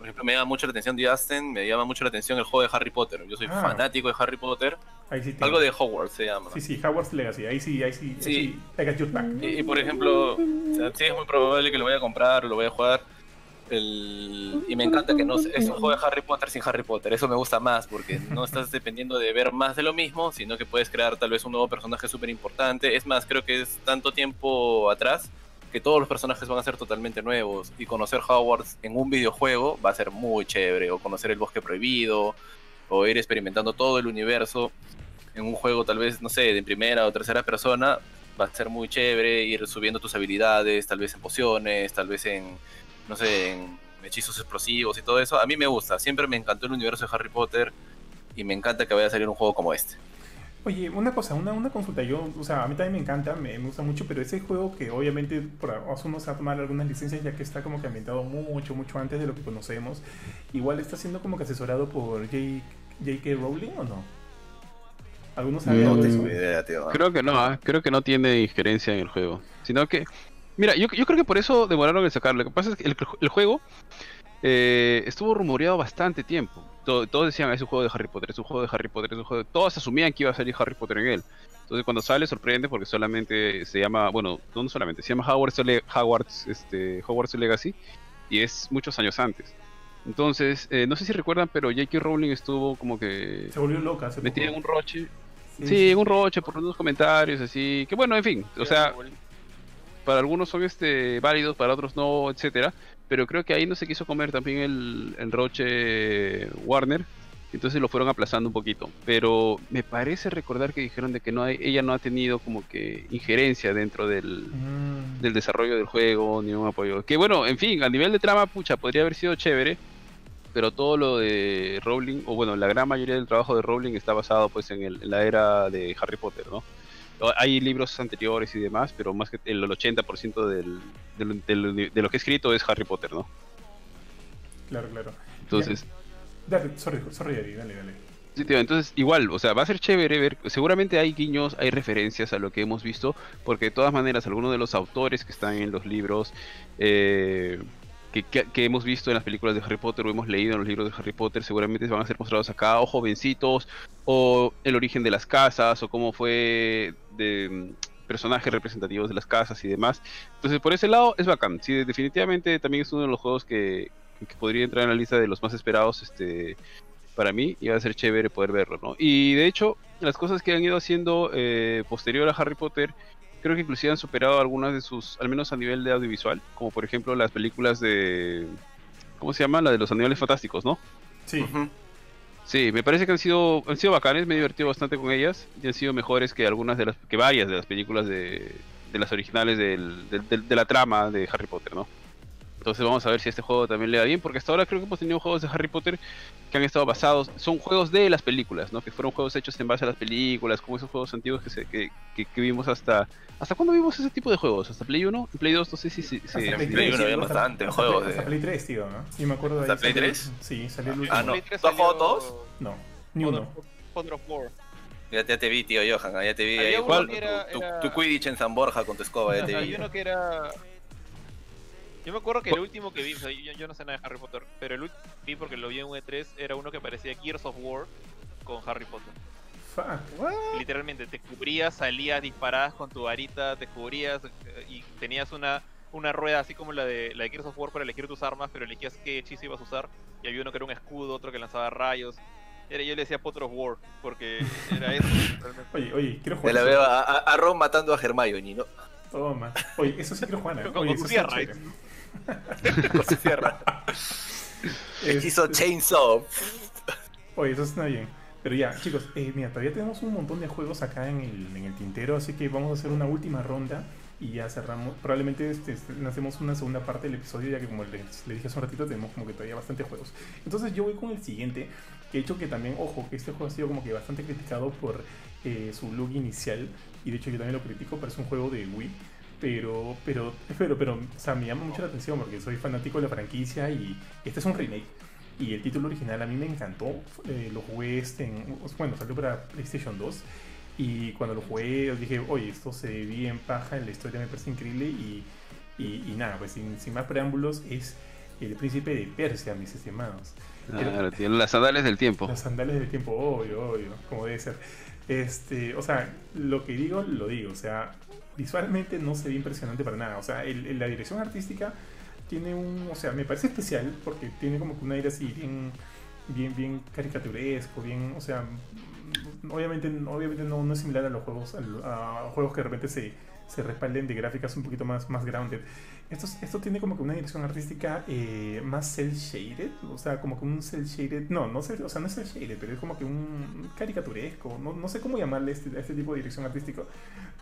Por ejemplo, me llama mucho la atención The me llama mucho la atención el juego de Harry Potter. Yo soy Ah. fanático de Harry Potter. Ahí sí. Algo de Hogwarts se llama. Sí, sí, Howard's Legacy. Ahí sí, ahí sí. ahí Sí. sí. I got your back. Y, y, por ejemplo, sí es muy probable que lo vaya a comprar lo voy a jugar. El... Y me encanta que no es un juego de Harry Potter sin Harry Potter. Eso me gusta más porque no estás dependiendo de ver más de lo mismo, sino que puedes crear tal vez un nuevo personaje súper importante. Es más, creo que es tanto tiempo atrás que todos los personajes van a ser totalmente nuevos. Y conocer Hogwarts en un videojuego va a ser muy chévere. O conocer el bosque prohibido, o ir experimentando todo el universo en un juego tal vez, no sé, de primera o tercera persona, va a ser muy chévere ir subiendo tus habilidades, tal vez en pociones, tal vez en, no sé, en hechizos explosivos y todo eso. A mí me gusta, siempre me encantó el universo de Harry Potter y me encanta que vaya a salir un juego como este. Oye, una cosa, una, una consulta. Yo, o sea, a mí también me encanta, me, me gusta mucho, pero ese juego que obviamente por uno se va a tomar algunas licencias ya que está como que ambientado mucho, mucho antes de lo que conocemos. Igual está siendo como que asesorado por J- J.K. Rowling o no? ¿Algunos saben No tengo idea, tío. Creo que no, ah, creo que no tiene injerencia en el juego. Sino que. Mira, yo, yo creo que por eso demoraron en sacarlo. Lo que pasa es que el, el juego eh, estuvo rumoreado bastante tiempo. Todo- todos decían, es un juego de Harry Potter, es un juego de Harry Potter, es un juego de... Todos asumían que iba a salir Harry Potter en él. Entonces cuando sale sorprende porque solamente se llama, bueno, no solamente, se llama Hogwarts, Hogwarts, este, Hogwarts Legacy y es muchos años antes. Entonces, eh, no sé si recuerdan, pero J.K. Rowling estuvo como que Se volvió loca metida en un roche. Sí, en un roche por unos comentarios así, que bueno, en fin, o sea, para algunos son este válidos, para otros no, etcétera. Pero creo que ahí no se quiso comer también el, el roche Warner. Entonces lo fueron aplazando un poquito. Pero me parece recordar que dijeron de que no hay, ella no ha tenido como que injerencia dentro del, Mm. del desarrollo del juego, ni un apoyo. Que bueno, en fin, a nivel de trama, pucha, podría haber sido chévere. Pero todo lo de Rowling, o bueno, la gran mayoría del trabajo de Rowling está basado pues en, el- en la era de Harry Potter, ¿no? Hay libros anteriores y demás, pero más que el 80% del, del- del- de lo que he escrito es Harry Potter, ¿no? Claro, claro. Entonces, Dale, sorry, sorry, Ari, dale, dale. Sí, tío, entonces igual, o sea, va a ser chévere ver, seguramente hay guiños, hay referencias a lo que hemos visto, porque de todas maneras algunos de los autores que están en los libros, eh, que, hemos visto en las películas de Harry Potter o hemos leído en los libros de Harry Potter, seguramente van a ser mostrados acá, o jovencitos, o el origen de las casas, o cómo fue de mm, personajes representativos de las casas y demás. Entonces, por ese lado es bacán. Sí, definitivamente también es uno de los juegos que, que podría entrar en la lista de los más esperados, este para mí iba a ser chévere poder verlo, ¿no? Y de hecho, las cosas que han ido haciendo eh, posterior a Harry Potter, creo que inclusive han superado algunas de sus, al menos a nivel de audiovisual, como por ejemplo las películas de, ¿cómo se llama? La de los animales fantásticos, ¿no? Sí. Sí, me parece que han sido, han sido bacanes, me he divertido bastante con ellas y han sido mejores que algunas de las, que varias de las películas de, de las originales del- del- del- de la trama de Harry Potter, ¿no? Entonces vamos a ver si este juego también le da bien, porque hasta ahora creo que hemos tenido juegos de Harry Potter que han estado basados, son juegos de las películas, ¿no? Que fueron juegos hechos en base a las películas, como esos juegos antiguos que, se, que, que- que vimos hasta... ¿Hasta cuándo vimos ese tipo de juegos? ¿Hasta Play 1? ¿En Play 2? No sé si... si, si- Hasta si- en Play Play 3, uno había hasta- bastante hasta juegos Play- de- Hasta Play 3, tío, ¿no? Sí, me acuerdo de ahí. ¿Hasta Play salió- 3? Sí, salió el Ah, último. no. Play 3 ¿Tú has jugado todos? No, ni uno. Father of War. Ya, ya te vi, tío Johan, ya te vi ahí tu- era- tu Quidditch en San Borja con tu escoba, ya te vi. Hay uno que era. Yo me acuerdo que el último que vi, o sea, yo, yo no sé nada de Harry Potter, pero el último que vi porque lo vi en un E3 era uno que parecía Gears of War con Harry Potter. Fuck. Literalmente, te cubrías, salías, disparabas con tu varita, te cubrías eh, y tenías una, una rueda así como la de, la de Gears of War para elegir tus armas, pero elegías qué hechizo ibas a usar. Y había uno que era un escudo, otro que lanzaba rayos. Era, yo le decía Potter of War, porque era eso. realmente. Oye, oye, quiero jugar. la eso. veo a, a- a Ron matando a Hermione, ¿no? Toma. Oye, eso sí quiero jugar. ¿eh? Oye, eso sí su sierra. Hechizo Este- Chainsaw. Oye, eso está bien. Pero ya, chicos, eh, mira, todavía tenemos un montón de juegos acá en el, en el tintero, así que vamos a hacer una última ronda y ya cerramos. Probablemente este, este, hacemos una segunda parte del episodio, ya que como les, les dije hace un ratito, tenemos como que todavía bastantes juegos. Entonces yo voy con el siguiente, que he hecho que también, ojo, que este juego ha sido como que bastante criticado por eh, su look inicial, y de hecho yo también lo critico, parece un juego de Wii. Pero, pero, pero, pero, o sea, me llama mucho la atención porque soy fanático de la franquicia y este es un remake. Y el título original a mí me encantó. Eh, lo jugué este en, bueno, salió para PlayStation 2. Y cuando lo jugué, dije, oye, esto se ve bien paja, la historia me parece increíble. Y, y, nada, pues sin, sin, más preámbulos, es el príncipe de Persia, mis estimados. Claro, tiene las sandales del tiempo. Las sandales del tiempo, obvio, obvio, como debe ser. Este, o sea, lo que digo, lo digo. O sea, visualmente no se ve impresionante para nada. O sea, el, la dirección artística tiene un. O sea, me parece especial porque tiene como que un aire así bien. Bien, bien caricaturesco, bien, o sea, obviamente, obviamente no, no es similar a los juegos, a, juegos que de repente se, se respalden de gráficas un poquito más, más grounded. Esto, esto tiene como que una dirección artística eh, más cel shaded, o sea, como que un cel shaded, no, no sé, o sea, no es cel shaded, pero es como que un caricaturesco, no, no sé cómo llamarle este, a este tipo de dirección artística,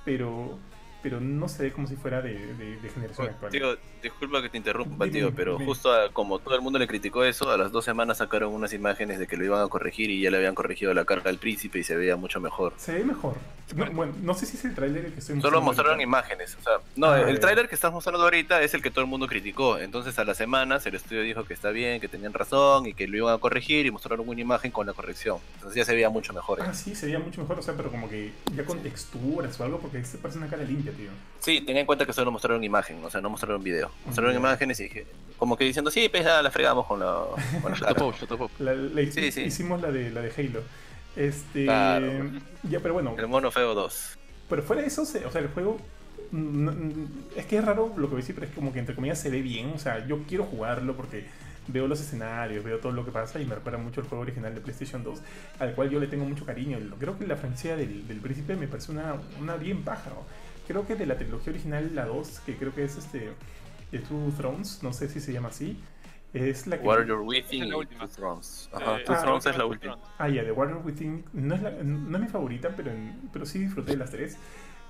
pero pero no se ve como si fuera de, generación actual. Tío, disculpa que te interrumpa, tío, pero justo como todo el mundo le criticó eso, a las dos semanas sacaron unas imágenes de que lo iban a corregir y ya le habían corregido la carga al príncipe y se veía mucho mejor. Se ve mejor. bueno, no sé si es el tráiler que estoy mostrando. Solo mostraron imágenes, o sea, no, ah, el tráiler que estás mostrando ahorita es el que todo el mundo criticó. Entonces a las semanas el estudio dijo que está bien, que tenían razón y que lo iban a corregir y mostraron una imagen con la corrección. Entonces ya se veía mucho mejor. Ah, sí, se veía mucho mejor, o sea, pero como que ya con texturas o algo, porque este parece una cara limpia, tío. Sí, ten en cuenta que solo mostraron imagen, o sea, no mostraron video. Mostraron imágenes y dije, como que diciendo, sí, pues la fregamos con la. Con la, sí, sí. Hicimos la de, la de Halo. Este. Ya, pero bueno. El mono feo 2. Pero fuera de eso, o sea, el juego. es que es raro lo que voy a decir, pero es como que entre comillas se ve bien. O sea, yo quiero jugarlo porque veo los escenarios, veo todo lo que pasa y me recuerda mucho el juego original de PlayStation 2, al cual yo le tengo mucho cariño. Creo que la franquicia del, del príncipe me parece una, una bien paja creo que de la trilogía original, la 2, que creo que es este The Two Thrones, no sé si se llama así, es la que... Warrior Within y Two Thrones. Ajá, eh, Two Thrones es la última. Ah, ya, The Warrior Within no es, la, no es mi favorita, pero, pero sí disfruté de las tres.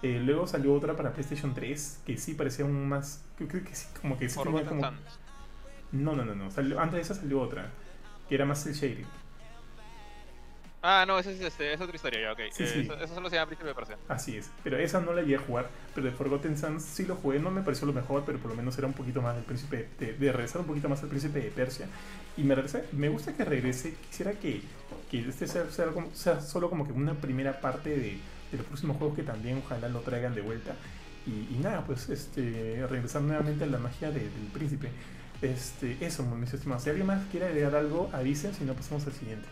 Eh, luego salió otra para PlayStation 3, que sí parecía un más... Creo que sí, como que sí tenía como... No, no, no, no. antes de esa salió otra, que era más el shading. Ah, no, esa es, este, es otra historia ya, ok. Sí, sí. Eso, solo se llama Príncipe de Persia. Así es, pero esa no la llegué a jugar, pero de Forgotten Sands sí lo jugué, no me pareció lo mejor, pero por lo menos era un poquito más del Príncipe, de, de regresar un poquito más al Príncipe de Persia. Y me, regresa, me gusta que regrese, quisiera que, que este sea, sea, solo como que una primera parte de, de, los próximos juegos que también ojalá lo traigan de vuelta. Y, nada, pues este, regresar nuevamente a la magia del príncipe. Este, eso, mis estimados. Si alguien más quiere agregar algo, avisen, si no pasamos al siguiente.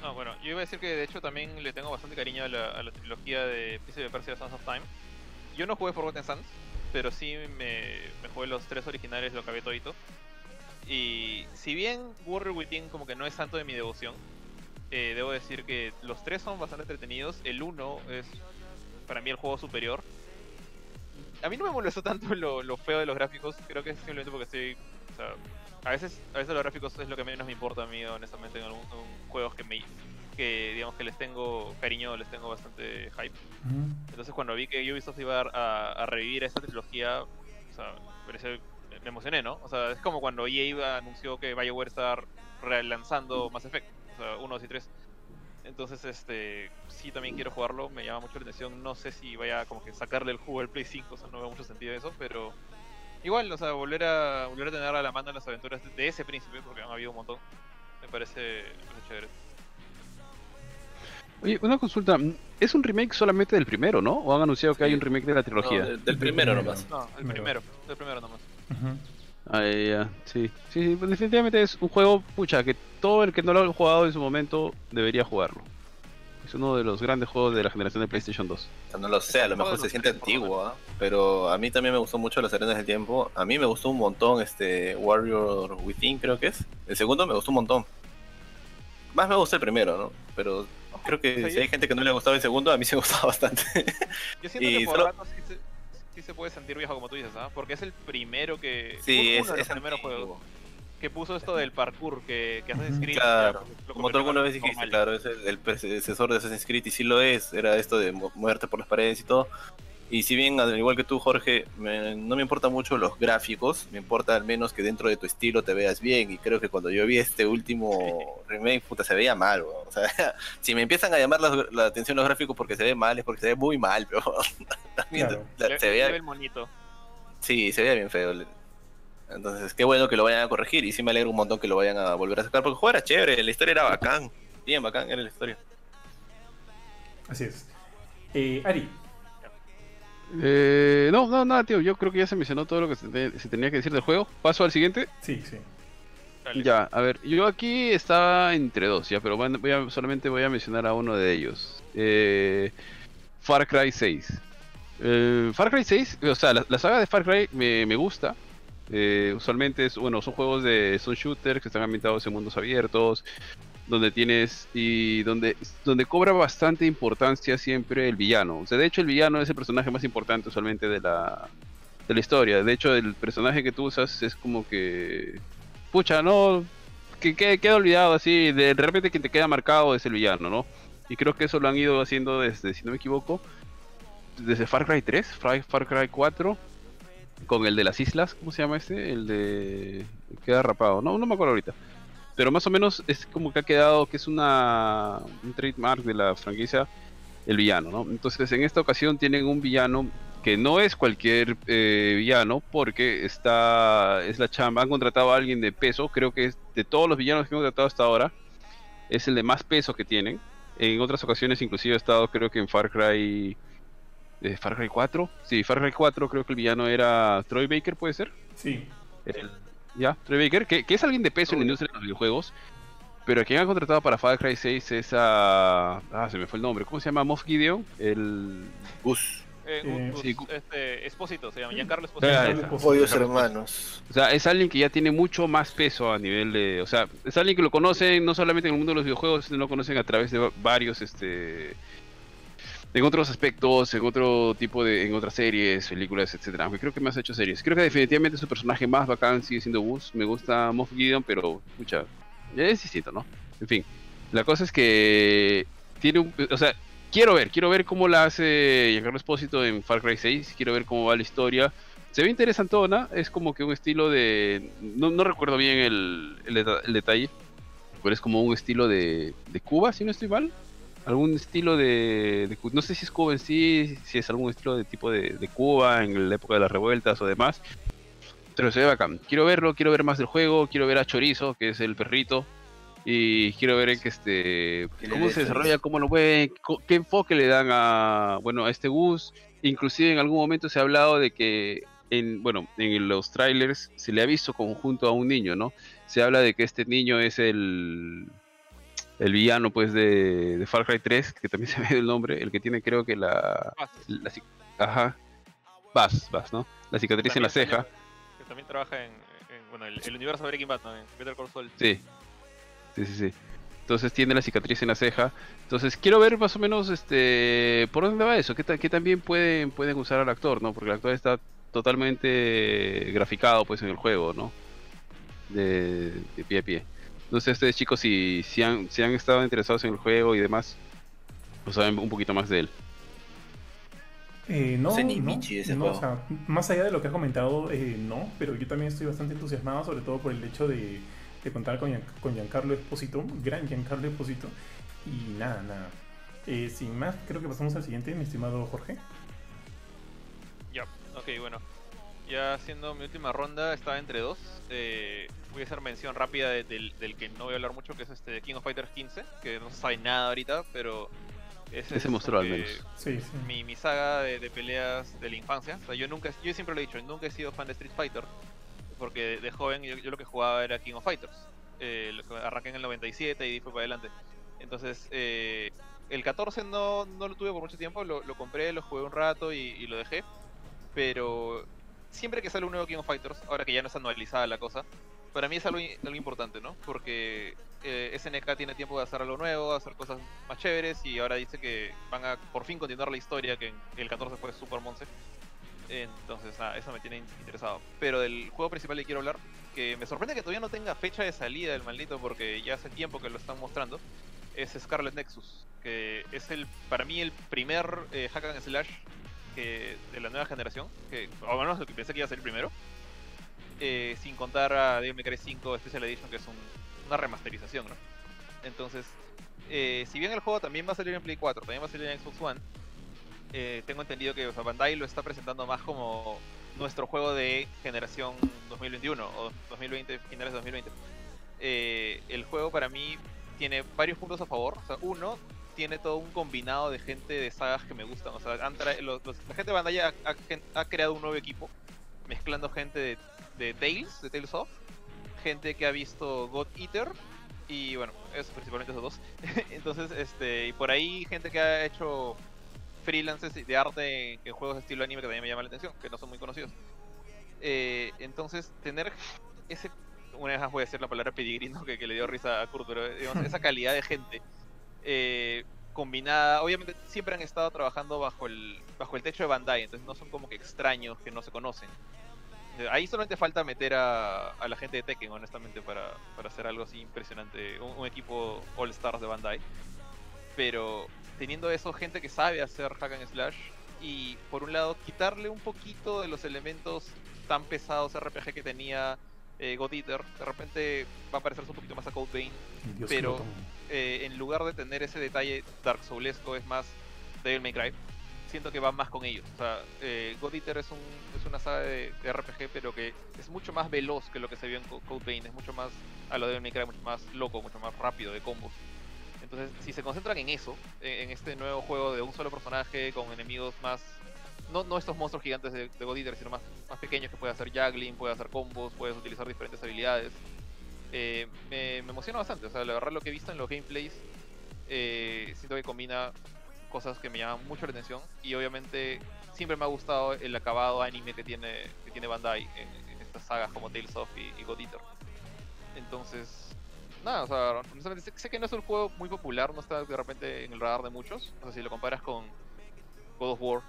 No, bueno, yo iba a decir que de hecho también le tengo bastante cariño a la, trilogía de Príncipe de Persia Sons of Time. Yo no jugué Forgotten Sands, pero sí me, me jugué los tres originales, lo acabé todito. Y si bien Warrior Within como que no es santo de mi devoción, eh, debo decir que los tres son bastante entretenidos. El uno es para mí el juego superior. A mí no me molestó tanto lo, feo de los gráficos, creo que es simplemente porque estoy... O sea, a veces, a veces los gráficos es lo que menos me importa a mí, honestamente, en algunos juegos que me que digamos que les tengo cariño, les tengo bastante hype. Entonces cuando vi que Ubisoft iba a, a revivir esta trilogía, o sea, me, emocioné, ¿no? O sea, es como cuando EA iba, anunció que BioWare estar relanzando Mass Effect, o sea, 1, 2 y 3. Entonces, este, sí también quiero jugarlo, me llama mucho la atención. No sé si vaya como que sacarle el jugo al Play 5, o sea, no veo mucho sentido eso, pero Igual, o sea, volver a, volver a tener a la mano en las aventuras de ese príncipe, porque han habido un montón, me parece, chévere. Oye, una consulta, ¿es un remake solamente del primero, no? ¿O han anunciado que hay un remake de la trilogía? del, primero nomás. No, el primero, del primero nomás. Ah, ya, sí. sí. Sí, pues definitivamente es un juego, pucha, que todo el que no lo ha jugado en su momento debería jugarlo. Es uno de los grandes juegos de la generación de PlayStation 2. No lo sé, a lo mejor se siente antiguo, ¿ah? pero a mí también me gustó mucho Las Arenas del Tiempo. A mí me gustó un montón este Warrior Within, creo que es. El segundo me gustó un montón. Más me gustó el primero, ¿no? Pero creo que si hay gente que no le ha gustado el segundo, a mí se me gustaba bastante. Yo siento que por solo... sí, se, puede sentir viejo como tú dices, ¿ah? Porque es el primero que... Sí, es, el primero juego que puso esto del parkour que, que Assassin's Creed. Claro, como tú alguna vez dijiste, claro, es el, predecesor de Assassin's Creed y sí lo es, era esto de muerte por las paredes y todo. Y si bien, al igual que tú, Jorge, no me importan mucho los gráficos, me importa al menos que dentro de tu estilo te veas bien. Y creo que cuando yo vi este último remake, puta, se veía mal. O sea, si me empiezan a llamar la, atención los gráficos porque se ve mal, es porque se ve muy mal, pero se veía. Sí, se veía bien feo. Entonces, qué bueno que lo vayan a corregir y sí me alegro un montón que lo vayan a volver a sacar porque el juego era chévere, la historia era bacán. Bien bacán era la historia. Así es. Eh, Ari. Eh, no, no, nada, tío. Yo creo que ya se mencionó todo lo que se, se tenía que decir del juego. Paso al siguiente. Sí, sí. Dale. Ya, a ver, yo aquí estaba entre dos, ya, pero van- voy a- solamente voy a mencionar a uno de ellos. Eh, Far Cry 6. Eh, Far Cry 6, o sea, la, la saga de Far Cry me, me gusta. Eh, usualmente es, bueno, son juegos de son shooters que están ambientados en mundos abiertos, donde tienes y donde, donde cobra bastante importancia siempre el villano. O sea, de hecho el villano es el personaje más importante usualmente de la, de la historia. De hecho, el personaje que tú usas es como que pucha, no, que, que- queda olvidado así, de, repente quien te queda marcado es el villano, ¿no? Y creo que eso lo han ido haciendo desde, si no me equivoco, desde Far Cry 3, Far, Far Cry 4, con el de las islas, ¿cómo se llama este? El de... queda rapado, no, no me acuerdo ahorita. Pero más o menos es como que ha quedado que es una un trademark de la franquicia el villano, ¿no? Entonces en esta ocasión tienen un villano que no es cualquier eh, villano porque está es la chamba han contratado a alguien de peso creo que de todos los villanos que han contratado hasta ahora es el de más peso que tienen en otras ocasiones inclusive ha estado creo que en Far Cry Far Cry 4 sí Far Cry 4 creo que el villano era Troy Baker puede ser Sí. el- ya Troy Baker que, que es alguien de peso en la industria de los videojuegos pero quien han contratado para Far Cry 6 es a ah se me fue el nombre cómo se llama Moff Gideon el Gus. Eh, Eh, Gus- sí, este, Espósito, se llama Giancarlo Espósito. Pollos hermanos. O sea, es alguien que ya tiene mucho más peso a nivel de. O sea, es alguien que lo conocen no solamente en el mundo de los videojuegos, sino lo conocen a través de va- varios, este. En otros aspectos, en otro tipo de. En otras series, películas, etcétera. Aunque creo que más ha hecho series. Creo que definitivamente su personaje más bacán sigue siendo Gus. Me gusta Moff Gideon, pero. Mucha. Es distinto, ¿no? En fin. La cosa es que. Tiene un. O sea, quiero ver, quiero ver cómo la hace Giancarlo Espósito en Far Cry 6. Quiero ver cómo va la historia. Se ve interesantona, es como que un estilo de. No, no recuerdo bien el, el el detalle, pero es como un estilo de, de Cuba, si no estoy mal. Algún estilo de, No sé si es Cuba en sí, si es algún estilo de tipo de, de Cuba en la época de las revueltas o demás. Pero se ve bacán. Quiero verlo, quiero ver más del juego, quiero ver a Chorizo, que es el perrito. Y quiero ver que este ¿Qué le cómo se desarrolla, cómo lo ven, co- qué enfoque le dan a bueno a este bus. Inclusive en algún momento se ha hablado de que en bueno en los trailers se le ha visto conjunto a un niño, ¿no? Se habla de que este niño es el el villano pues de, de Far Cry 3, que también se me dio el nombre, el que tiene creo que la, la ajá, Bass, Bass, ¿no? La cicatriz en la También ceja. Que también trabaja en, en, bueno, el, el universo de Breaking Bad, ¿no? En Better Call Saul. Sí. Sí, sí, sí. Entonces tiene la cicatriz en la ceja. Entonces quiero ver más o menos este por dónde va eso. ¿Qué, ta- qué también pueden, pueden usar al actor, ¿no? Porque el actor está totalmente graficado pues en el juego, ¿no? De, de pie a pie. Entonces ustedes chicos si, si, han, si han estado interesados en el juego y demás, pues saben un poquito más de él. Eh, no, Sé ni no, Michi ese no, juego. o sea, más allá de lo que has comentado, eh, no, pero yo también estoy bastante entusiasmado, sobre todo por el hecho de, de contar con, con Giancarlo Esposito, gran Giancarlo Esposito. Y nada, nada. Eh, sin más, creo que pasamos al siguiente, mi estimado Jorge. Ya, ok, bueno. Ya haciendo mi última ronda, estaba entre dos. Eh, voy a hacer mención rápida de- del, del que no voy a hablar mucho, que es este King of Fighters 15, que no se sabe nada ahorita, pero ese Ese es mostró al menos. Sí, sí. Mi, mi saga de, de peleas de la infancia. O sea, yo nunca, yo siempre lo he dicho, nunca he sido fan de Street Fighter, porque de joven yo, yo lo que jugaba era King of Fighters. Eh, lo que arranqué en el 97 y fue para adelante. Entonces, eh, el 14 no, no lo tuve por mucho tiempo, lo, lo compré, lo jugué un rato y, y lo dejé. Pero siempre que sale un nuevo King of Fighters, ahora que ya no está anualizada la cosa, para mí es algo, algo importante, ¿no? Porque eh, SNK tiene tiempo de hacer algo nuevo, hacer cosas más chéveres y ahora dice que van a por fin continuar la historia que el 14 fue Super Monse. Entonces, ah, eso me tiene in- interesado. Pero del juego principal que quiero hablar, que me sorprende que todavía no tenga fecha de salida del maldito porque ya hace tiempo que lo están mostrando, es Scarlet Nexus, que es el para mí el primer eh, hack and slash que, de la nueva generación, que o menos lo que pensé que iba a el primero, eh, sin contar a Devil May Cry 5 Special Edition, que es un- una remasterización, ¿no? Entonces, eh, si bien el juego también va a salir en Play 4, también va a salir en Xbox One, eh, tengo entendido que Bandai lo está presentando más como nuestro juego de generación 2021 o 2020, finales de 2020. Eh, el juego para mí tiene varios puntos a favor. O sea, uno, tiene todo un combinado de gente de sagas que me gustan. O sea, la gente de Bandai ha, creado un nuevo equipo, mezclando gente de, de Tales, de Tales of, gente que ha visto God Eater, y bueno, eso principalmente esos dos. Entonces, este, y por ahí gente que ha hecho freelances de arte en, juegos de estilo anime que también me llama la atención, que no son muy conocidos. Eh, entonces, tener ese, una vez más voy a decir la palabra pedigrino que, que, le dio risa a Kurt, pero esa calidad de gente eh, combinada, obviamente siempre han estado trabajando bajo el, bajo el techo de Bandai, entonces no son como que extraños que no se conocen. Eh, ahí solamente falta meter a, a la gente de Tekken, honestamente, para, para hacer algo así impresionante, un, un equipo All Stars de Bandai. Pero teniendo eso, gente que sabe hacer hack and slash y por un lado quitarle un poquito de los elementos tan pesados RPG que tenía eh, God Eater, de repente va a parecerse un poquito más a Code Vein, pero eh, en lugar de tener ese detalle Dark Soulesco es más Devil May Cry, siento que va más con ellos. O sea, eh, God Eater es, un, es una saga de, RPG, pero que es mucho más veloz que lo que se vio en Code Vein, es mucho más a lo de Devil May Cry, mucho más loco, mucho más rápido de combos. Entonces, si se concentran en eso, en, este nuevo juego de un solo personaje con enemigos más. No, no estos monstruos gigantes de, de God Eater, sino más, más pequeños que puede hacer juggling, puede hacer combos, puedes utilizar diferentes habilidades. Eh, me, emociona bastante. O sea, la verdad, lo que he visto en los gameplays, eh, siento que combina cosas que me llaman mucho la atención. Y obviamente, siempre me ha gustado el acabado anime que tiene, que tiene Bandai en, estas sagas como Tales of y, y God Eater. Entonces, nada, o sea, sé, que no es un juego muy popular, no está de repente en el radar de muchos. O sea, si lo comparas con God of War,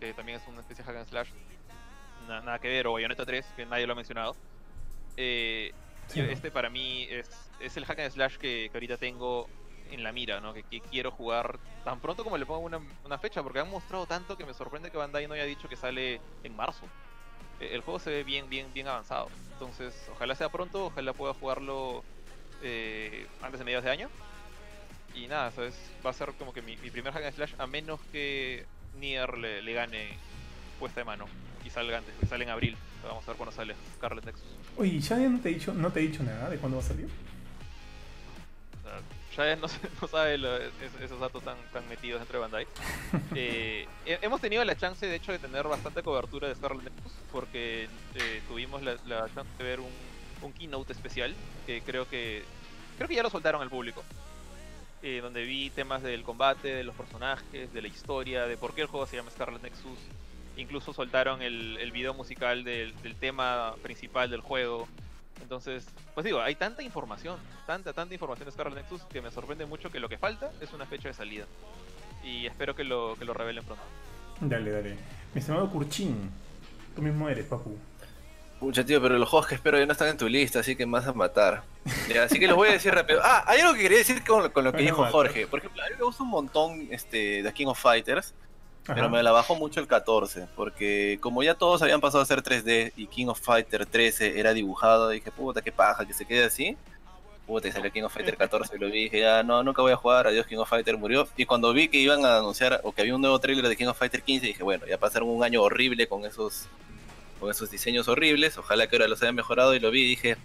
que también es una especie de hack and slash, nada que ver, o Bayonetta 3, que nadie lo ha mencionado. Eh, este para mí es, es, el hack and slash que, que, ahorita tengo en la mira, ¿no? Que, quiero jugar tan pronto como le pongo una, una, fecha, porque han mostrado tanto que me sorprende que Bandai no haya dicho que sale en marzo. E, el juego se ve bien, bien, bien avanzado. Entonces, ojalá sea pronto, ojalá pueda jugarlo eh, antes de mediados de año. Y nada, eso va a ser como que mi, primer hack and slash, a menos que Nier le, gane puesta de mano y salga antes, que sale en abril. Vamos a ver cuándo sale Scarlet Nexus. Oye, ¿ya no te, he dicho, no te he dicho nada de cuándo va a salir? ya no, no sabe esos datos tan, tan metidos entre Bandai. Eh, hemos tenido la chance, de hecho, de tener bastante cobertura de Scarlet Nexus, porque eh, tuvimos la, la, chance de ver un, un keynote especial que creo que creo que ya lo soltaron al público. Eh, donde vi temas del combate, de los personajes, de la historia, de por qué el juego se llama Scarlet Nexus. Incluso soltaron el, video musical del, tema principal del juego. Entonces, pues digo, hay tanta información, tanta, tanta información de Scarlet Nexus que me sorprende mucho que lo que falta es una fecha de salida. Y espero que lo, que lo revelen pronto. Dale, dale. Mi estimado Kurchin, tú mismo eres, papu. Pucha, tío, pero los juegos que espero ya no están en tu lista, así que me vas a matar. así que los voy a decir rápido. Ah, hay algo que quería decir con, lo que dijo Jorge. Por ejemplo, a mí me gusta un montón este, The King of Fighters, pero me la bajó mucho el 14, porque como ya todos habían pasado a ser 3D y King of Fighter 13 era dibujado, dije, puta, qué paja que se quede así. Puta, y salió King of Fighter 14 y lo vi, dije, ya, no, nunca voy a jugar, adiós King of Fighter murió. Y cuando vi que iban a anunciar, o que había un nuevo trailer de King of Fighter 15, dije, bueno, ya pasaron un año horrible con esos con esos diseños horribles. Ojalá que ahora los hayan mejorado y lo vi y dije,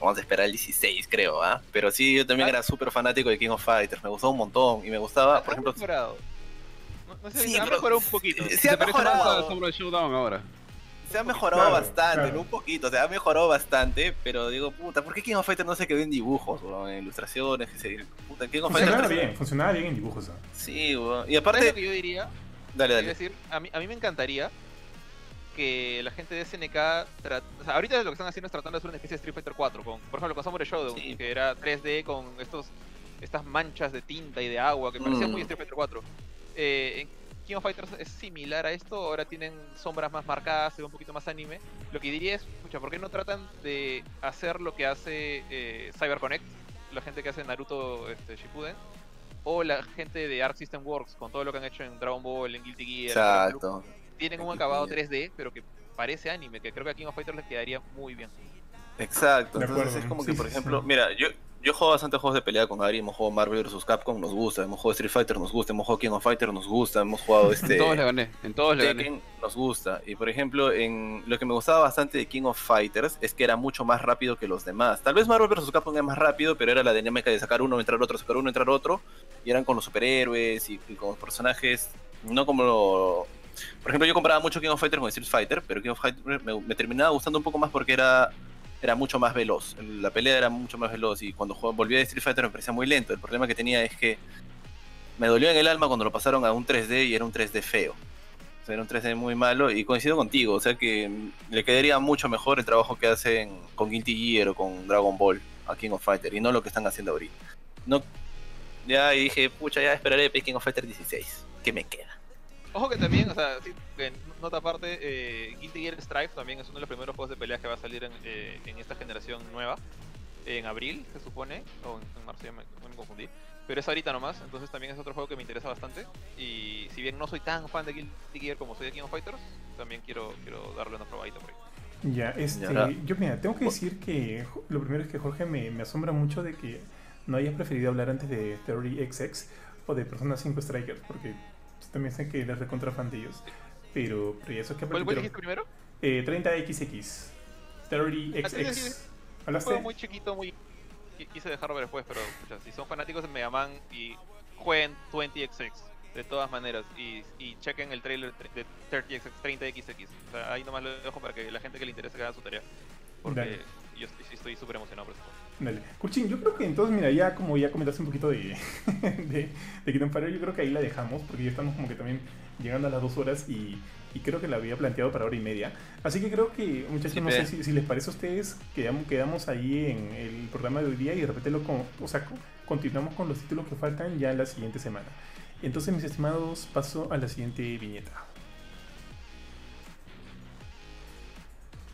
vamos a esperar el 16, creo, ¿ah? Pero sí, yo también ah. era súper fanático de King of Fighters, me gustó un montón y me gustaba, por ejemplo. Mejorado. No, sé, sí, se ha mejorado un poquito. Se, ha mejorado. ahora. Se ha mejorado bastante, un poquito, se ha mejorado bastante, pero digo, puta, ¿por qué King of Fighters no se quedó en dibujos, o en ilustraciones? Puta, King of funcionaba bien, funcionaba bien en dibujos. Sí, bro. y aparte... lo que yo diría? Dale, dale. Decir, a mí, a mí me encantaría que la gente de SNK. O sea, ahorita lo que están haciendo es tratando de hacer una especie de Street Fighter 4. Con, por ejemplo, con Samurai Shodown, que era 3D con estos estas manchas de tinta y de agua que parecía muy mm. Street Fighter 4. Eh, en King of Fighters es similar a esto, ahora tienen sombras más marcadas, se ve un poquito más anime. Lo que diría es, escucha, ¿por qué no tratan de hacer lo que hace eh, CyberConnect, la gente que hace Naruto este, Shippuden? O la gente de Arc System Works, con todo lo que han hecho en Dragon Ball, en Guilty Gear. Exacto tienen un acabado 3D, pero que parece anime, que creo que a King of Fighters les quedaría muy bien. Exacto, entonces es como que, por ejemplo, mira, yo, yo juego bastante juegos de pelea con Ari, hemos jugado Marvel vs Capcom, nos gusta, hemos jugado Street Fighter, nos gusta, hemos jugado King of Fighter, nos gusta, hemos jugado este... en todos le gané, en todos le gané. Nos gusta. Y por ejemplo, en lo que me gustaba bastante de King of Fighters es que era mucho más rápido que los demás. Tal vez Marvel vs Capcom era más rápido, pero era la dinámica de sacar uno, entrar otro, sacar uno, entrar otro. Y eran con los superhéroes y, y con los personajes, no como lo... Por ejemplo, yo compraba mucho King of Fighters con Street Fighter, pero King of Fighters me, terminaba gustando un poco más porque era era mucho más veloz. La pelea era mucho más veloz y cuando jugaba, volví a Street Fighter me parecía muy lento. El problema que tenía es que me dolió en el alma cuando lo pasaron a un 3D y era un 3D feo. O sea, era un 3D muy malo y coincido contigo. O sea que le quedaría mucho mejor el trabajo que hacen con Guilty Gear o con Dragon Ball a King of Fighter y no lo que están haciendo ahorita. Ya dije, pucha, ya esperaré King of Fighter 16. ¿Qué me queda? Ojo que también, o sea, sí, en nota aparte, eh, Guilty Gear Strive también es uno de los primeros juegos de peleas que va a salir en, eh, en esta generación nueva. En abril, se supone, o en, en marzo, ya me, me confundí. Pero es ahorita nomás, entonces también es otro juego que me interesa bastante. Y si bien no soy tan fan de Guilty Gear como soy de King of Fighters, también quiero, quiero darle una probadita por ahí. Ya, este, Ya. yo mira, tengo que decir que lo primero es que Jorge me, me asombra mucho de que no hayas preferido hablar antes de Theory XX o de Persona 5 Strikers, porque pues, también sé que eres recontra fan de ellos. Pero, pero ya eso es que ¿Cuál, dijiste primero? eh, 30XX. Theory Ah. XX. Un ¿Hablaste? juego muy chiquito, muy... qui- Quise dejarlo ver después, pero pucha, si son fanáticos de Mega Man y jueguen 20XX, de todas maneras, y, y chequen el trailer de 30XX, 30XX. O sea, ahí nomás lo dejo para que la gente que le interese haga su tarea. Porque Dale. yo estoy- súper emocionado por juego. Dale. Kurchin, yo creo que entonces, mira, ya como ya comentaste un poquito de, de, de Kingdom Fire, yo creo que ahí la dejamos, porque ya estamos como que también llegando a las dos horas y, y creo que la había planteado para hora y media. Así que creo que, muchachos, Sí, no sé si, si les parece a ustedes, quedamos, quedamos ahí en el programa de hoy día y de repente lo con- o sea, co- continuamos con los títulos que faltan ya la siguiente semana. Entonces, mis estimados, paso a la siguiente viñeta.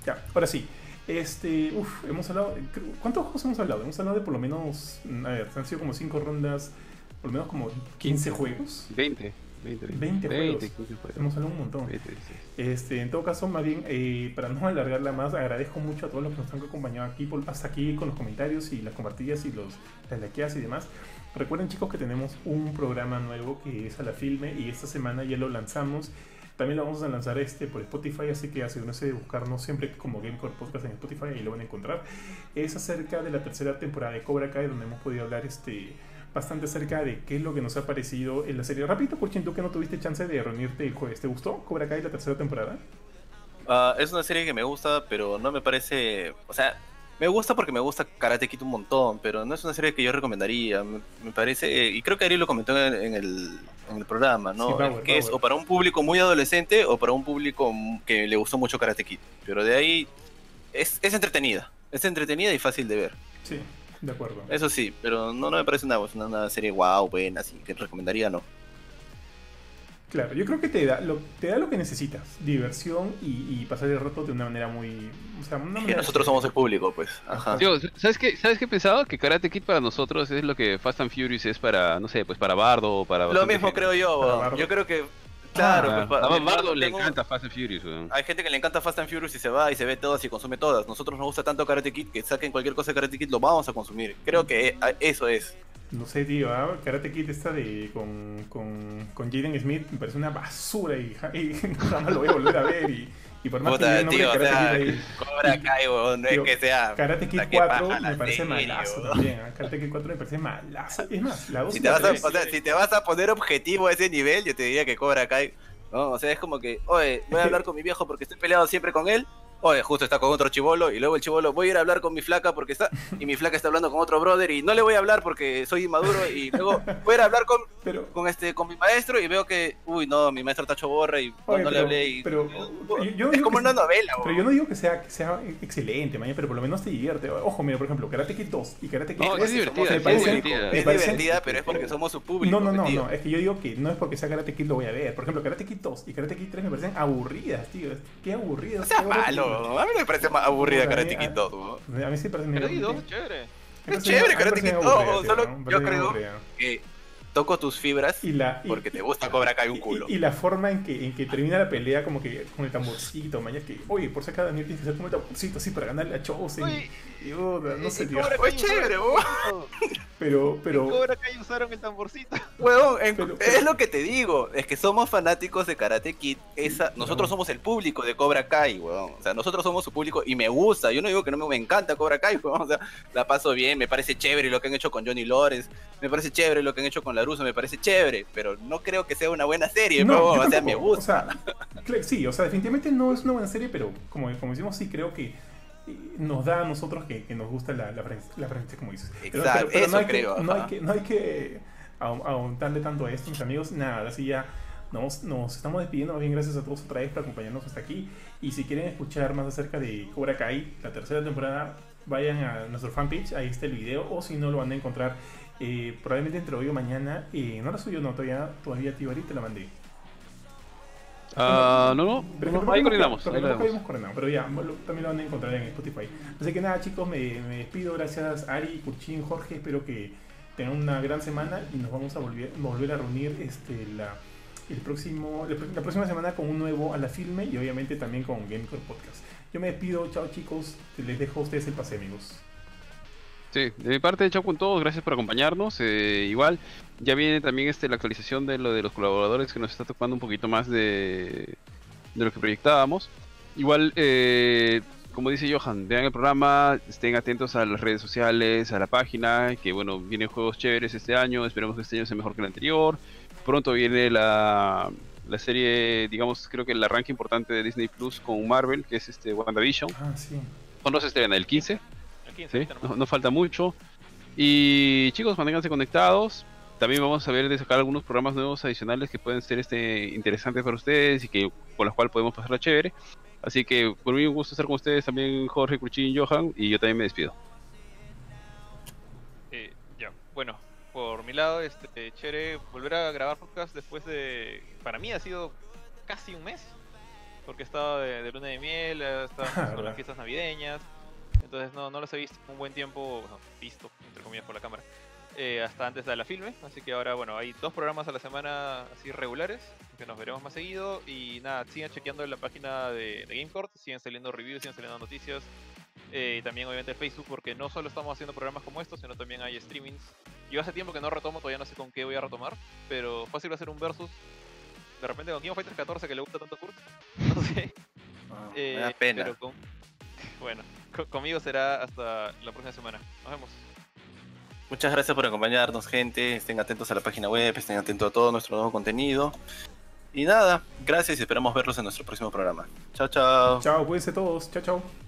Ya, ahora sí. Este, uff, hemos hablado. ¿Cuántos juegos hemos hablado? Hemos hablado de por lo menos. A ver, han sido como 5 rondas, por lo menos como 15 juegos. 20, 20, 20 juegos. 15 juegos. Hemos hablado un montón. 20. Este, en todo caso, más bien, eh, para no alargarla más, agradezco mucho a todos los que nos han acompañado aquí, por- hasta aquí con los comentarios y las compartidas y los, las likeadas y demás. Recuerden, chicos, que tenemos un programa nuevo que es a la filme y esta semana ya lo lanzamos. También lo vamos a lanzar este por Spotify, así que asegúrense de buscarnos siempre como Gamecore Podcast en Spotify y lo van a encontrar. Es acerca de la tercera temporada de Cobra Kai, donde hemos podido hablar este bastante acerca de qué es lo que nos ha parecido en la serie. Rápido, Kurchin, tú que no tuviste chance de reunirte el jueves, ¿te gustó Cobra Kai la tercera temporada? Ah, es una serie que me gusta, pero no me parece. O sea, me gusta porque me gusta Karate Kid un montón, pero no es una serie que yo recomendaría. Me, me parece. Y creo que Ari lo comentó en, en el, en el programa, ¿no? Sí, Power, que es o para un público muy adolescente o para un público que le gustó mucho Karate Kid. Pero de ahí. Es, es entretenida. Es entretenida y fácil de ver. Sí, de acuerdo. Eso sí, pero no, no me parece una, una, una serie wow, buena, así que recomendaría, no. Claro, yo creo que te da lo, te da lo que necesitas, diversión y, y pasar el rato de una manera muy... O sea, una manera nosotros somos el público, pues. Ajá. Tío, ¿sabes qué, ¿Sabes qué he pensado? Que Karate Kid para nosotros es lo que Fast and Furious es para, no sé, pues para Bardo o para... Lo mismo gente. creo yo. Yo creo que. Claro, Ah, pues, a Bardo le tengo- encanta Fast and Furious. Hay gente que le encanta Fast and Furious y se va y se ve todas y consume todas. Nosotros nos gusta tanto Karate Kid que saquen cualquier cosa de Karate Kid, lo vamos a consumir. Creo que eh, eso es. No sé, tío, ¿ah? Karate Kid esta de con, con, con Jaden Smith me parece una basura y, y jamás lo voy a volver a ver y, y por más que Puta, nombre tío, o sea, Kid ahí, Cobra Kai, weón, no es que sea. Karate Kid puta, qué 4 paja la me parece serie, malazo weón. también, ¿ah? Karate Kid 4 me parece malazo. Es más, la 2 Si te, vas a, 3, o sea, si te vas a poner objetivo a ese nivel, yo te diría que Cobra Kai. No, o sea, es como que, oye, voy a hablar con mi viejo porque estoy peleado siempre con él. Oye, justo está con otro chivolo y luego el chivolo, voy a ir a hablar con mi flaca porque está. Y mi flaca está hablando con otro brother y no le voy a hablar porque soy inmaduro y luego voy a ir a hablar con, pero... con este con mi maestro y veo que, uy, no, mi maestro está hecho borra y no, Oye, no le pero- hablé y. pero- yo- yo es digo como que una novela, Pero yo no digo que sea, que sea excelente, maña, pero por lo menos te divierte. Ojo, mira, por ejemplo, Karate Kid 2 y Karate Kid No, 3 es divertida, me es parecen- divertida. me Es divertida, pero es porque somos su público. No, no, no, no, es que yo digo que no es porque sea Karate Kid lo voy a ver. Por ejemplo, Karate Kid 2 y Karate Kid 3 me parecen aburridas, tío. Qué aburridas. No seas Qué a mí no me parece más aburrida Karate a- Kid 2, weón. A mí sí me parece Pero medio hay dos, chévere. Es chévere Karate Kid aburrida, 2, tío, solo yo creo que toco tus fibras y la, porque te gusta Cobra Kai un culo. Y, la forma en que, en que termina la pelea, como que con el tamborcito, maña, que, oye, por si acá Daniel tienes que hacer como el tamborcito así para ganarle a Chosen. Y, no sé, tío. Fue chévere, weón. Pero, pero. Cobra Kai usaron el tamborcito. Weón, es lo que te digo. Es que somos fanáticos de Karate Kid. Esa, nosotros somos el público de Cobra Kai, weón. O sea, nosotros somos su público y me gusta. Yo no digo que no me, me encanta Cobra Kai, weón. O sea, la paso bien, me parece chévere lo que han hecho con Johnny Lawrence. Me parece chévere lo que han hecho con Laruso, me parece chévere. Pero no creo que sea una buena serie, no, o sea, me gusta. O sea, sí, o sea, definitivamente no es una buena serie, pero como, como decimos, sí creo que nos da a nosotros que, nos gusta la, la, la como dices. Exacto, pero, no, hay creo, que, no, hay que, no hay que aguantarle tanto a esto, mis amigos. Nada, así ya nos, nos estamos despidiendo. bien, gracias a todos otra vez por acompañarnos hasta aquí. Y si quieren escuchar más acerca de Cobra Kai, la tercera temporada, vayan a nuestro fanpage, ahí está el video. O si no, lo van a encontrar eh, probablemente entre hoy o mañana. Eh, no la suyo, no, todavía, todavía Tibari te la mandé. Ah, no, no, pero ahí coordinamos. pero ya, también lo van a encontrar en Spotify. Así que nada, chicos, me, despido. Gracias, Ari, Curchín, Jorge. Espero que tengan una gran semana y nos vamos a volver, volver a reunir este, la, el próximo, la próxima semana con un nuevo a la filme y obviamente también con Gamecore Podcast. Yo me despido, chao chicos, les dejo a ustedes el pase, amigos. Sí, de mi parte, chao con todos, gracias por acompañarnos. Eh, igual, ya viene también este, la actualización de lo de los colaboradores que nos está tocando un poquito más de, de lo que proyectábamos. Igual, eh, como dice Johan, vean el programa, estén atentos a las redes sociales, a la página, que bueno, vienen juegos chéveres este año, esperemos que este año sea mejor que el anterior. Pronto viene la, la serie, digamos, creo que el arranque importante de Disney Plus con Marvel, que es este WandaVision. Ah, sí. ¿Cuándo se estrena? ¿El 15? No, falta mucho. Y chicos, manténganse conectados. También vamos a ver de sacar algunos programas nuevos adicionales que pueden ser este interesantes para ustedes y que con los cuales podemos pasarla chévere. Así que por mí un gusto estar con ustedes también Jorge, Cruchín, Johan y yo también me despido. Eh, ya, bueno, por mi lado, este chévere volver a grabar podcast después de para mí ha sido casi un mes porque estaba de, de luna de miel, estaba con las fiestas navideñas entonces no, no los he visto un buen tiempo, visto, entre comillas, por la cámara, eh, hasta antes de la filme. Así que ahora, bueno, hay dos programas a la semana así regulares, que nos veremos más seguido. Y nada, sigan chequeando la página de, de GameCourt, siguen saliendo reviews, siguen saliendo noticias. Eh, y también obviamente Facebook, porque no solo estamos haciendo programas como estos, sino también hay streamings. Yo hace tiempo que no retomo, todavía no sé con qué voy a retomar, pero fácil va a ser un versus. De repente con King of Fighters 14 que le gusta tanto Kurt. No sé. Me da pena. Pero con... Bueno, conmigo será hasta la próxima semana. Nos vemos. Muchas gracias por acompañarnos, gente. Estén atentos a la página web, estén atentos a todo nuestro nuevo contenido. Y nada, gracias y esperamos verlos en nuestro próximo programa. Chao, chao. Chao, cuídense todos. Chao, chao.